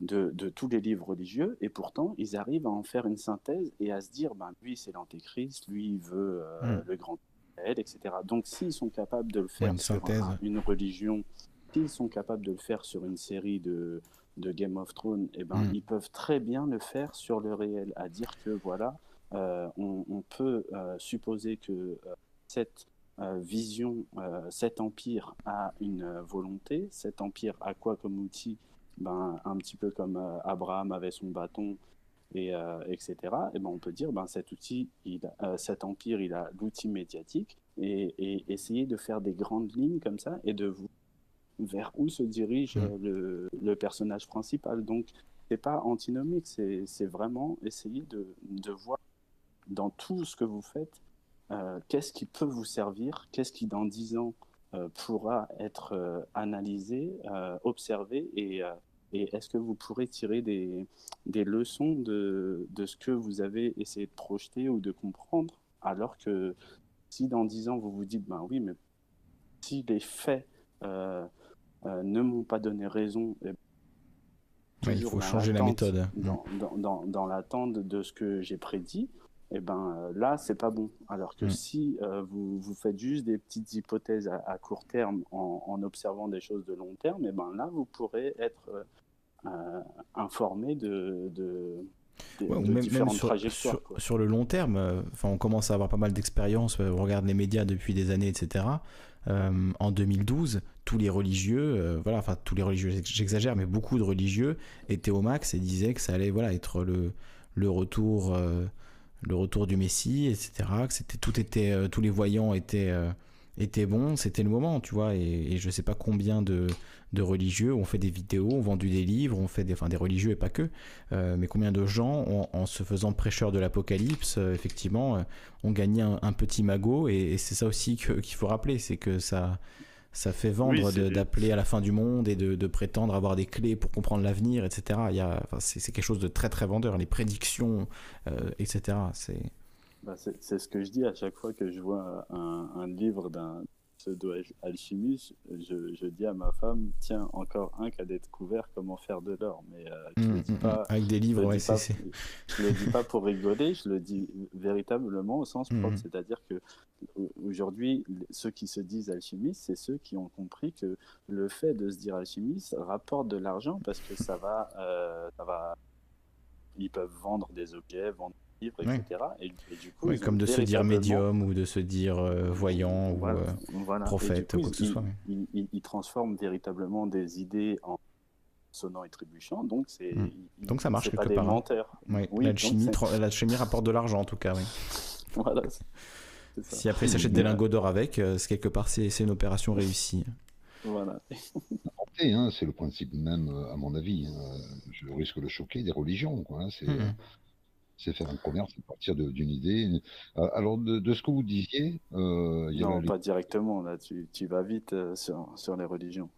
de, de, tous les livres religieux, et pourtant ils arrivent à en faire une synthèse et à se dire, ben, lui c'est l'antéchrist, lui il veut euh, Mm. le grand Israël, etc. Donc s'ils sont capables de le faire une sur un- une religion, s'ils sont capables de le faire sur une série de, de Game of Thrones, eh ben, Mm. ils peuvent très bien le faire sur le réel, à dire que voilà, euh, on, on peut euh, supposer que cette vision, euh, cet empire a une euh, volonté, cet empire a quoi comme outil? Ben, Un petit peu comme euh, Abraham avait son bâton, et, euh, etc. Et ben, on peut dire ben, cet outil, il, euh, cet empire, il a l'outil médiatique, et, et essayer de faire des grandes lignes comme ça, et de vous vers où se dirige Mm. euh, le, le personnage principal. Donc, c'est pas antinomique, c'est c'est vraiment essayer de, de voir dans tout ce que vous faites, euh, qu'est-ce qui peut vous servir, qu'est-ce qui dans dix ans euh, pourra être euh, analysé, observé, et, et est-ce que vous pourrez tirer des, des leçons de, de ce que vous avez essayé de projeter ou de comprendre, alors que si dans dix ans vous vous dites, ben oui, mais si les faits ne m'ont pas donné raison, eh Ouais, il faut changer la méthode. Dans, dans, dans, dans l'attente de ce que j'ai prédit, et ben euh, là, c'est pas bon. Alors que Mm. si euh, vous, vous faites juste des petites hypothèses à, à court terme en, en observant des choses de long terme, et ben là, vous pourrez être euh, informé de, de, de- Ouais, ou de même, sur, le long terme, euh, on commence à avoir pas mal d'expérience, euh, on regarde les médias depuis des années, etc. Euh, en 2012, tous les religieux, voilà, enfin tous les religieux, j'exagère, mais beaucoup de religieux étaient au max et disaient que ça allait voilà, être le, le, retour, le retour du Messie, etc. C'était, tout était, euh, tous les voyants étaient, euh, étaient bons, c'était le moment, tu vois. Et, et je sais pas combien de, de religieux ont fait des vidéos, ont vendu des livres, ont fait des, des religieux et pas que, euh, mais combien de gens, en se faisant prêcheur de l'apocalypse, effectivement, ont gagné un, petit magot, et, c'est ça aussi qu'il faut rappeler, c'est que ça, ça fait vendre Oui, d'appeler à la fin du monde et de, de prétendre avoir des clés pour comprendre l'avenir, etc. Il y a, enfin, c'est quelque chose de très très vendeur, les prédictions, euh, etc. C'est Bah, ce que je dis à chaque fois que je vois un, un livre d'un pseudo-alchimiste. Je, je dis à ma femme, tiens, encore un qui a découvert comment faire de l'or. Mais euh, je Mm, le dis mm, pas. mm. avec des livres, ouais, pas- je le dis pas pour rigoler, je le dis véritablement au sens propre. C'est-à-dire que aujourd'hui, ceux qui se disent alchimistes, c'est ceux qui ont compris que le fait de se dire alchimiste rapporte de l'argent parce que ça va, euh, ça va, ils peuvent vendre des objets, vendre livres, etc. Et, et du coup, Oui, comme de se dire médium ou de se dire euh, voyant ou euh, voilà. Prophète, coup, quoi que ce soit, Ils, ils- ils transforment véritablement des idées en sonnant et trébuchant, donc c'est Mm. ils- Donc ça marche pas quelque des part, hein. menteurs. ouais, Oui, l'alchimie, tra- l'alchimie rapporte de l'argent en tout cas, oui. Voilà, c'est- c'est ça. Si après ils s'achètent des lingots d'or avec, euh, c'est quelque part c'est c'est une opération réussie. Voilà. Hein, c'est le principe même, euh, à mon avis. hein. Je risque de choquer des religions. quoi, hein. C'est Mhm. C'est faire un commerce à partir d'une idée. Euh, alors, de, de ce que vous disiez, euh, il y a Non, pas directement, là, tu, tu vas vite euh, sur, sur les religions.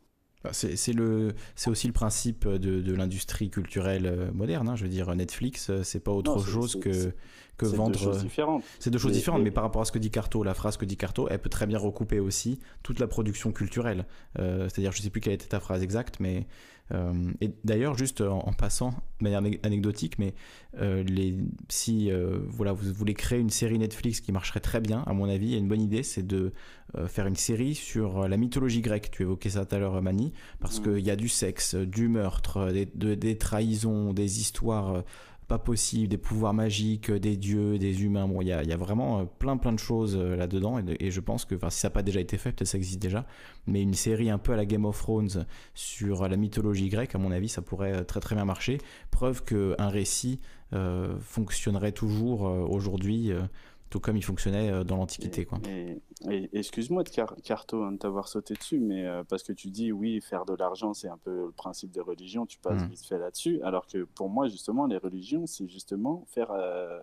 Bah, C'est c'est le, c'est aussi le principe de, de l'industrie culturelle moderne. hein. Je veux dire, Netflix, c'est pas autre Non, c'est- chose c'est- que, c'est- que C'est deux vendre. choses différentes. C'est deux choses Mais- différentes, mais- mais par rapport à ce que dit Carto, la phrase que dit Carto, elle peut très bien recouper aussi toute la production culturelle. Euh, C'est-à-dire, je sais plus quelle était ta phrase exacte, mais euh, et d'ailleurs, juste en, en passant de manière ane- anecdotique, mais euh, les, si euh, voilà, vous voulez créer une série Netflix qui marcherait très bien, à mon avis, une bonne idée, c'est de euh, faire une série sur la mythologie grecque. Tu évoquais ça tout à l'heure, Mani, parce Mm. qu'il y a du sexe, du meurtre, des, de- des trahisons, des histoires euh, pas possibles, des pouvoirs magiques, euh, des dieux, des humains. Bon, il y a, y a vraiment euh, plein plein de choses euh, là-dedans, et, je pense que, si ça n'a pas déjà été fait, peut-être ça existe déjà, mais une série un peu à la Game of Thrones sur la mythologie grecque, à mon avis, ça pourrait très très bien marcher. Preuve qu'un récit fonctionnerait toujours aujourd'hui, tout comme il fonctionnait euh, dans l'Antiquité, quoi. Et, et- excuse-moi de car- Carto hein, de t'avoir sauté dessus, mais euh, parce que tu dis oui, faire de l'argent, c'est un peu le principe des religions, tu passes Mm. vite fait là-dessus, alors que pour moi, justement, les religions, c'est justement faire, euh,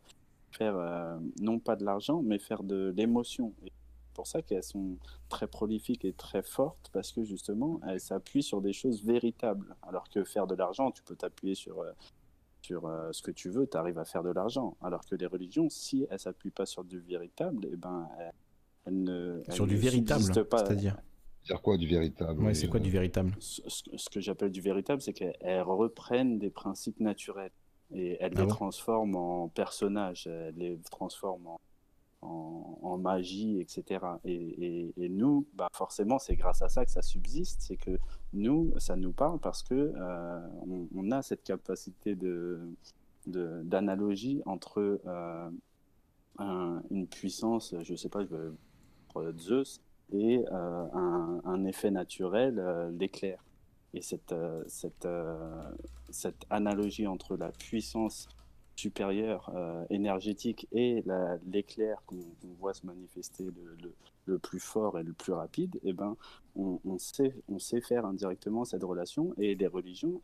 faire euh, non pas de l'argent, mais faire de l'émotion. Et C'est pour ça qu'elles sont très prolifiques et très fortes, parce que justement, elles s'appuient sur des choses véritables, alors que faire de l'argent, tu peux t'appuyer sur... sur euh, ce que tu veux, tu arrives à faire de l'argent. Alors que les religions, si elles s'appuient pas sur du véritable, eh ben, elles, elles ne. Sur elles du ne véritable, pas. c'est-à-dire dire quoi du véritable Ouais, c'est quoi du véritable? Ce, ce- ce que j'appelle du véritable, c'est qu'elles reprennent des principes naturels et elles Ah les bon? transforment en personnages, elles les transforment en, en, magie, etc. Et, nous, bah forcément, c'est grâce à ça que ça subsiste, c'est que nous, ça nous parle parce que euh, on, a cette capacité de d'analogie entre euh, un- une puissance, je sais pas, je prendre Zeus, et euh, un, un effet naturel, l'éclair. Et cette, cette, cette analogie entre la puissance supérieure euh, énergétique et la- l'éclair qu'on voit se manifester le, plus fort et le plus rapide, eh ben, on, sait, on sait faire indirectement cette relation. Et les religions,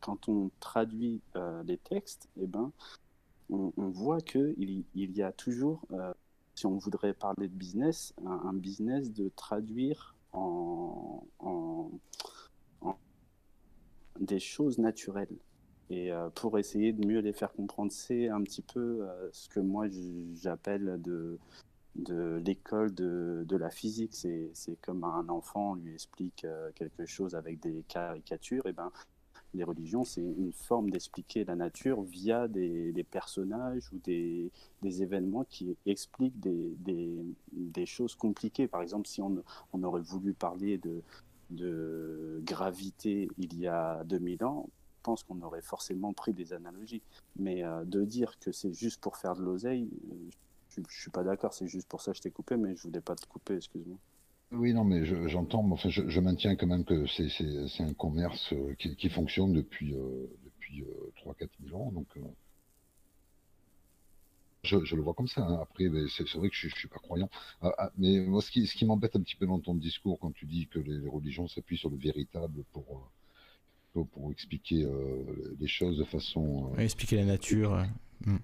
quand on traduit euh, les textes, eh ben, on, voit qu'il il y a toujours, euh, si on voudrait parler de business, un, business de traduire en des choses naturelles. Et euh, pour essayer de mieux les faire comprendre, c'est un petit peu euh, ce que moi j'appelle de, l'école de, la physique. C'est comme un enfant, lui explique euh, quelque chose avec des caricatures. Et ben, les religions, c'est une forme d'expliquer la nature via des, personnages ou des, événements qui expliquent des, choses compliquées. Par exemple, si on, aurait voulu parler de, gravité il y a 2000 ans, pense qu'on aurait forcément pris des analogies. Mais euh, de dire que c'est juste pour faire de l'oseille, euh, je, je suis pas d'accord. C'est juste pour ça que je t'ai coupé, mais je voulais pas te couper, excuse-moi. Oui, non, mais je- j'entends, mais enfin, je, je maintiens quand même que c'est un commerce euh, qui, fonctionne depuis, euh, depuis euh, 3-4 000 ans. Donc, je, je le vois comme ça. hein. Après, ben, c'est vrai que je ne suis pas croyant. Ah, ah, mais moi, ce qui, m'embête un petit peu dans ton discours, quand tu dis que les religions s'appuient sur le véritable pour, pour, expliquer euh, les choses de façon euh, Expliquer la nature. hmm.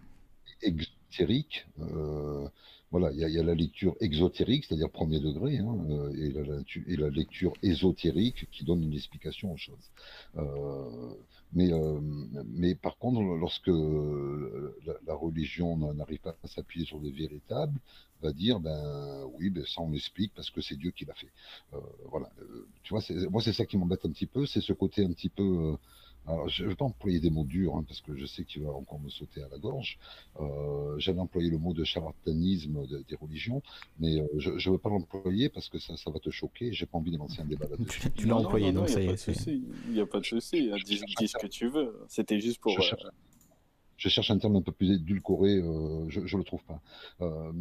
exotérique. euh, voilà, il y, a- il y a la lecture exotérique, c'est-à-dire premier degré, hein, et, la, la- et la lecture ésotérique qui donne une explication aux choses. Mais, euh, mais par contre, lorsque euh, la, religion n'arrive pas à s'appuyer sur le véritable, va dire ben oui, ben ça on l'explique parce que c'est Dieu qui l'a fait. Euh, voilà, tu vois, moi c'est ça qui m'embête un petit peu, c'est ce côté un petit peu. Alors, je ne vais pas employer des mots durs hein, parce que je sais qu'il va encore me sauter à la gorge. Euh, J'avais employé le mot de charlatanisme de- des religions, mais euh, je ne veux pas l'employer parce que ça, ça va te choquer. J'ai pas envie de lancer un débat là-dessus. Tu, tu l'as employé, non, non, donc ça y pas est. de c'est- souci. Il n'y a pas de souci. hein. Dis, dis ce que tu veux. C'était juste pour. Je cherche, euh, je cherche un terme un peu plus édulcoré, euh, je ne le trouve pas. Euh,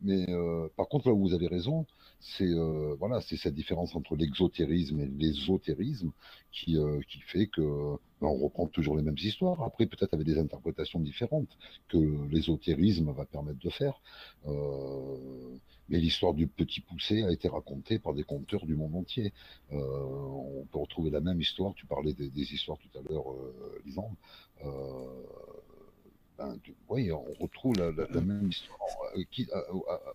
mais euh, par contre, là où vous avez raison, c'est euh, voilà, c'est cette différence entre l'exotérisme et l'ésotérisme qui, euh, qui fait que ben, on reprend toujours les mêmes histoires. Après, peut-être avec des interprétations différentes que l'ésotérisme va permettre de faire. Euh, mais l'histoire du petit poussé a été racontée par des conteurs du monde entier. On peut retrouver la même histoire. Tu parlais des, des histoires tout à l'heure, Lisande. Euh, ben, oui, on retrouve la, la- la même histoire euh, qui- à-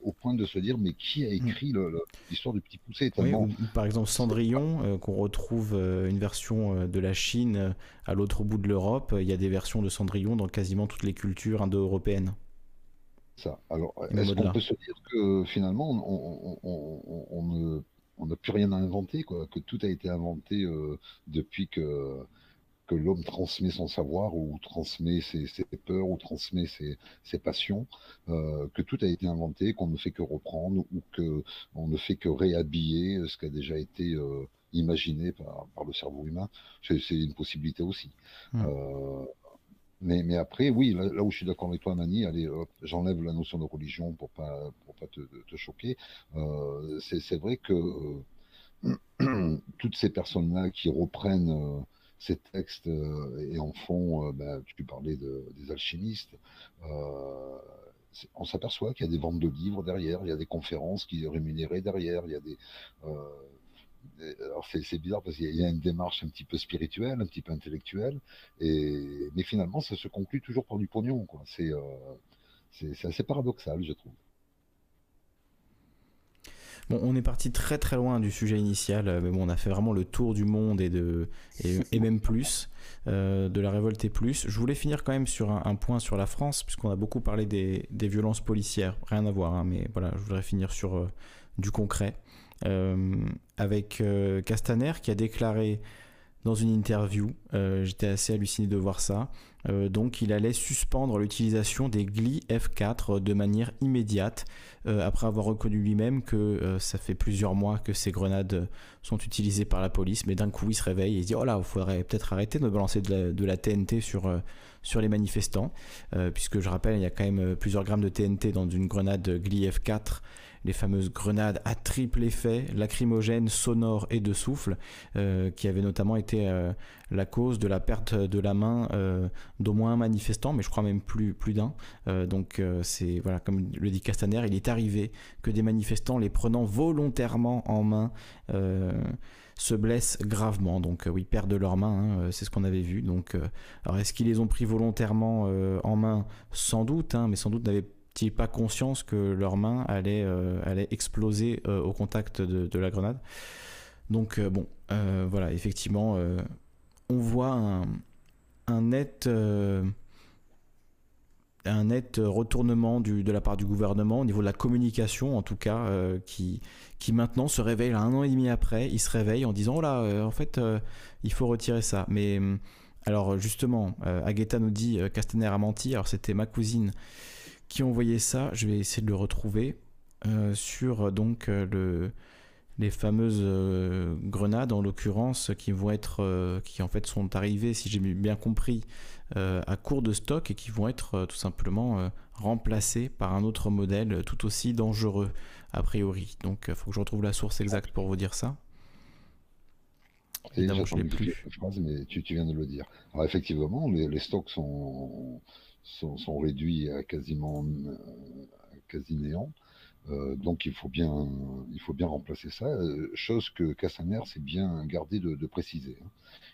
au- point de se dire mais qui a écrit le- le- l'histoire du petit poussé? Tellement ou par exemple Cendrillon, euh, qu'on retrouve euh, une version euh, de la Chine euh, à l'autre bout de l'Europe. Il y a des versions de Cendrillon dans quasiment toutes les cultures indo-européennes. ça. Alors, est-ce qu'on peut se dire que finalement on, on- on- on- on ne on n'a plus rien à inventer, quoi, que tout a été inventé euh, depuis que que l'homme transmet son savoir ou transmet ses, ses peurs ou transmet ses, ses passions, euh, que tout a été inventé, qu'on ne fait que reprendre ou que on ne fait que réhabiller ce qui a déjà été euh, imaginé par, par le cerveau humain. C'est une possibilité aussi. Hmm. Euh, mais, mais après, oui, là, là où je suis d'accord avec toi, Mani, allez, j'enlève la notion de religion pour pas, pour pas te, te choquer. Euh, c'est vrai que euh, toutes ces personnes-là qui reprennent euh, ces textes euh, et en font, euh, ben, tu parlais de- des alchimistes, euh, on s'aperçoit qu'il y a des ventes de livres derrière, il y a des conférences qui rémunérées derrière, il y a des... alors c'est bizarre parce qu'il y a- une démarche un petit peu spirituelle, un petit peu intellectuelle, et, mais finalement ça se conclut toujours par du pognon, c'est assez paradoxal, je trouve. Bon, on est parti très très loin du sujet initial, euh, mais bon, on a fait vraiment le tour du monde et, de, et, même plus, euh, de la révolte et plus. Je voulais finir quand même sur un, point sur la France, puisqu'on a beaucoup parlé des, des, violences policières, rien à voir, hein, mais voilà, je voudrais finir sur euh, du concret. avec Castaner qui a déclaré dans une interview, j'étais assez halluciné de voir ça, euh, donc il allait suspendre l'utilisation des GLI F4 de manière immédiate, euh, après avoir reconnu lui-même que euh, ça fait plusieurs mois que ces grenades sont utilisées par la police, mais d'un coup il se réveille et il se dit oh là, il faudrait peut-être arrêter de balancer de la, TNT sur, sur les manifestants, puisque je rappelle, il y a quand même plusieurs grammes de TNT dans une grenade GLI F4 les fameuses grenades à triple effet, lacrymogènes, sonores et de souffle, euh, qui avaient notamment été euh, la cause de la perte de la main euh, d'au moins un manifestant, mais je crois même plus, plus d'un. donc c'est voilà, comme le dit Castaner, il est arrivé que des manifestants les prenant volontairement en main se blessent gravement. Donc oui, perdent leurs mains, hein, c'est ce qu'on avait vu. Donc, alors est-ce qu'ils les ont pris volontairement en main? Sans doute, hein, mais sans doute n'avaient n'avaient pas conscience que leurs mains allaient, euh, exploser euh, au contact de, la grenade. Donc euh, bon, voilà, effectivement, on voit un, net un net retournement de la part du gouvernement au niveau de la communication en tout cas qui, qui maintenant se réveille un an et demi après il se réveille en disant oh là en fait il faut retirer ça mais alors justement Aguetta nous dit Castaner a menti alors c'était ma cousine qui ont envoyé ça. Je vais essayer de le retrouver euh, sur euh, donc euh, le, les fameuses grenades en l'occurrence qui vont être qui en fait sont arrivées si j'ai bien compris à court de stock et qui vont être tout simplement remplacées par un autre modèle tout aussi dangereux a priori. Donc il faut que je retrouve la source exacte pour vous dire ça. Évidemment, je l'ai plus. mais tu, viens de le dire. Alors effectivement, les stocks sont sont, réduits à quasiment quasi néant. Euh, donc il faut bien, il faut bien remplacer ça. Euh, chose que Cassaner s'est bien gardé de, préciser. Hein.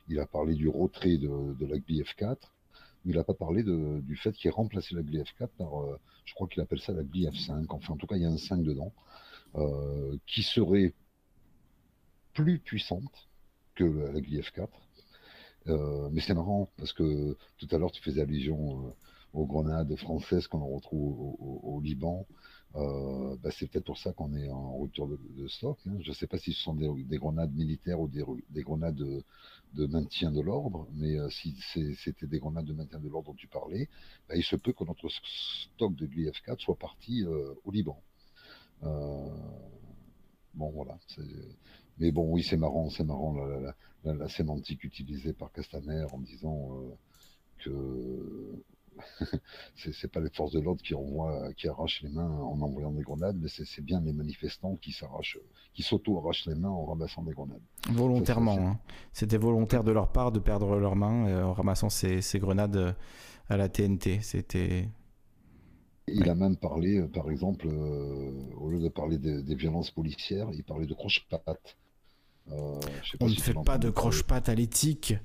Il a parlé du retrait de, de la GLI-F4, mais il n'a pas parlé du fait qu'il ait remplacé la GLI-F4 par, euh, je crois qu'il appelle ça la GLI-F5. Enfin, en tout cas, il y a un 5 dedans, qui serait plus puissante que la GLI-F4. mais c'est marrant parce que tout à l'heure tu faisais allusion aux grenades françaises qu'on retrouve au, Liban. Euh, bah, c'est peut-être pour ça qu'on est en rupture de, stock. Hein. Je ne sais pas si ce sont des, grenades militaires ou des, grenades de, maintien de l'ordre, mais euh, si c'était des grenades de maintien de l'ordre dont tu parlais, bah, il se peut que notre stock de GLIF-4 soit parti euh, au Liban. bon, voilà. Mais bon, oui, c'est marrant, c'est marrant la, la, sémantique utilisée par Castaner en disant que c'est pas les forces de l'ordre qui qui arrachent les mains en envoyant des grenades, mais c'est bien les manifestants qui s'arrachent, qui s'auto-arrachent les mains en ramassant des grenades. Volontairement. Hein. C'était volontaire de leur part de perdre leurs mains euh, en ramassant ces, grenades euh, à la TNT. C'était. Il a même parlé, euh, par exemple, au lieu de parler des, violences policières, il parlait de croche-pattes. On ne fait pas de croche-pattes à l'éthique.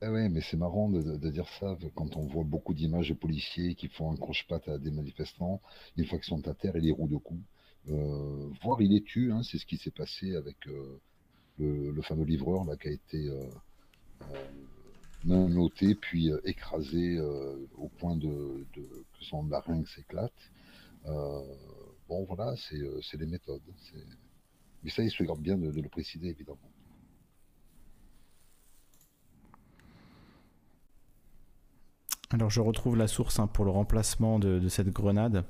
Ah ouais, mais c'est marrant de, dire ça quand on voit beaucoup d'images de policiers qui font un croche-patte à des manifestants, une fois qu'ils sont à terre et les roues de coups. Euh, voire il les tue, hein, c'est ce qui s'est passé avec euh, le, fameux livreur là, qui a été euh, noté puis écrasé au point de, que son larynx s'éclate. bon voilà, c'est les méthodes. Mais ça, il se garde bien de le préciser évidemment. Alors je retrouve la source hein, pour le remplacement de, cette grenade.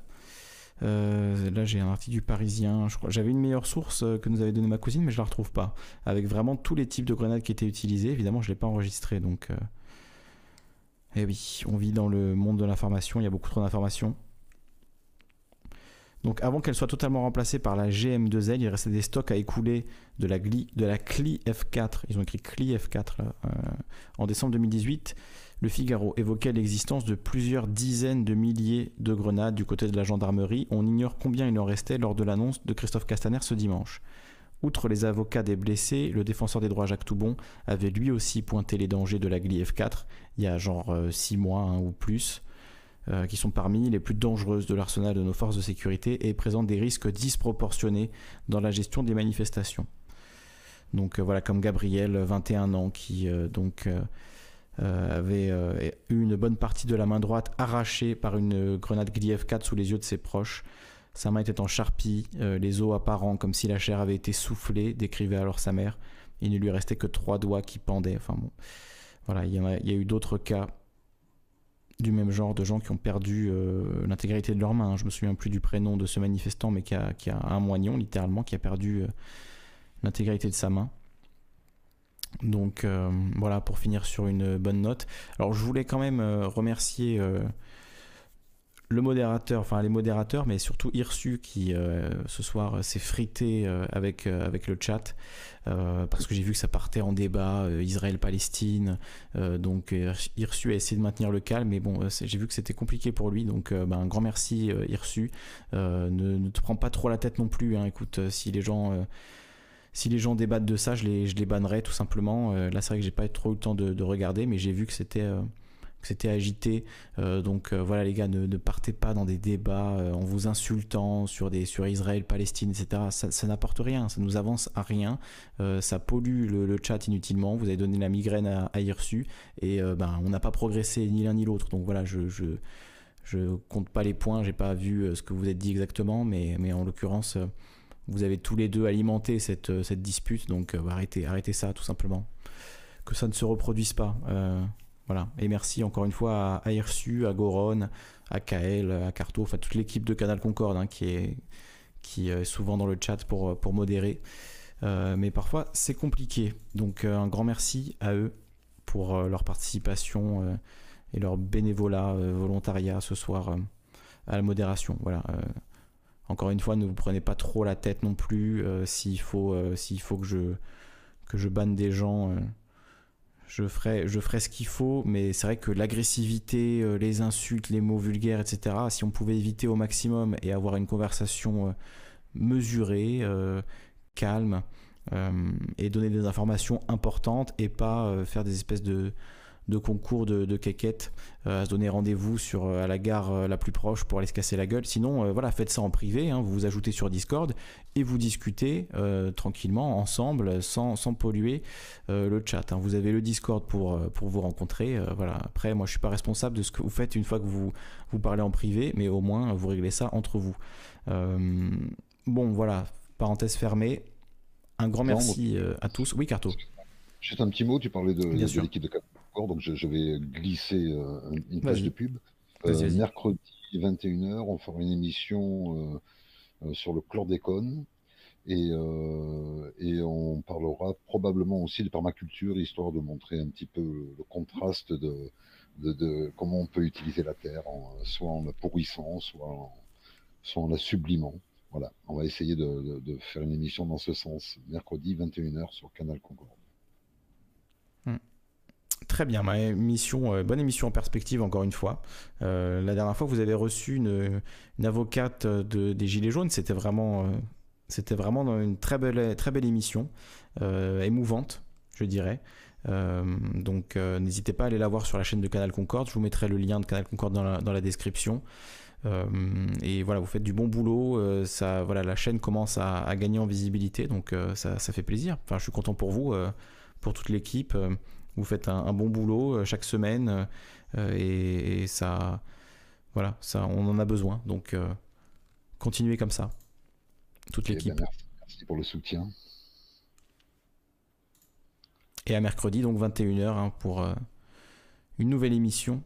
Euh, là j'ai un article du Parisien. J'avais une meilleure source euh, que nous avait donné ma cousine, mais je la retrouve pas. Avec vraiment tous les types de grenades qui étaient utilisés. Évidemment, je l'ai pas enregistré, donc. Euh... Eh oui, on vit dans le monde de l'information. Il y a beaucoup trop d'informations. Donc avant qu'elle soit totalement remplacée par la GM2L, il restait des stocks à écouler de la, GLI, CLI F4. Ils ont écrit CLI F4 là, euh, en décembre 2018. Le Figaro évoquait l'existence de plusieurs dizaines de milliers de grenades du côté de la gendarmerie. On ignore combien il en restait lors de l'annonce de Christophe Castaner ce dimanche. Outre les avocats des blessés, le défenseur des droits Jacques Toubon avait lui aussi pointé les dangers de la GLI F4 il y a genre 6 euh, mois ou plus. qui sont parmi les plus dangereuses de l'arsenal de nos forces de sécurité et présentent des risques disproportionnés dans la gestion des manifestations. Donc voilà, comme Gabriel, 21 ans, qui donc avait eu une bonne partie de la main droite arrachée par une grenade Gliev 4 sous les yeux de ses proches. Sa main était en charpie, les os apparents comme si la chair avait été soufflée, décrivait alors sa mère. Il ne lui restait que trois doigts qui pendaient. Enfin bon, voilà, il y, a, eu d'autres cas du même genre de gens qui ont perdu euh, l'intégrité de leurs mains. Hein. Je me souviens plus du prénom de ce manifestant, mais qui a, un moignon littéralement, qui a perdu euh, l'intégrité de sa main. Donc euh, voilà, pour finir sur une bonne note. Alors je voulais quand même remercier le modérateur, enfin les modérateurs, mais surtout Irsu qui euh, ce soir s'est frité euh, avec, euh, avec le chat parce que j'ai vu que ça partait en débat Israël-Palestine. donc Irsu a essayé de maintenir le calme, mais bon, j'ai vu que c'était compliqué pour lui. Donc ben, un grand merci Irsu. Ne, te prends pas trop la tête non plus. Hein. Écoute, si les gens si les gens débattent de ça, je les, je bannerai tout simplement. là, c'est vrai que j'ai pas trop eu le temps de, de regarder, mais j'ai vu que c'était c'était agité. Euh, donc euh, voilà les gars, ne, partez pas dans des débats euh, en vous insultant sur, des, sur Israël, Palestine, etc. Ça, n'apporte rien, ça nous avance à rien. ça pollue le, chat inutilement. Vous avez donné la migraine à, à Irsu et ben, on n'a pas progressé ni l'un ni l'autre. Donc voilà, je, je, compte pas les points, j'ai pas vu ce que vous êtes dit exactement, mais en l'occurrence, vous avez tous les deux alimenté cette, cette dispute. Donc arrêtez, arrêtez ça tout simplement. Que ça ne se reproduise pas. Voilà. Et merci encore une fois à, Irsu, à Goron, à Kael, à Carto, enfin toute l'équipe de Canal Concorde hein, qui, est, souvent dans le chat pour, modérer. Euh, mais parfois c'est compliqué. Donc euh, un grand merci à eux pour euh, leur participation et leur bénévolat, volontariat ce soir à la modération. Voilà. Encore une fois, ne vous prenez pas trop la tête non plus s'il faut, s'il faut que, je, que banne des gens je ferai, je ferai ce qu'il faut, mais c'est vrai que l'agressivité, euh, les insultes, les mots vulgaires, etc., si on pouvait éviter au maximum et avoir une conversation euh, mesurée, euh, calme, et donner des informations importantes et pas faire des espèces de, de concours de, de quéquettes, euh, à se donner rendez-vous sur euh, à la gare euh, la plus proche pour aller se casser la gueule. Sinon, voilà, faites ça en privé, hein, vous vous ajoutez sur Discord et vous discutez tranquillement ensemble sans, sans polluer le chat. Hein. Vous avez le Discord pour, pour vous rencontrer. voilà. Après, moi, je suis pas responsable de ce que vous faites une fois que vous, vous parlez en privé, mais au moins vous réglez ça entre vous. bon, voilà, parenthèse fermée. Un grand merci à tous. Oui, Carto. Juste un petit mot, tu parlais de, de l'équipe de donc je, vais glisser euh, une page de pub. Euh, mercredi 21h, on fera une émission euh, sur le chlordécone. Et, et, on parlera probablement aussi de permaculture, histoire de montrer un petit peu le contraste de, de, comment on peut utiliser la terre, soit en la pourrissant, soit en, soit en la sublimant. Voilà, on va essayer de, de, faire une émission dans ce sens, mercredi 21h sur Canal Concorde. Très bien, émission, euh, bonne émission en perspective encore une fois. Euh, la dernière fois, vous avez reçu une, avocate de, des Gilets jaunes. C'était vraiment, euh, c'était vraiment une très belle, très belle émission, émouvante, je dirais. donc n'hésitez pas à aller la voir sur la chaîne de Canal Concorde. Je vous mettrai le lien de Canal Concorde dans la, dans la description. et voilà, vous faites du bon boulot. ça, voilà, la chaîne commence à, gagner en visibilité, donc ça, ça, fait plaisir. Enfin, je suis content pour vous, pour toute l'équipe. Vous faites un, bon boulot euh, chaque semaine euh, et, ça, voilà, ça, on en a besoin. Donc, euh, continuez comme ça, toute l'équipe. Ben, merci, pour le soutien. Et à mercredi, donc 21h, hein, pour une nouvelle émission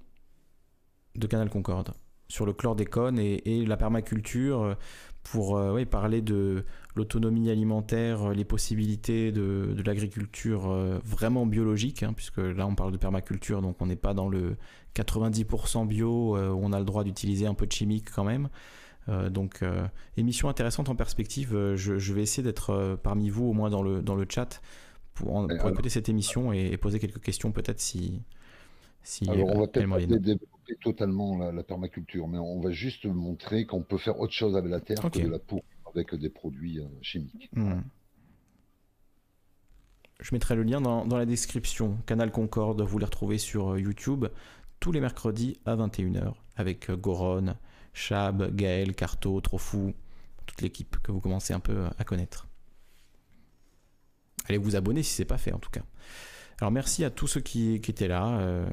de Canal Concorde sur le chlordécone et, et la permaculture pour euh, parler de l'autonomie alimentaire, euh, les possibilités de, l'agriculture euh, vraiment biologique, hein, puisque là on parle de permaculture, donc on n'est pas dans le 90% bio, où on a le droit d'utiliser un peu de chimique quand même. donc émission intéressante en perspective, je, vais essayer d'être parmi vous au moins dans le, dans le chat pour, pour écouter cette émission et, poser quelques questions peut-être si... si Alors on va peut-être totalement la, permaculture, mais on va juste montrer qu'on peut faire autre chose avec la terre que de la peau avec des produits euh, chimiques. Hmm. Je mettrai le lien dans, la description. Canal Concorde, vous les retrouvez sur euh, YouTube. tous les mercredis à 21h avec Goron, Chab, Gaël, Carto, Trofou, toute l'équipe que vous commencez un peu à connaître. Allez vous abonner si ce n'est pas fait en tout cas. Alors merci à tous ceux qui, étaient là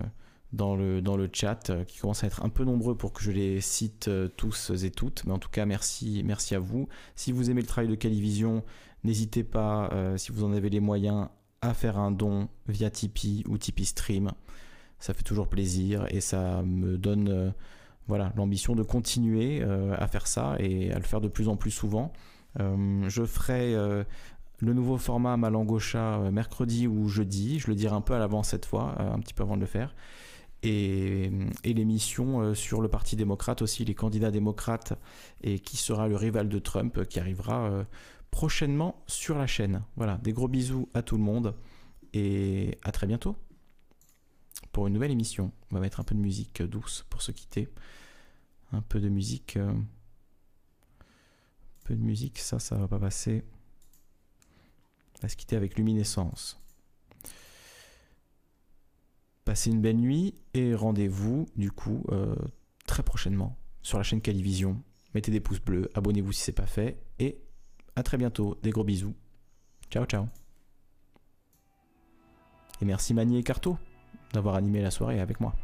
dans le, dans le chat, euh, qui commence à être un peu nombreux pour que je les cite euh, tous et toutes. Mais en tout cas, merci, merci à vous. Si vous aimez le travail de Calivision, n'hésitez pas, euh, si vous en avez les moyens, à faire un don via Tipeee ou Tipeee Stream. Ça fait toujours plaisir et ça me donne voilà l'ambition de continuer à faire ça et à le faire de plus en plus souvent. je ferai le nouveau format Malangocha mercredi ou jeudi. Je le dirai un peu à l'avance cette fois, un petit peu avant de le faire et, l'émission euh, sur le Parti démocrate aussi, les candidats démocrates et qui sera le rival de Trump qui arrivera euh, prochainement sur la chaîne. Voilà, des gros bisous à tout le monde et à très bientôt pour une nouvelle émission. On va mettre un peu de musique douce pour se quitter. Un peu de musique. Euh, un peu de musique, ça, ça va pas passer. On va se quitter avec Luminescence. Passez une belle nuit et rendez-vous du coup euh, très prochainement sur la chaîne Calivision. Mettez des pouces bleus, abonnez-vous si c'est pas fait et à très bientôt. Des gros bisous. Ciao ciao. Et merci Manier et Carto d'avoir animé la soirée avec moi.